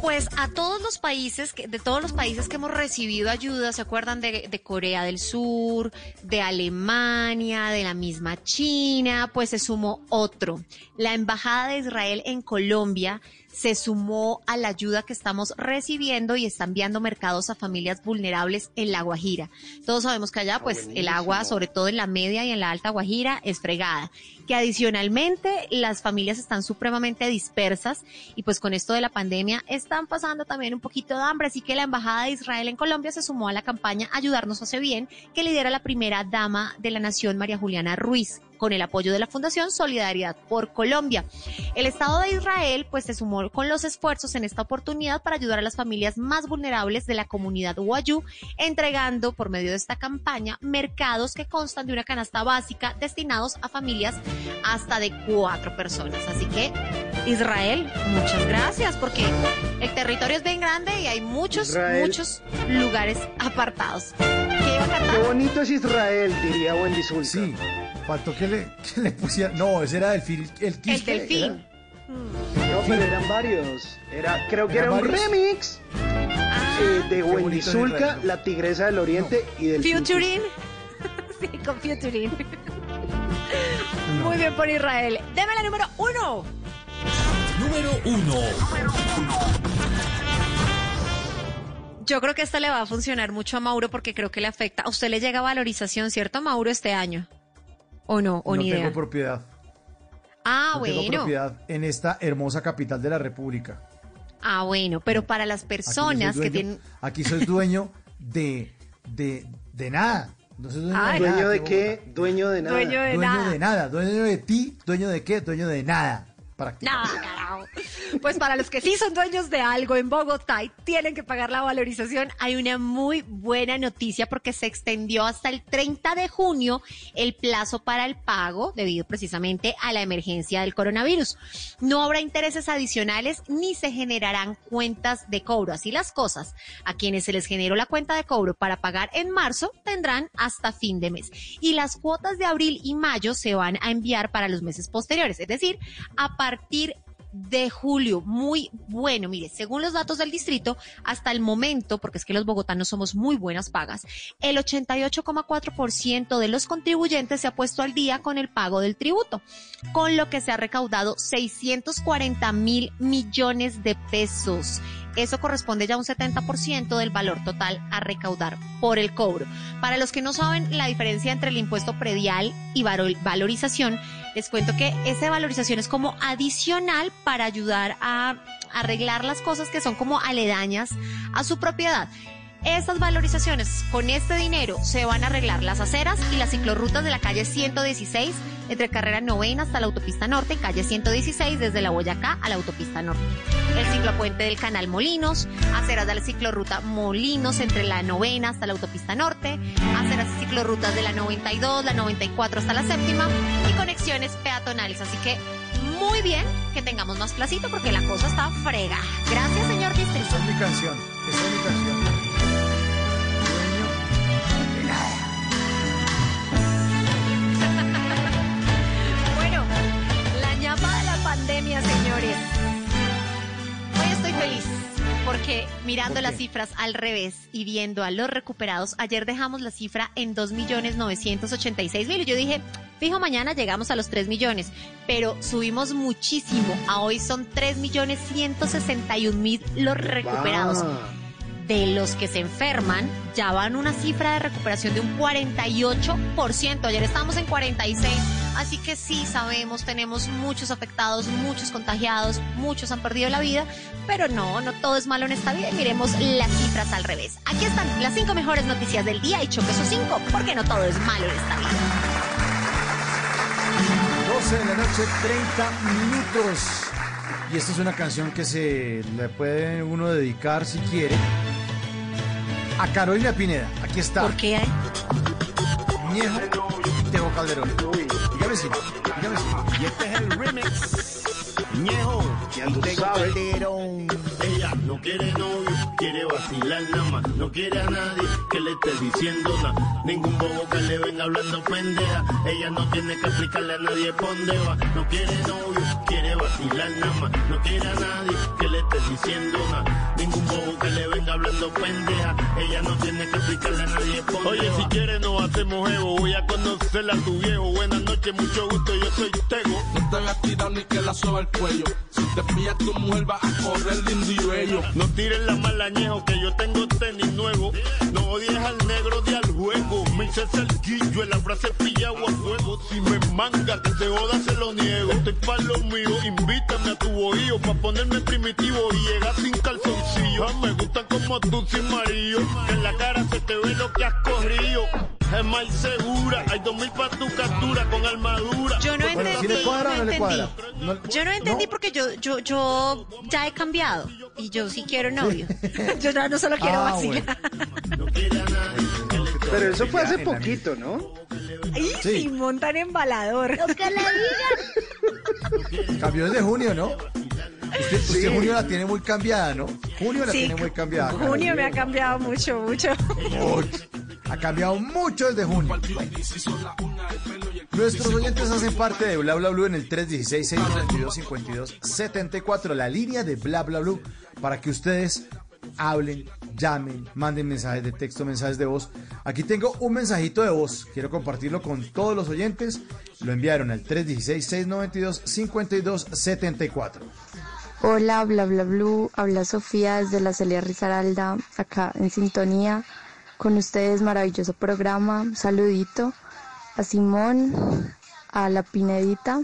Pues a todos los países, que- de todos los países que hemos recibido ayuda, ¿se acuerdan de, de Corea del Sur, de Alemania, de la misma China? Pues se sumó otro. La Embajada de Israel en Colombia se sumó a la ayuda que estamos recibiendo y está enviando mercados a familias vulnerables en La Guajira. Todos sabemos que allá, pues, el agua, sobre todo en la media y en la alta Guajira, es fregada. Que adicionalmente las familias están supremamente dispersas y pues con esto de la pandemia están pasando también un poquito de hambre. Así que la Embajada de Israel en Colombia se sumó a la campaña Ayudarnos hace bien, que lidera la primera dama de la nación, María Juliana Ruiz con el apoyo de la Fundación Solidaridad por Colombia. El Estado de Israel pues se sumó con los esfuerzos en esta oportunidad para ayudar a las familias más vulnerables de la comunidad Wayú, entregando por medio de esta campaña mercados que constan de una canasta básica destinados a familias hasta de cuatro personas. Así que Israel, muchas gracias porque el territorio es bien grande y hay muchos, Israel. muchos lugares apartados. ¿Qué iba a cantar? Qué bonito es Israel, diría Wendy Zulka. Sí, faltó que le, que le pusiera. No, ese era el fil, el El delfín. No, pero eran varios. Era, creo que ¿Eran era un varios? remix Ah, eh, de Wendy Zulka, la tigresa del oriente y del Futuring. sí, con Futuring. Muy bien por Israel. Deme la número uno. Número 1. Yo creo que esta le va a funcionar mucho a Mauro porque creo que le afecta. A usted le llega valorización, ¿cierto, Mauro, este año? ¿O no? ¿O no ni tengo idea? propiedad. Ah, no tengo bueno. propiedad en esta hermosa capital de la República. Ah, bueno. Pero para las personas que tienen... Aquí soy dueño de, de, de nada. No soy dueño Ay. de nada. ¿Dueño de tengo- qué? Dueño de nada. Dueño de dueño nada. de nada. Dueño de ti. Dueño de qué? Dueño de nada. No, carajo. Pues para los que sí son dueños de algo en Bogotá y tienen que pagar la valorización, hay una muy buena noticia porque se extendió hasta el 30 de junio el plazo para el pago debido precisamente a la emergencia del coronavirus. No habrá intereses adicionales ni se generarán cuentas de cobro. Así las cosas. A quienes se les generó la cuenta de cobro para pagar en marzo tendrán hasta fin de mes. Y las cuotas de abril y mayo se van a enviar para los meses posteriores. Es decir, a partir de julio. Muy bueno, mire, según los datos del distrito, hasta el momento, porque es que los bogotanos somos muy buenas pagas, el 88,4% de los contribuyentes se ha puesto al día con el pago del tributo, con lo que se ha recaudado 640 mil millones de pesos. Eso corresponde ya a un 70% del valor total a recaudar por el cobro. Para los que no saben la diferencia entre el impuesto predial y valorización, les cuento que esa valorización es como adicional para ayudar a arreglar las cosas que son como aledañas a su propiedad. Estas valorizaciones, con este dinero, se van a arreglar las aceras y las ciclorrutas de la calle 116, entre carrera novena hasta la autopista norte, y calle 116 desde la Boyacá a la autopista norte. El ciclopuente del canal Molinos, aceras de la ciclorruta Molinos entre la novena hasta la autopista norte, aceras y ciclorrutas de la 92, la 94 hasta la séptima y conexiones peatonales. Así que muy bien que tengamos más placito porque la cosa está frega. Gracias, señor distrito. Esa es mi canción. Esa es mi canción. Señores. Hoy estoy feliz porque mirando ¿Por las cifras al revés y viendo a los recuperados, ayer dejamos la cifra en 2.986.000 y yo dije, fijo, mañana llegamos a los 3 millones, pero subimos muchísimo. A hoy son 3.161.000 los recuperados. De los que se enferman ya van una cifra de recuperación de un 48%. Ayer estábamos en 46. Así que sí sabemos, tenemos muchos afectados, muchos contagiados, muchos han perdido la vida, pero no, no todo es malo en esta vida y miremos las cifras al revés. Aquí están las cinco mejores noticias del día y choque esos cinco, porque no todo es malo en esta vida. 12 de la noche, 30 minutos. Y esta es una canción que se le puede uno dedicar si quiere. A Carolina Pineda. Aquí está. ¿Por qué? Ñejo y Tego Calderón. Dígame sí. Dígame sí. Y este es el remix Ñejo, sabes. calderón. Ella no quiere novio, quiere vacilar nada más. No quiere a nadie que le esté diciendo nada. Ningún bobo que le venga hablando pendeja. Ella no tiene que explicarle a nadie por dónde va. No quiere novio, vacilar nada más. No quiere a nadie que le esté diciendo nada. Ningún bobo que le venga hablando pendeja. Ella no tiene que explicarle a nadie por Oye, si quieres no hacemos jevo. Voy a conocerla a tu viejo. Buenas noches, mucho gusto, yo soy Tego. No te hagas tirado ni que la soba el cuello. Si te pilla tu mujer va a correr de. No tires la malañejo que yo tengo tenis nuevo. No odies al negro de al juego. Me hice cerquillo en la frase pillado a fuego. Si me manga que se joda se lo niego. Estoy pa' lo mío, invítame a tu bohío. Pa' ponerme primitivo y llegar sin calzoncillo. Ah, me gustan como tú sin marido. Que en la cara se te ve lo que has corrido. Es más segura, hay dos mil pa' tu captura con armadura. Yo no Bueno, entendí. ¿sí le cuadra o no no le entendí. cuadra? No- Yo no entendí porque yo, yo, yo ya he cambiado y yo sí quiero novio. yo ya no solo quiero Ah, vacilar. Pero eso fue hace poquito, ¿no? Ay, Sí. Simón tan embalador. Lo que le digan. Cambió desde junio, ¿no? Usted, usted junio la tiene muy cambiada, ¿no? Junio la Sí, tiene muy cambiada. Junio me ha cambiado mucho, mucho. Mucho. Ha cambiado mucho desde junio. Nuestros oyentes hacen parte de Bla Bla Blue en el 316-692-5274, la línea de Bla Bla Blue, para que ustedes hablen, llamen, manden mensajes de texto, mensajes de voz. Aquí tengo un mensajito de voz, quiero compartirlo con todos los oyentes. Lo enviaron al 316-692-5274. Hola, bla bla blue. Habla Sofía desde la Celia Rizaralda, acá en sintonía con ustedes. Maravilloso programa. Saludito a Simón, a la Pinedita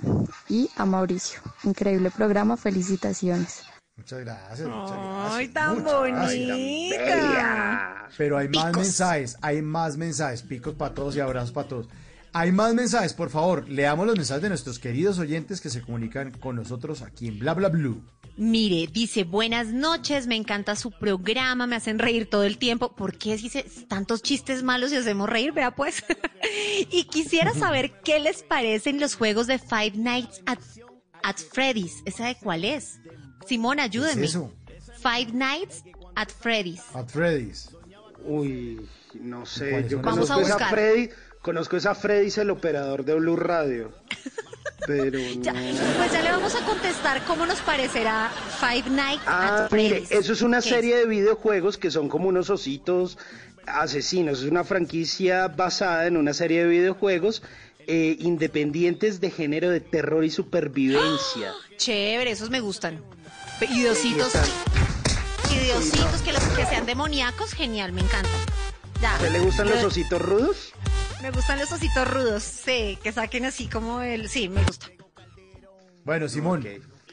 y a Mauricio. Increíble programa. Felicitaciones. Muchas gracias, muchas gracias. Ay, tan muchas gracias. bonita. Pero hay más Picos. mensajes, hay más mensajes, picos para todos y abrazos para todos. Hay más mensajes, por favor, leamos los mensajes de nuestros queridos oyentes que se comunican con nosotros aquí en Bla Bla Blue. Mire, dice, buenas noches, me encanta su programa, me hacen reír todo el tiempo. ¿Por qué dice tantos chistes malos y hacemos reír? Vea pues. y quisiera saber qué les parecen los juegos de Five Nights at, at Freddy's. ¿Esa de cuál es? Simón, ayúdeme. eso? Five Nights at Freddy's. At Freddy's. Uy, no sé. ¿Cuáles Yo Vamos conozco a esa buscar. Freddy. Conozco esa Freddy, el operador de Blue Radio. Pero Ya, no. pues ya le vamos a contestar cómo nos parecerá Five Nights Ah, at mire, Freddy's. eso es una ¿Qué serie de videojuegos que son como unos ositos asesinos. Es una franquicia basada en una serie de videojuegos eh, independientes de género de terror y supervivencia. Chévere, esos me gustan. Idiositos. Idiositos que, los, que sean demoníacos, genial, me encanta. Ya. ¿A usted le gustan los ositos rudos? Me gustan los ositos rudos, sí, que saquen así como el... Sí, me gusta. Bueno, Simón,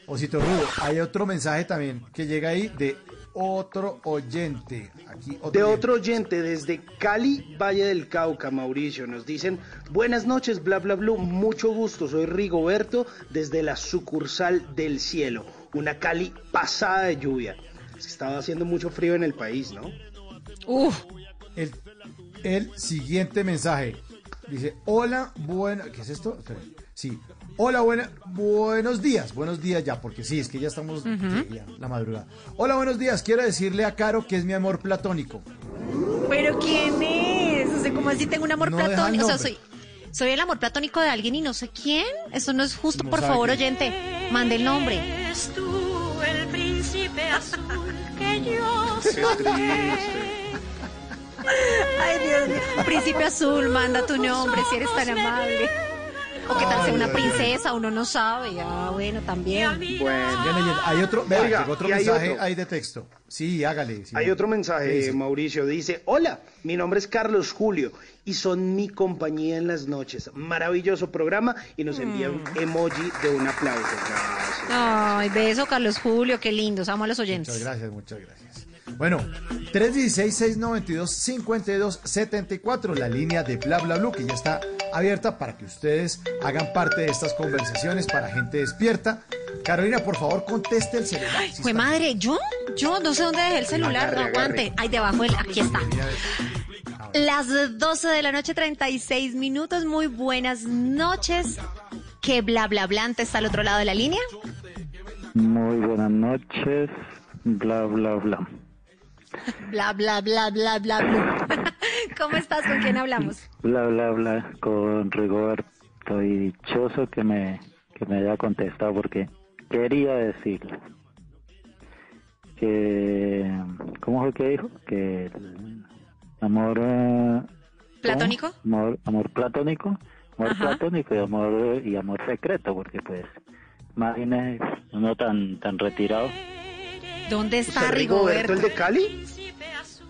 Osito Rudo, hay otro mensaje también que llega ahí de otro oyente. Aquí otro De oyente. otro oyente desde Cali, Valle del Cauca, Mauricio, nos dicen, buenas noches, bla bla bla, mucho gusto, soy Rigoberto desde la sucursal del cielo, una Cali pasada de lluvia. Estaba haciendo mucho frío en el país, ¿no? Uf. El, el siguiente mensaje dice: Hola, buena. ¿Qué es esto? Espera. Sí. Hola, buena, buenos días. Buenos días ya, porque sí, es que ya estamos sí, ya, la madrugada. Hola, buenos días. Quiero decirle a Caro que es mi amor platónico. ¿Pero quién es? O sea, como así tengo un amor No platónico. O sea, soy, soy el amor platónico de alguien y no sé quién. Eso no es justo. No Por favor, quién. oyente, mande el nombre. Eres tú el príncipe azul que yo soñé. Ay, Dios mío. Príncipe Azul, manda tu nombre si eres tan amable. O que tal sea una princesa, uno no sabe. Ah, bueno, también. Bueno, hay otro, llegó otro hay mensaje otro. ahí de texto. Sí, hágale. Hay otro ¿Qué mensaje, dice? Mauricio. Dice, hola, mi nombre es Carlos Julio y son mi compañía en las noches. Maravilloso programa y nos envía un emoji de un aplauso. Gracias. Ay, beso, Carlos Julio, qué lindo. Amo a los oyentes. Muchas gracias, muchas gracias. Bueno, 316-692-5274, la línea de Bla Bla Blue, que ya está abierta para que ustedes hagan parte de estas conversaciones para gente despierta. Carolina, por favor, conteste el celular. Fue madre, yo, yo no sé dónde dejé el celular, no aguante. agarre. Ahí debajo, el, aquí está. Las 12 de la noche, 36 minutos. Muy buenas noches. ¿Qué bla bla bla está al otro lado de la línea? Muy buenas noches, bla, bla, bla. Bla, bla, bla, bla, bla, bla. ¿Cómo estás? ¿Con quién hablamos? Bla, bla, bla, con Rigoberto y dichoso que me, que me haya contestado porque quería decirle que, ¿cómo fue que dijo? Que amor... eh, ¿Platónico? Amor, amor platónico, amor Ajá. platónico y amor, y amor secreto, porque pues, imagínese uno tan, tan retirado. ¿Dónde está ¿Usted Rigoberto, Rigoberto? el de Cali?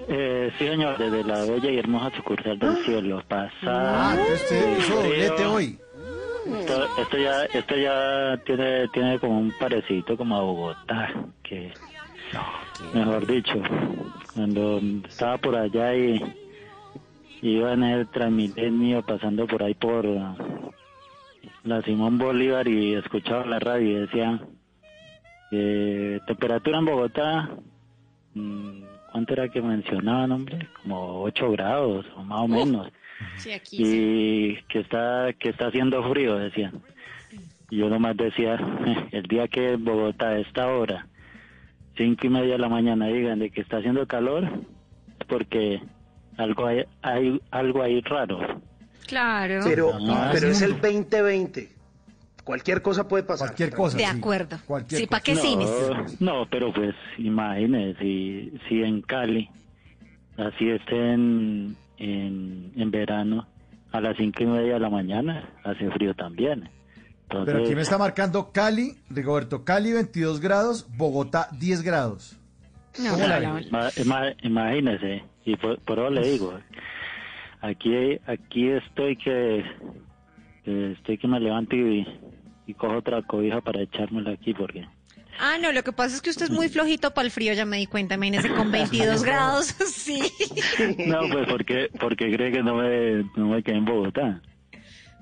Eh, sí, señor, desde la bella y hermosa sucursal del cielo, pasada. Ah, usted hizo doblete hoy. Esto, esto ya, esto ya tiene, tiene como un parecito como a Bogotá, que, mejor dicho, cuando estaba por allá y iba en el Transmilenio pasando por ahí por uh, la Simón Bolívar y escuchaba la radio y decía que temperatura en Bogotá, mm, ¿cuánto era que mencionaban, hombre? Como 8 grados o más o menos Sí, aquí. y que está que está haciendo frío decían y yo nomás decía el día que Bogotá a esta hora cinco y media de la mañana digan de que está haciendo calor es porque algo hay, hay algo ahí raro Claro. Pero, Ah, pero es el 2020. Cualquier cosa puede pasar. Cualquier cosa. De sí. acuerdo. Cualquier Sí, ¿para cosa. qué cines? no, no pero pues imagínese si, si en Cali así estén en, en verano a las cinco y media de la mañana hace frío también entonces Pero aquí me está marcando Cali, Rigoberto, Cali 22 grados, Bogotá 10 grados. Imagínese, y por, por eso le digo, aquí aquí estoy que, que estoy que me levanto y, y cojo otra cobija para echármela aquí porque Ah, no, lo que pasa es que usted es muy flojito para el frío, ya me di cuenta, imagínese con 22 grados, sí. no pues porque porque cree que no me no me quedé en Bogotá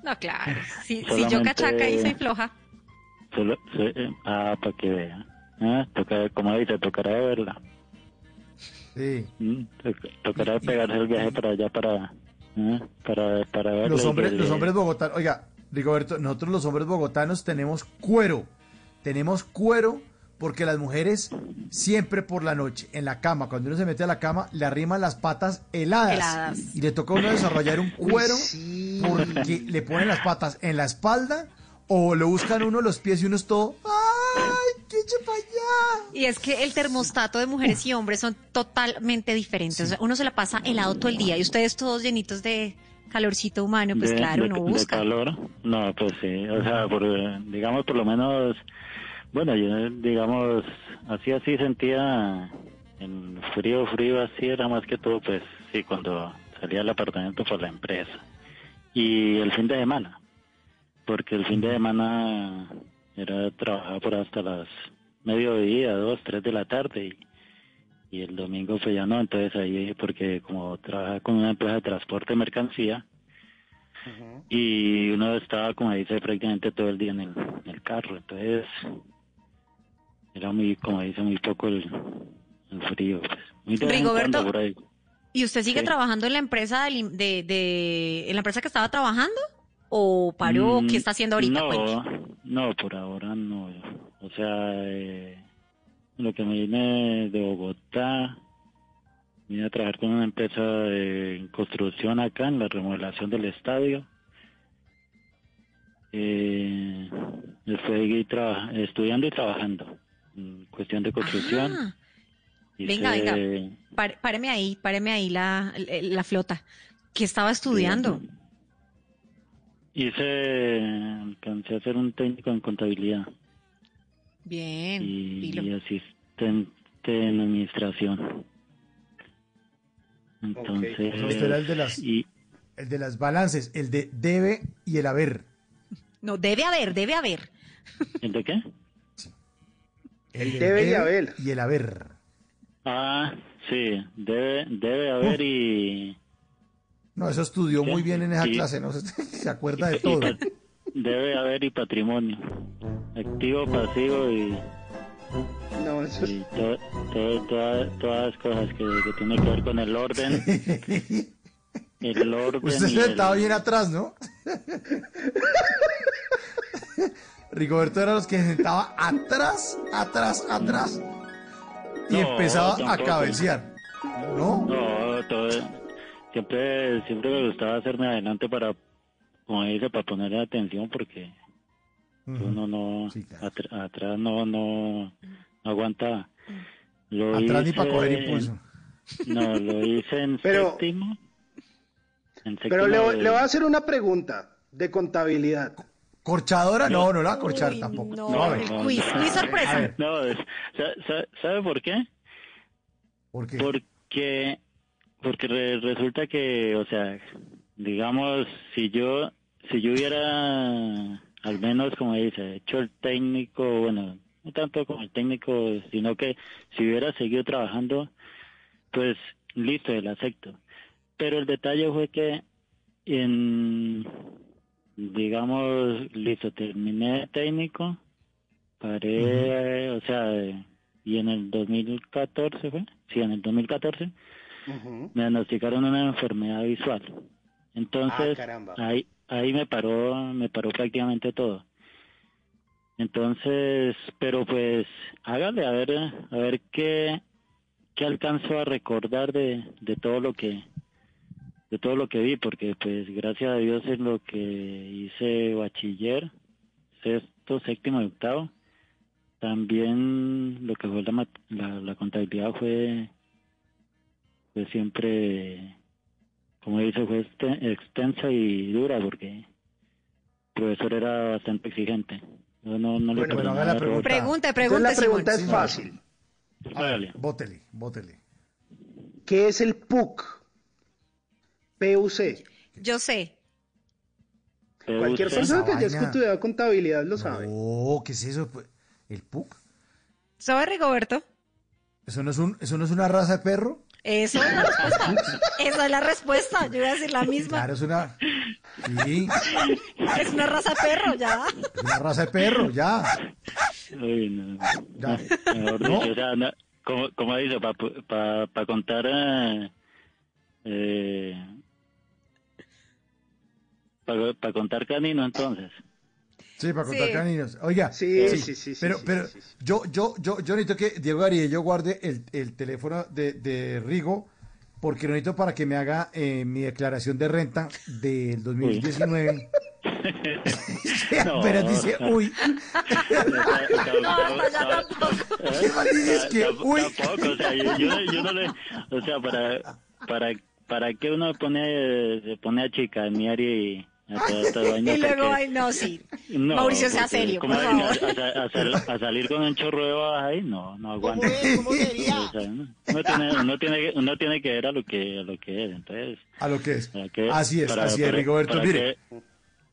No, claro, si, si yo cachaca y soy floja. solo eh, ah para que vea Ah, toca como dice tocará de verla Sí. Mm, to- tocará pegarse el viaje para allá para ah, para para verla Los hombres, los hombres bogotanos, oiga, Rigoberto, nosotros los hombres bogotanos tenemos cuero. Tenemos cuero porque las mujeres siempre por la noche, en la cama, cuando uno se mete a la cama, le arriman las patas heladas. Heladas. Y le toca a uno desarrollar un Uy, cuero sí. porque le ponen las patas en la espalda o lo buscan uno los pies y uno es todo, ¡ay, qué allá! Y es que el termostato de mujeres y hombres son totalmente diferentes. O sea, uno se la pasa helado todo el día y ustedes todos llenitos de calorcito humano, pues de, claro, de- uno de busca. calor no pues sí o sea por, digamos por lo menos bueno yo digamos así así sentía en frío frío así era más que todo pues sí cuando salía al apartamento por la empresa. Y el fin de semana porque el fin de semana era trabajar por hasta las mediodía dos tres de la tarde y y el domingo pues ya no, entonces ahí porque como trabaja con una empresa de transporte de mercancía y uno estaba como dice prácticamente todo el día en el, en el carro, entonces era muy, como dice, muy poco el, el frío. Pues. Muy de Rigoberto, cuando por ahí. ¿Y usted sigue Sí. trabajando en la empresa de, de, en la empresa que estaba trabajando? ¿O paró? Mm, ¿Qué está haciendo ahorita? No, Cuente. no, por ahora no. O sea, eh, lo que me vine de Bogotá, vine a trabajar con una empresa de construcción acá en la remodelación del estadio. Eh, estoy traba- estudiando y trabajando cuestión de construcción. Ah, venga, venga. Pare- páreme ahí, páreme ahí la, la flota. ¿Qué estaba estudiando? Hice, alcancé a ser un técnico en contabilidad. Bien, y, asistente en administración. Entonces, O sea, usted era el de las, y el de las balances, el de debe y el haber. No, debe haber, debe haber. ¿el de qué? El debe y haber. Y el haber. Ah, sí, debe, debe haber y, No, eso estudió ¿Qué? muy bien en esa clase, ¿no? Se acuerda de todo. debe haber y patrimonio, activo, pasivo y, No, eso es- y to- to- toda- todas las cosas que, que tienen que ver con el orden, el orden Usted y el- estaba bien atrás, ¿no? Rigoberto era los que se sentaba atrás, atrás, atrás y No, empezaba a cabecear. ¿No? No, todo, siempre, siempre me gustaba hacerme adelante para, como dice, para ponerle atención porque uno no, atr- atrás no, no, no aguanta. Lo Atrás ni para hice coger impulso. No, lo hice en Pero- séptimo. En Pero séptimo le, de- le voy a hacer una pregunta de contabilidad. ¿Corchadora? No, no la va a corchar tampoco. no, ver. el quiz, quiz sorpresa. No, es- sa- sa- ¿sabe por qué? ¿Por qué? Porque, porque re- resulta que, o sea, digamos, si yo, si yo hubiera, al menos como dice, hecho el técnico, bueno, no tanto como el técnico, sino que si hubiera seguido trabajando, pues listo, el acepto. Pero el detalle fue que en, digamos, listo, terminé técnico, paré, o sea, y en el 2014 fue, sí, en el 2014 me diagnosticaron una enfermedad visual. Entonces, Ah, ahí, ahí me paró, me paró prácticamente todo. Entonces, pero pues, hágale a ver, a ver qué, qué alcanzo a recordar de, de todo lo que, de todo lo que vi, porque pues gracias a Dios en lo que hice bachiller, sexto, séptimo y octavo, también lo que fue la, mat- la, la contabilidad fue, fue siempre, como dice, fue este- extensa y dura, porque el profesor era bastante exigente. Yo no, no le Bueno, perdonaba haga la error. pregunta. Pregunte, Entonces la pregunta Simón. es fácil. Hágale. Bótele, bótele. ¿Qué es el PUC? PUC. Yo sé. Cualquier persona que haya estudiado contabilidad lo sabe. Oh, ¿qué es eso? ¿El PUC? ¿Sabe, Rigoberto? ¿Eso no es, un, ¿Eso no es una raza de perro? Eso es la respuesta. Esa es la respuesta. Yo iba a decir la misma. Claro, es una... Sí, Es una raza de perro, ya. es una raza de perro, ya. Uy, no. Ya. Mejor ¿No? dicho, o sea, no, como, como dice, para contar, eh, eh, para contar canino, entonces. Sí, para contar Sí. caninos. Oiga, Sí, sí, sí, sí, pero, sí, pero sí, sí. yo, yo, yo, yo necesito que Diego Ariello guarde el, el teléfono de, de Rigo, porque lo necesito para que me haga eh, mi declaración de renta del 2019. No. pero dice, uy. No, hasta ya tampoco. ¿Qué más dices que, Tamp- uy? Tampoco, o sea, yo, yo, no- yo no le, o sea, para, para, para qué uno pone, se pone a chicanear y a Y luego, ay, no, sí. No, Mauricio, sea serio, ¿cómo por es? favor. A, a- a sal- a salir con un chorro de bajas ahí, no, no aguanta. ¿Cómo? O sea, uno, tiene, uno, tiene, que- uno tiene que ver a lo que, a lo que es, entonces... A lo que es. que- Así es, para- así es, para- Rigoberto. para Mire, que-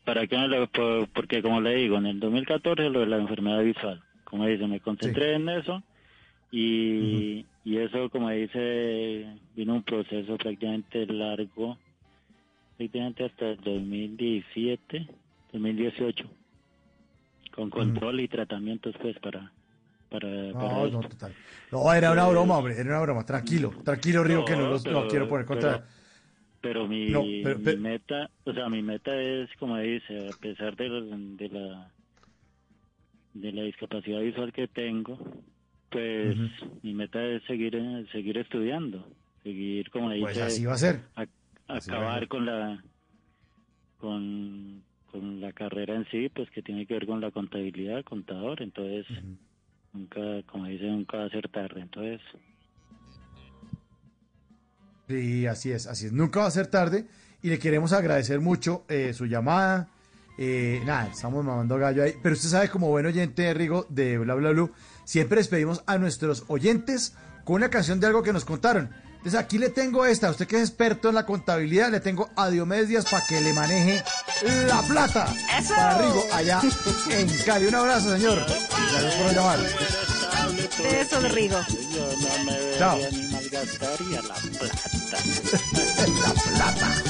para que no le- por- porque como le digo, en el 2014 lo de la enfermedad visual, como dice, me concentré en eso y, y eso, como dice, vino un proceso prácticamente largo, prácticamente hasta el 2017, 2018, con control y tratamientos pues para... Para, para no, esto. no, total. No, era una Eh, broma, hombre, era una broma. Tranquilo, tranquilo, Rigo, que no, los- no pero- quiero poner contra... pero- Pero mi, No, pero- mi pero- meta, o sea, mi meta es, como dice, a pesar de, la- de la de la discapacidad visual que tengo, pues mi meta es seguir seguir estudiando, seguir, como dice, Pues así va a ser. Acabar con la con, con la carrera en sí, pues que tiene que ver con la contabilidad, contador, entonces nunca, como dice, nunca va a ser tarde, entonces Sí, así es, así es. Nunca va a ser tarde y le queremos agradecer mucho eh, su llamada. Eh, nada, estamos mamando gallo ahí. Pero usted sabe, como buen oyente de Rigo de Bla Bla Blue, siempre despedimos a nuestros oyentes con una canción de algo que nos contaron. Entonces aquí le tengo esta, usted que es experto en la contabilidad, le tengo a Diomedes Díaz para que le maneje la plata. ¡Eso! Para Rigo, allá en Cali. Un abrazo, señor. Gracias por llamar. Besos, Rigo. yo no me Chao. debería ni malgastaría la plata. la plata.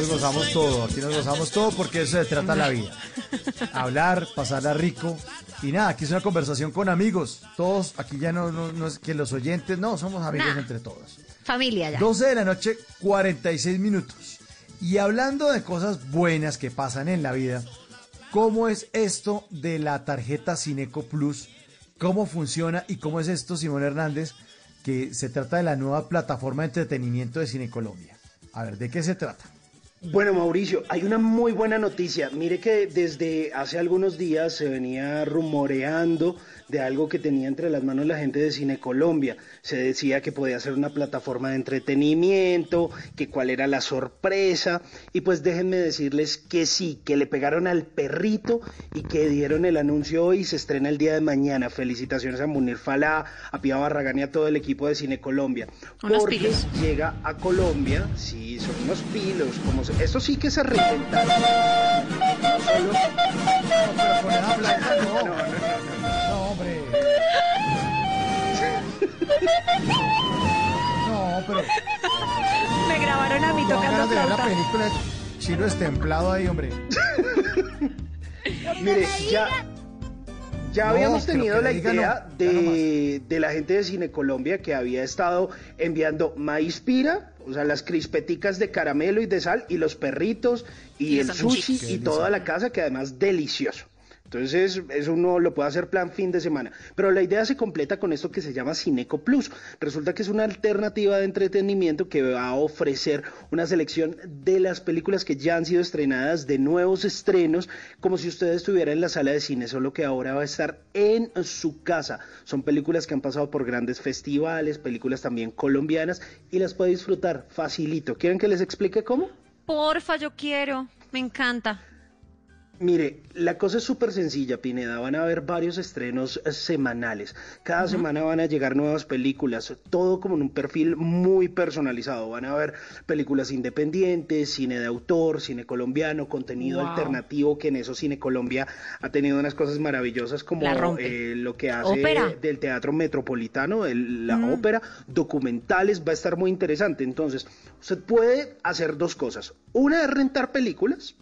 Nos gozamos todo, aquí nos gozamos todo porque eso se trata la vida. Hablar, pasarla rico. Y nada, aquí es una conversación con amigos. Todos, aquí ya no, no, no es que los oyentes, no, somos amigos Nah. entre todos. Familia ya. 12 de la noche, 46 minutos. Y hablando de cosas buenas que pasan en la vida, ¿cómo es esto de la tarjeta Cineco Plus? ¿Cómo funciona y cómo es esto, Simón Hernández, que se trata de la nueva plataforma de entretenimiento de Cine Colombia? A ver, ¿de qué se trata? Bueno, Mauricio, hay una muy buena noticia. Mire que desde hace algunos días se venía rumoreando de algo que tenía entre las manos la gente de Cine Colombia. Se decía que podía ser una plataforma de entretenimiento, que cuál era la sorpresa. Y pues déjenme decirles que sí, que le pegaron al perrito y que dieron el anuncio hoy y se estrena el día de mañana. Felicitaciones a Munir Falá, a Pia Barragán y a todo el equipo de Cine Colombia. Unos Porque pilos. llega a Colombia, sí, son unos pilos, como eso sí que se reinventaron. No solo- no, no, no, hombre. No, pero Me grabaron a mí no tocando de ver la película de Chino estemplado ahí, hombre. Mire, ya, ya No, habíamos pero tenido la diga idea no, de, de la gente de Cine Colombia que había estado enviando maíz pira, o sea, las crispeticas de caramelo y de sal, y los perritos, y, Y el sushi, y toda la casa, que además delicioso. Entonces, eso uno lo puede hacer plan fin de semana. Pero la idea se completa con esto que se llama Cineco Plus. Resulta que es una alternativa de entretenimiento que va a ofrecer una selección de las películas que ya han sido estrenadas, de nuevos estrenos, como si usted estuviera en la sala de cine, solo que ahora va a estar en su casa. Son películas que han pasado por grandes festivales, películas también colombianas, y las puede disfrutar facilito. ¿Quieren que les explique cómo? Porfa, yo quiero. Me encanta. Mire, la cosa es súper sencilla, Pineda. Van a haber varios estrenos eh, semanales. Cada semana van a llegar nuevas películas, todo como en un perfil muy personalizado. Van a haber películas independientes, cine de autor, cine colombiano, contenido Wow. alternativo, que en eso Cine Colombia ha tenido unas cosas maravillosas como eh, lo que hace Ópera. del teatro metropolitano, el- la ópera, documentales, va a estar muy interesante. Entonces, usted puede hacer dos cosas. Una es rentar películas.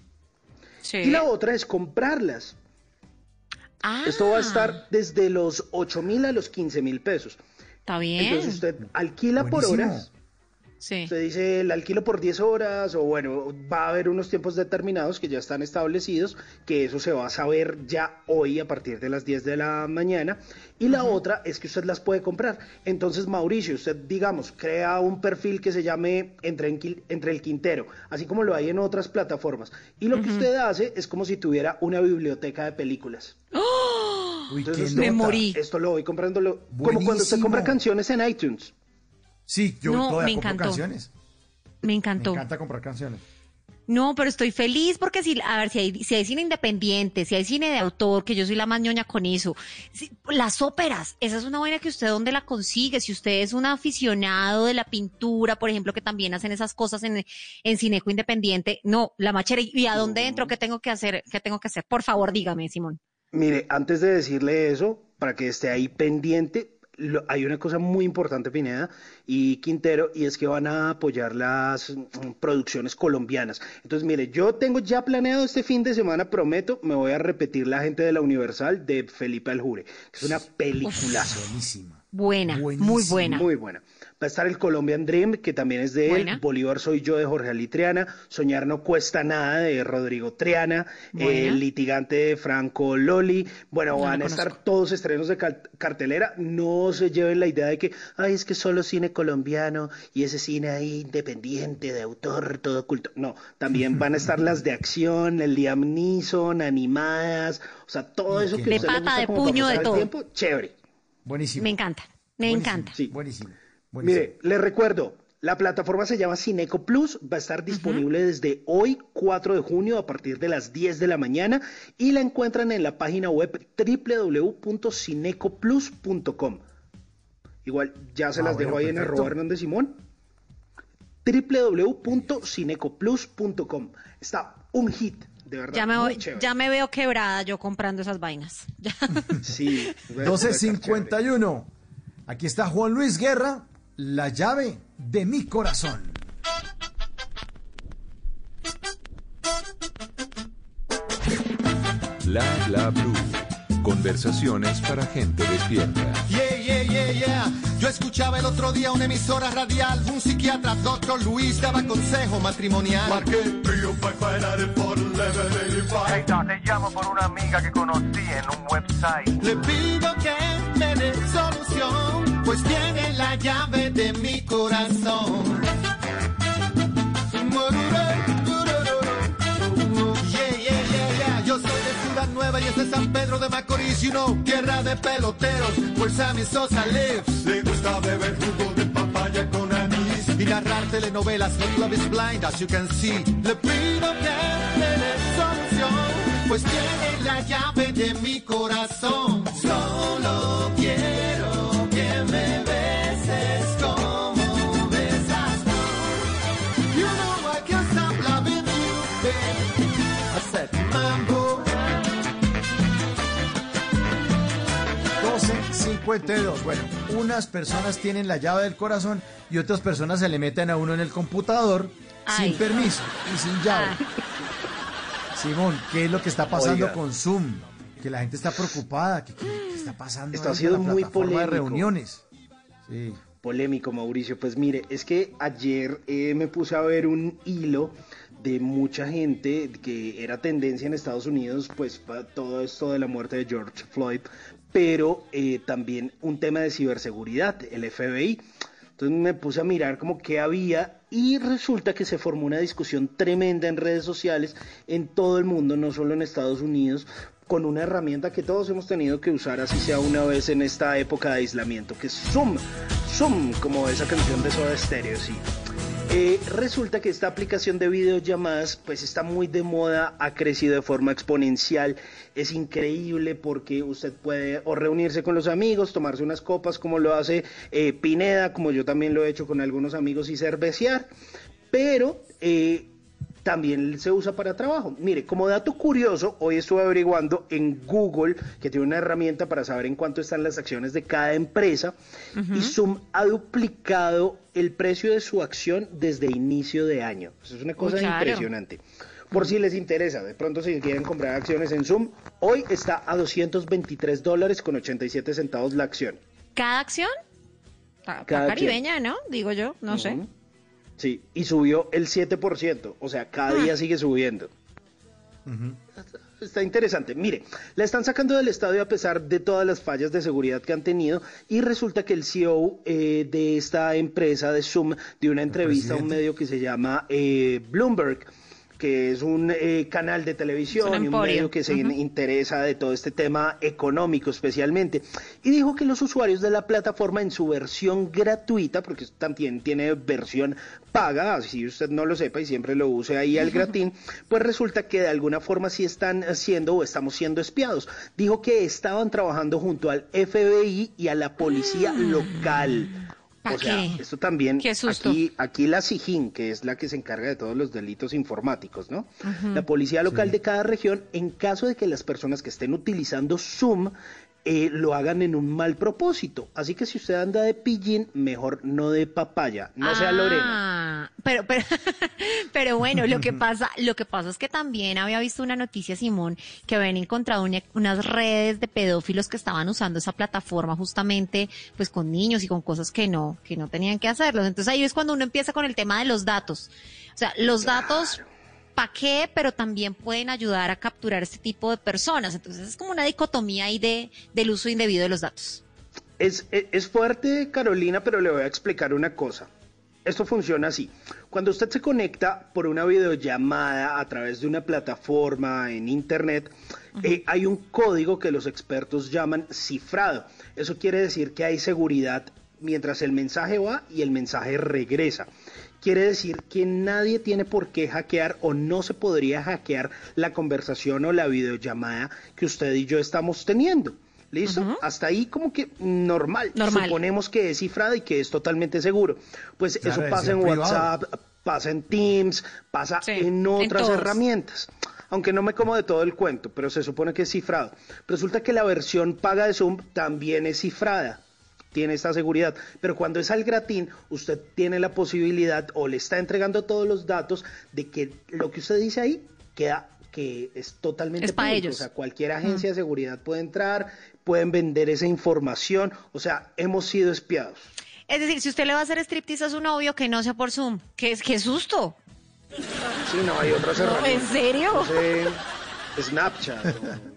Sí. Y la otra es comprarlas. Ah, Esto va a estar desde los 8 mil a los 15 mil pesos. Está bien. Entonces usted alquila por horas. Sí. Usted dice el alquilo por 10 horas o bueno, va a haber unos tiempos determinados que ya están establecidos, que eso se va a saber ya hoy a partir de las 10 de la mañana. Y la otra es que usted las puede comprar. Entonces, Mauricio, usted, digamos, crea un perfil que se llame Entre, en Entre el Quintero, así como lo hay en otras plataformas. Y lo que usted hace es como si tuviera una biblioteca de películas. Uy, qué Entonces, Me nota. morí. Esto lo voy comprándolo como cuando usted compra canciones en iTunes. Sí, yo No, todavía me compro encantó. canciones. Me Me encantó. encanta comprar canciones. No, pero estoy feliz porque si, a ver, si hay, si hay cine independiente, si hay cine de autor, que yo soy la más ñoña con eso. si- las óperas, esa es una buena que usted dónde la consigue. Si usted es un aficionado de la pintura, por ejemplo, que también hacen esas cosas en, en Cineco Independiente, no, la machera. ¿Y a dónde entro? ¿Qué tengo que hacer? ¿Qué tengo que hacer? Por favor, dígame, Simón. Mire, antes de decirle eso, para que esté ahí pendiente, lo- hay una cosa muy importante, Pineda y Quintero, y es que van a apoyar las mm, producciones colombianas. Entonces, mire, yo tengo ya planeado este fin de semana, prometo, me voy a repetir La gente de la Universal de Felipe Aljure, que es una peliculaza. Buenísima. Buena, muy buena. Muy buena. Va a estar el Colombian Dream, que también es de Buena. él. Bolívar soy yo, de Jorge Ali Triana. Soñar no cuesta nada, de Rodrigo Triana. El litigante de Franco Loli. Bueno, No van a estar todos estrenos de cartelera. No se lleven la idea de que, ay, es que solo cine colombiano y ese cine ahí independiente, de autor, todo oculto. No, también van a estar las de acción, el Liam Neeson, animadas. O sea, todo eso que De usted le pata, gusta de como puño, de pasar el todo. tiempo, chévere. Buenísimo. Me encanta, me Buenísimo. encanta. Sí. Buenísimo. Buenísimo. Mire, les recuerdo, la plataforma se llama Cineco Plus, va a estar disponible desde hoy, 4 de junio, a partir de las 10 de la mañana, y la encuentran en la página web www.cinecoplus.com. Igual, ya se Ah, las bueno, dejo ahí en perfecto. arroba Hernández Simón. www.cinecoplus.com. Está un hit, de verdad. Ya me, muy voy- chévere. ya me veo quebrada yo comprando esas vainas. Sí. 1251. Aquí está Juan Luis Guerra, la llave de mi corazón. La bla blue. Conversaciones para gente despierta. Yeah, yeah, yeah, yeah. Yo escuchaba el otro día una emisora radial. Un psiquiatra, doctor Luis, daba consejo matrimonial. Marqué 305-984-1185. Hey, no, te llamo por una amiga que conocí en un website. Le pido que me dé solución pues tiene la llave de mi corazón. Yeah, yeah, yeah, yeah. Yo soy de Ciudad Nueva y es de San Pedro de Macorís, you know, tierra de peloteros, where Sammy Sosa lives. Le gusta beber jugo de papaya con anís y narrar telenovelas. Her love is blind, as you can see. Le pido que me dé pues tiene la llave de mi corazón. Solo quiero 12.52. Bueno, unas personas tienen la llave del corazón y otras personas se le meten a uno en el computador Ay. sin permiso y sin llave. Simón, ¿qué es lo que está pasando Oiga. con Zoom? Que la gente está preocupada. ¿Qué, qué- qué está pasando? Esto ha sido muy plataforma de polémico. reuniones. Sí. Polémico, Mauricio. Pues mire, es que ayer eh, me puse a ver un hilo de mucha gente que era tendencia en Estados Unidos, pues todo esto de la muerte de George Floyd, pero eh, también un tema de ciberseguridad, el FBI. Entonces me puse a mirar como qué había y resulta que se formó una discusión tremenda en redes sociales en todo el mundo, no solo en Estados Unidos, con una herramienta que todos hemos tenido que usar, así sea una vez en esta época de aislamiento, que es Zoom. Zoom, como esa canción de Soda Stereo, sí. Eh, resulta que esta aplicación de videollamadas pues está muy de moda, ha crecido de forma exponencial, es increíble porque usted puede o reunirse con los amigos, tomarse unas copas como lo hace eh, Pineda, como yo también lo he hecho con algunos amigos y cervecear, pero eh, también se usa para trabajo. Mire, como dato curioso, hoy estuve averiguando en Google, que tiene una herramienta para saber en cuánto están las acciones de cada empresa, y Zoom ha duplicado el precio de su acción desde inicio de año. Eso es una cosa claro. impresionante. Por si les interesa, de pronto si quieren comprar acciones en Zoom, hoy está a 223 dólares con 87 centavos la acción. ¿Cada acción? Cada acción. caribeña, ¿no? Digo yo, no sé. Sí, y subió el 7%, o sea, cada día sigue subiendo. Está interesante. Mire, la están sacando del estadio a pesar de todas las fallas de seguridad que han tenido y resulta que el CEO eh, de esta empresa de Zoom dio una entrevista a un medio que se llama eh, Bloomberg que es un eh, canal de televisión un y un medio que se interesa de todo este tema económico especialmente. Y dijo que los usuarios de la plataforma en su versión gratuita, porque también tiene versión paga, así usted no lo sepa y siempre lo use ahí al gratín, pues resulta que de alguna forma sí están siendo o estamos siendo espiados. Dijo que estaban trabajando junto al FBI y a la policía local. ¿Pa O sea, qué? esto también, Qué susto. aquí, aquí la SIGIN, que es la que se encarga de todos los delitos informáticos, ¿no? La policía local de cada región, en caso de que las personas que estén utilizando Zoom eh, lo hagan en un mal propósito. Así que si usted anda de pillín, mejor no de papaya, no sea Lorena. Ah, Pero, pero, pero bueno, lo que pasa, lo que pasa es que también había visto una noticia, Simón, que habían encontrado una- unas redes de pedófilos que estaban usando esa plataforma justamente, pues con niños y con cosas que no, que no tenían que hacerlos. Entonces ahí es cuando uno empieza con el tema de los datos. O sea, los datos, ¿para qué? Pero también pueden ayudar a capturar este tipo de personas. Entonces es como una dicotomía ahí de, del uso indebido de los datos. Es, es, es fuerte, Carolina, pero le voy a explicar una cosa. Esto funciona así. Cuando usted se conecta por una videollamada a través de una plataforma en Internet, eh, hay un código que los expertos llaman cifrado. Eso quiere decir que hay seguridad mientras el mensaje va y el mensaje regresa. Quiere decir que nadie tiene por qué hackear o no se podría hackear la conversación o la videollamada que usted y yo estamos teniendo. ¿Listo? Hasta ahí como que normal. Normal. Suponemos que es cifrada y que es totalmente seguro. Pues Claro, eso pasa en privado. WhatsApp, pasa en Teams, pasa en otras herramientas. Aunque no me como de todo el cuento, pero se supone que es cifrado. Resulta que la versión paga de Zoom también es cifrada. Tiene esta seguridad. Pero cuando es al gratín, usted tiene la posibilidad o le está entregando todos los datos de que lo que usted dice ahí queda que es totalmente Es pa' público. ellos. O sea, cualquier agencia de seguridad puede entrar, pueden vender esa información. O sea, hemos sido espiados. Es decir, si usted le va a hacer striptease a su novio, que no sea por Zoom. ¿Qué, qué susto? Sí, no, hay otras herramientas. ¿en serio? No sé, Snapchat. o-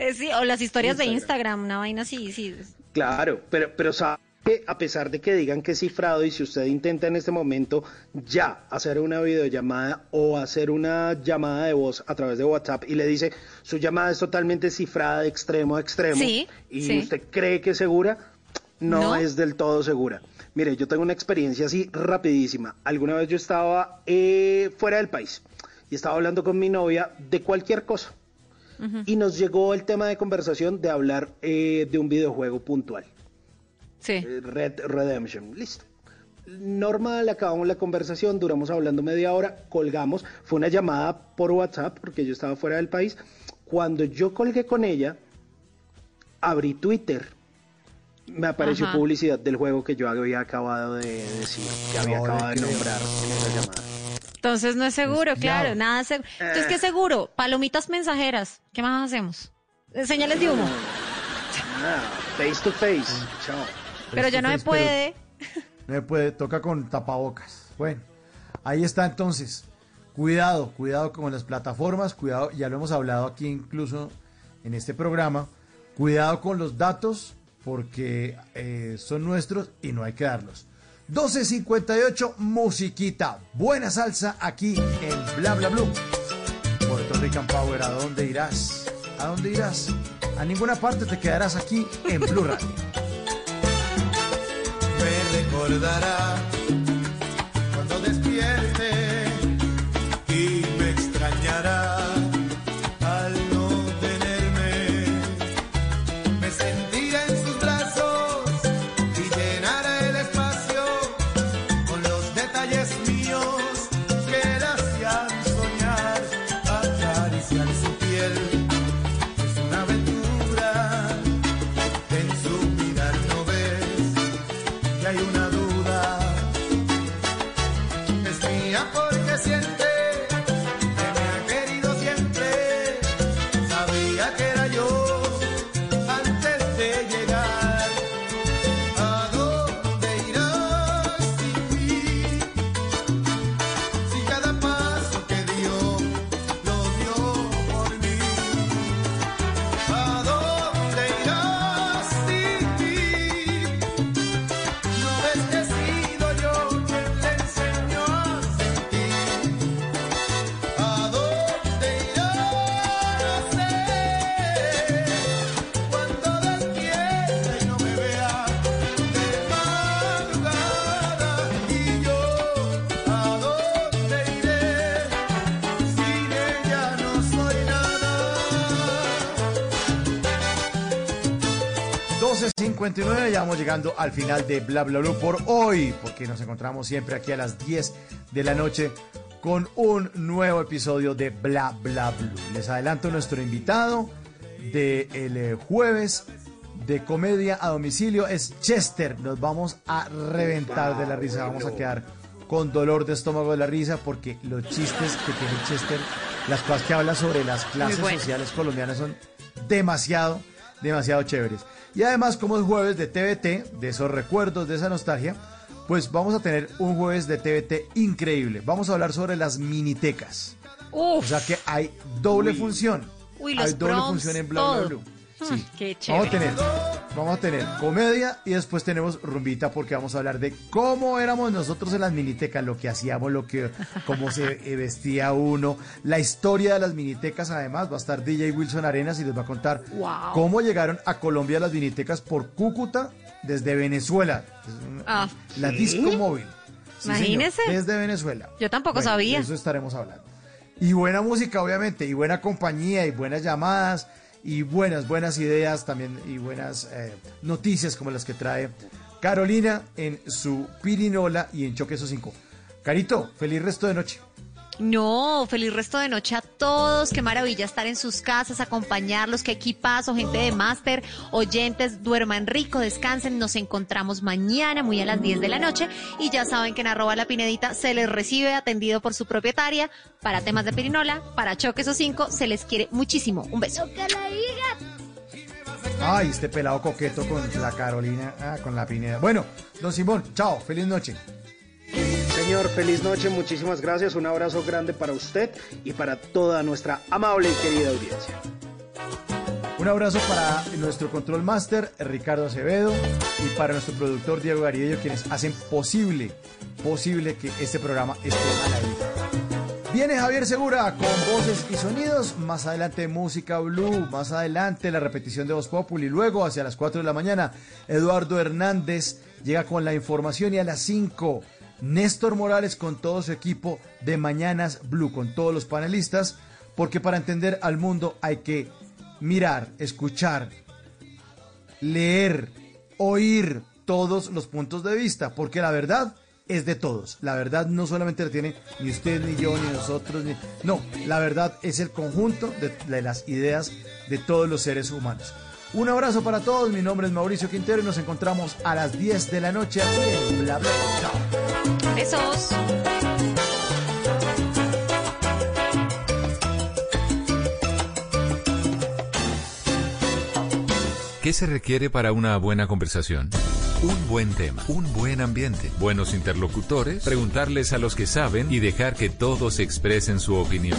Eh, sí, o las historias de Instagram. Instagram, una vaina así, sí. Claro, pero, pero sabe que a pesar de que digan que es cifrado y si usted intenta en este momento ya hacer una videollamada o hacer una llamada de voz a través de WhatsApp y le dice su llamada es totalmente cifrada de extremo a extremo Sí, y sí. usted cree que es segura, no, No. es del todo segura. Mire, yo tengo una experiencia así rapidísima. Alguna vez yo estaba eh, fuera del país y estaba hablando con mi novia de cualquier cosa. Y nos llegó el tema de conversación de hablar eh, de un videojuego puntual. Sí. Eh, Red Redemption. Listo. Normal, acabamos la conversación, duramos hablando media hora, colgamos. Fue una llamada por WhatsApp porque yo estaba fuera del país. Cuando yo colgué con ella, abrí Twitter. Me apareció Ajá. publicidad del juego que yo había acabado de decir, que había No acabado de nombrar en esa llamada. Entonces no es seguro, claro, nada seguro. Entonces, Eh. ¿qué seguro? Palomitas mensajeras. ¿Qué más hacemos? Eh, Señales de humo. Face to face. Chao. Pero ya no me Face face, puede. No me puede, toca con tapabocas. Bueno, ahí está entonces. Cuidado, cuidado con las plataformas, cuidado, ya lo hemos hablado aquí incluso en este programa. Cuidado con los datos porque eh, son nuestros y no hay que darlos. 12.58, musiquita. Buena salsa aquí en Bla Bla Blue. Puerto Rican Power, ¿a dónde irás? ¿A dónde irás? A ninguna parte te quedarás aquí en Blue Radio. me recordará 12.59, ya vamos llegando al final de Bla Bla Blue por hoy, porque nos encontramos siempre aquí a las 10 de la noche con un nuevo episodio de Bla Bla Blue. Les adelanto nuestro invitado del el jueves de comedia a domicilio es Chester. Nos vamos a reventar de la risa, vamos a quedar con dolor de estómago de la risa porque los chistes que tiene Chester, las cosas que habla sobre las clases bueno. sociales colombianas son demasiado, demasiado chéveres. Y además, como es jueves de TVT, de esos recuerdos, de esa nostalgia, pues vamos a tener un jueves de TVT increíble. Vamos a hablar sobre las minitecas. O sea que hay doble función. Uy, hay doble proms, función en Bla Bla todo. Blue. Sí. Qué Vamos a tener, vamos a tener comedia y después tenemos rumbita porque vamos a hablar de cómo éramos nosotros en las minitecas, lo que hacíamos, lo que, cómo se eh, vestía uno, la historia de las minitecas. Además va a estar DJ Wilson Arenas y les va a contar Wow. cómo llegaron a Colombia las minitecas por Cúcuta desde Venezuela. Ah, la ¿sí? disco móvil. Sí, señor, Imagínese. desde Venezuela. Yo tampoco Bueno, sabía. de eso estaremos hablando. Y buena música, obviamente, y buena compañía, y buenas llamadas, y buenas, buenas ideas también, y buenas eh, noticias como las que trae Carolina en su Pirinola y en Choque Esos 5. Carito, feliz resto de noche. No, feliz resto de noche a todos. Qué maravilla estar en sus casas, acompañarlos. Qué equipazo, gente de máster, oyentes, duerman rico, descansen. Nos encontramos mañana, muy a las 10 de la noche. Y ya saben que en arroba la pinedita se les recibe atendido por su propietaria para temas de pirinola, para choques o cinco. Se les quiere muchísimo. Un beso. Ay, este pelado coqueto con la Carolina, ah, con la Pineda. Bueno, don Simón, chao, feliz noche. Señor, feliz noche, muchísimas gracias. Un abrazo grande para usted y para toda nuestra amable y querida audiencia. Un abrazo para nuestro control master, Ricardo Acevedo, y para nuestro productor Diego Garillo, quienes hacen posible, posible que este programa esté al aire. Viene Javier Segura con voces y sonidos. Más adelante música blue. Más adelante la repetición de Voz Populi. Luego, hacia las 4 de la mañana, Eduardo Hernández llega con la información. Y a las 5, Néstor Morales con todo su equipo de Mañanas Blue, con todos los panelistas. Porque para entender al mundo hay que mirar, escuchar, leer, oír todos los puntos de vista. Porque la verdad es de todos. La verdad no solamente la tiene ni usted, ni yo, ni nosotros, ni... No, la verdad es el conjunto de, de, las ideas de todos los seres humanos. Un abrazo para todos, mi nombre es Mauricio Quintero y nos encontramos a las 10 de la noche aquí en Bla Bla. Chao. Besos. ¿Qué se requiere para una buena conversación? Un buen tema, un buen ambiente, buenos interlocutores, preguntarles a los que saben y dejar que todos expresen su opinión.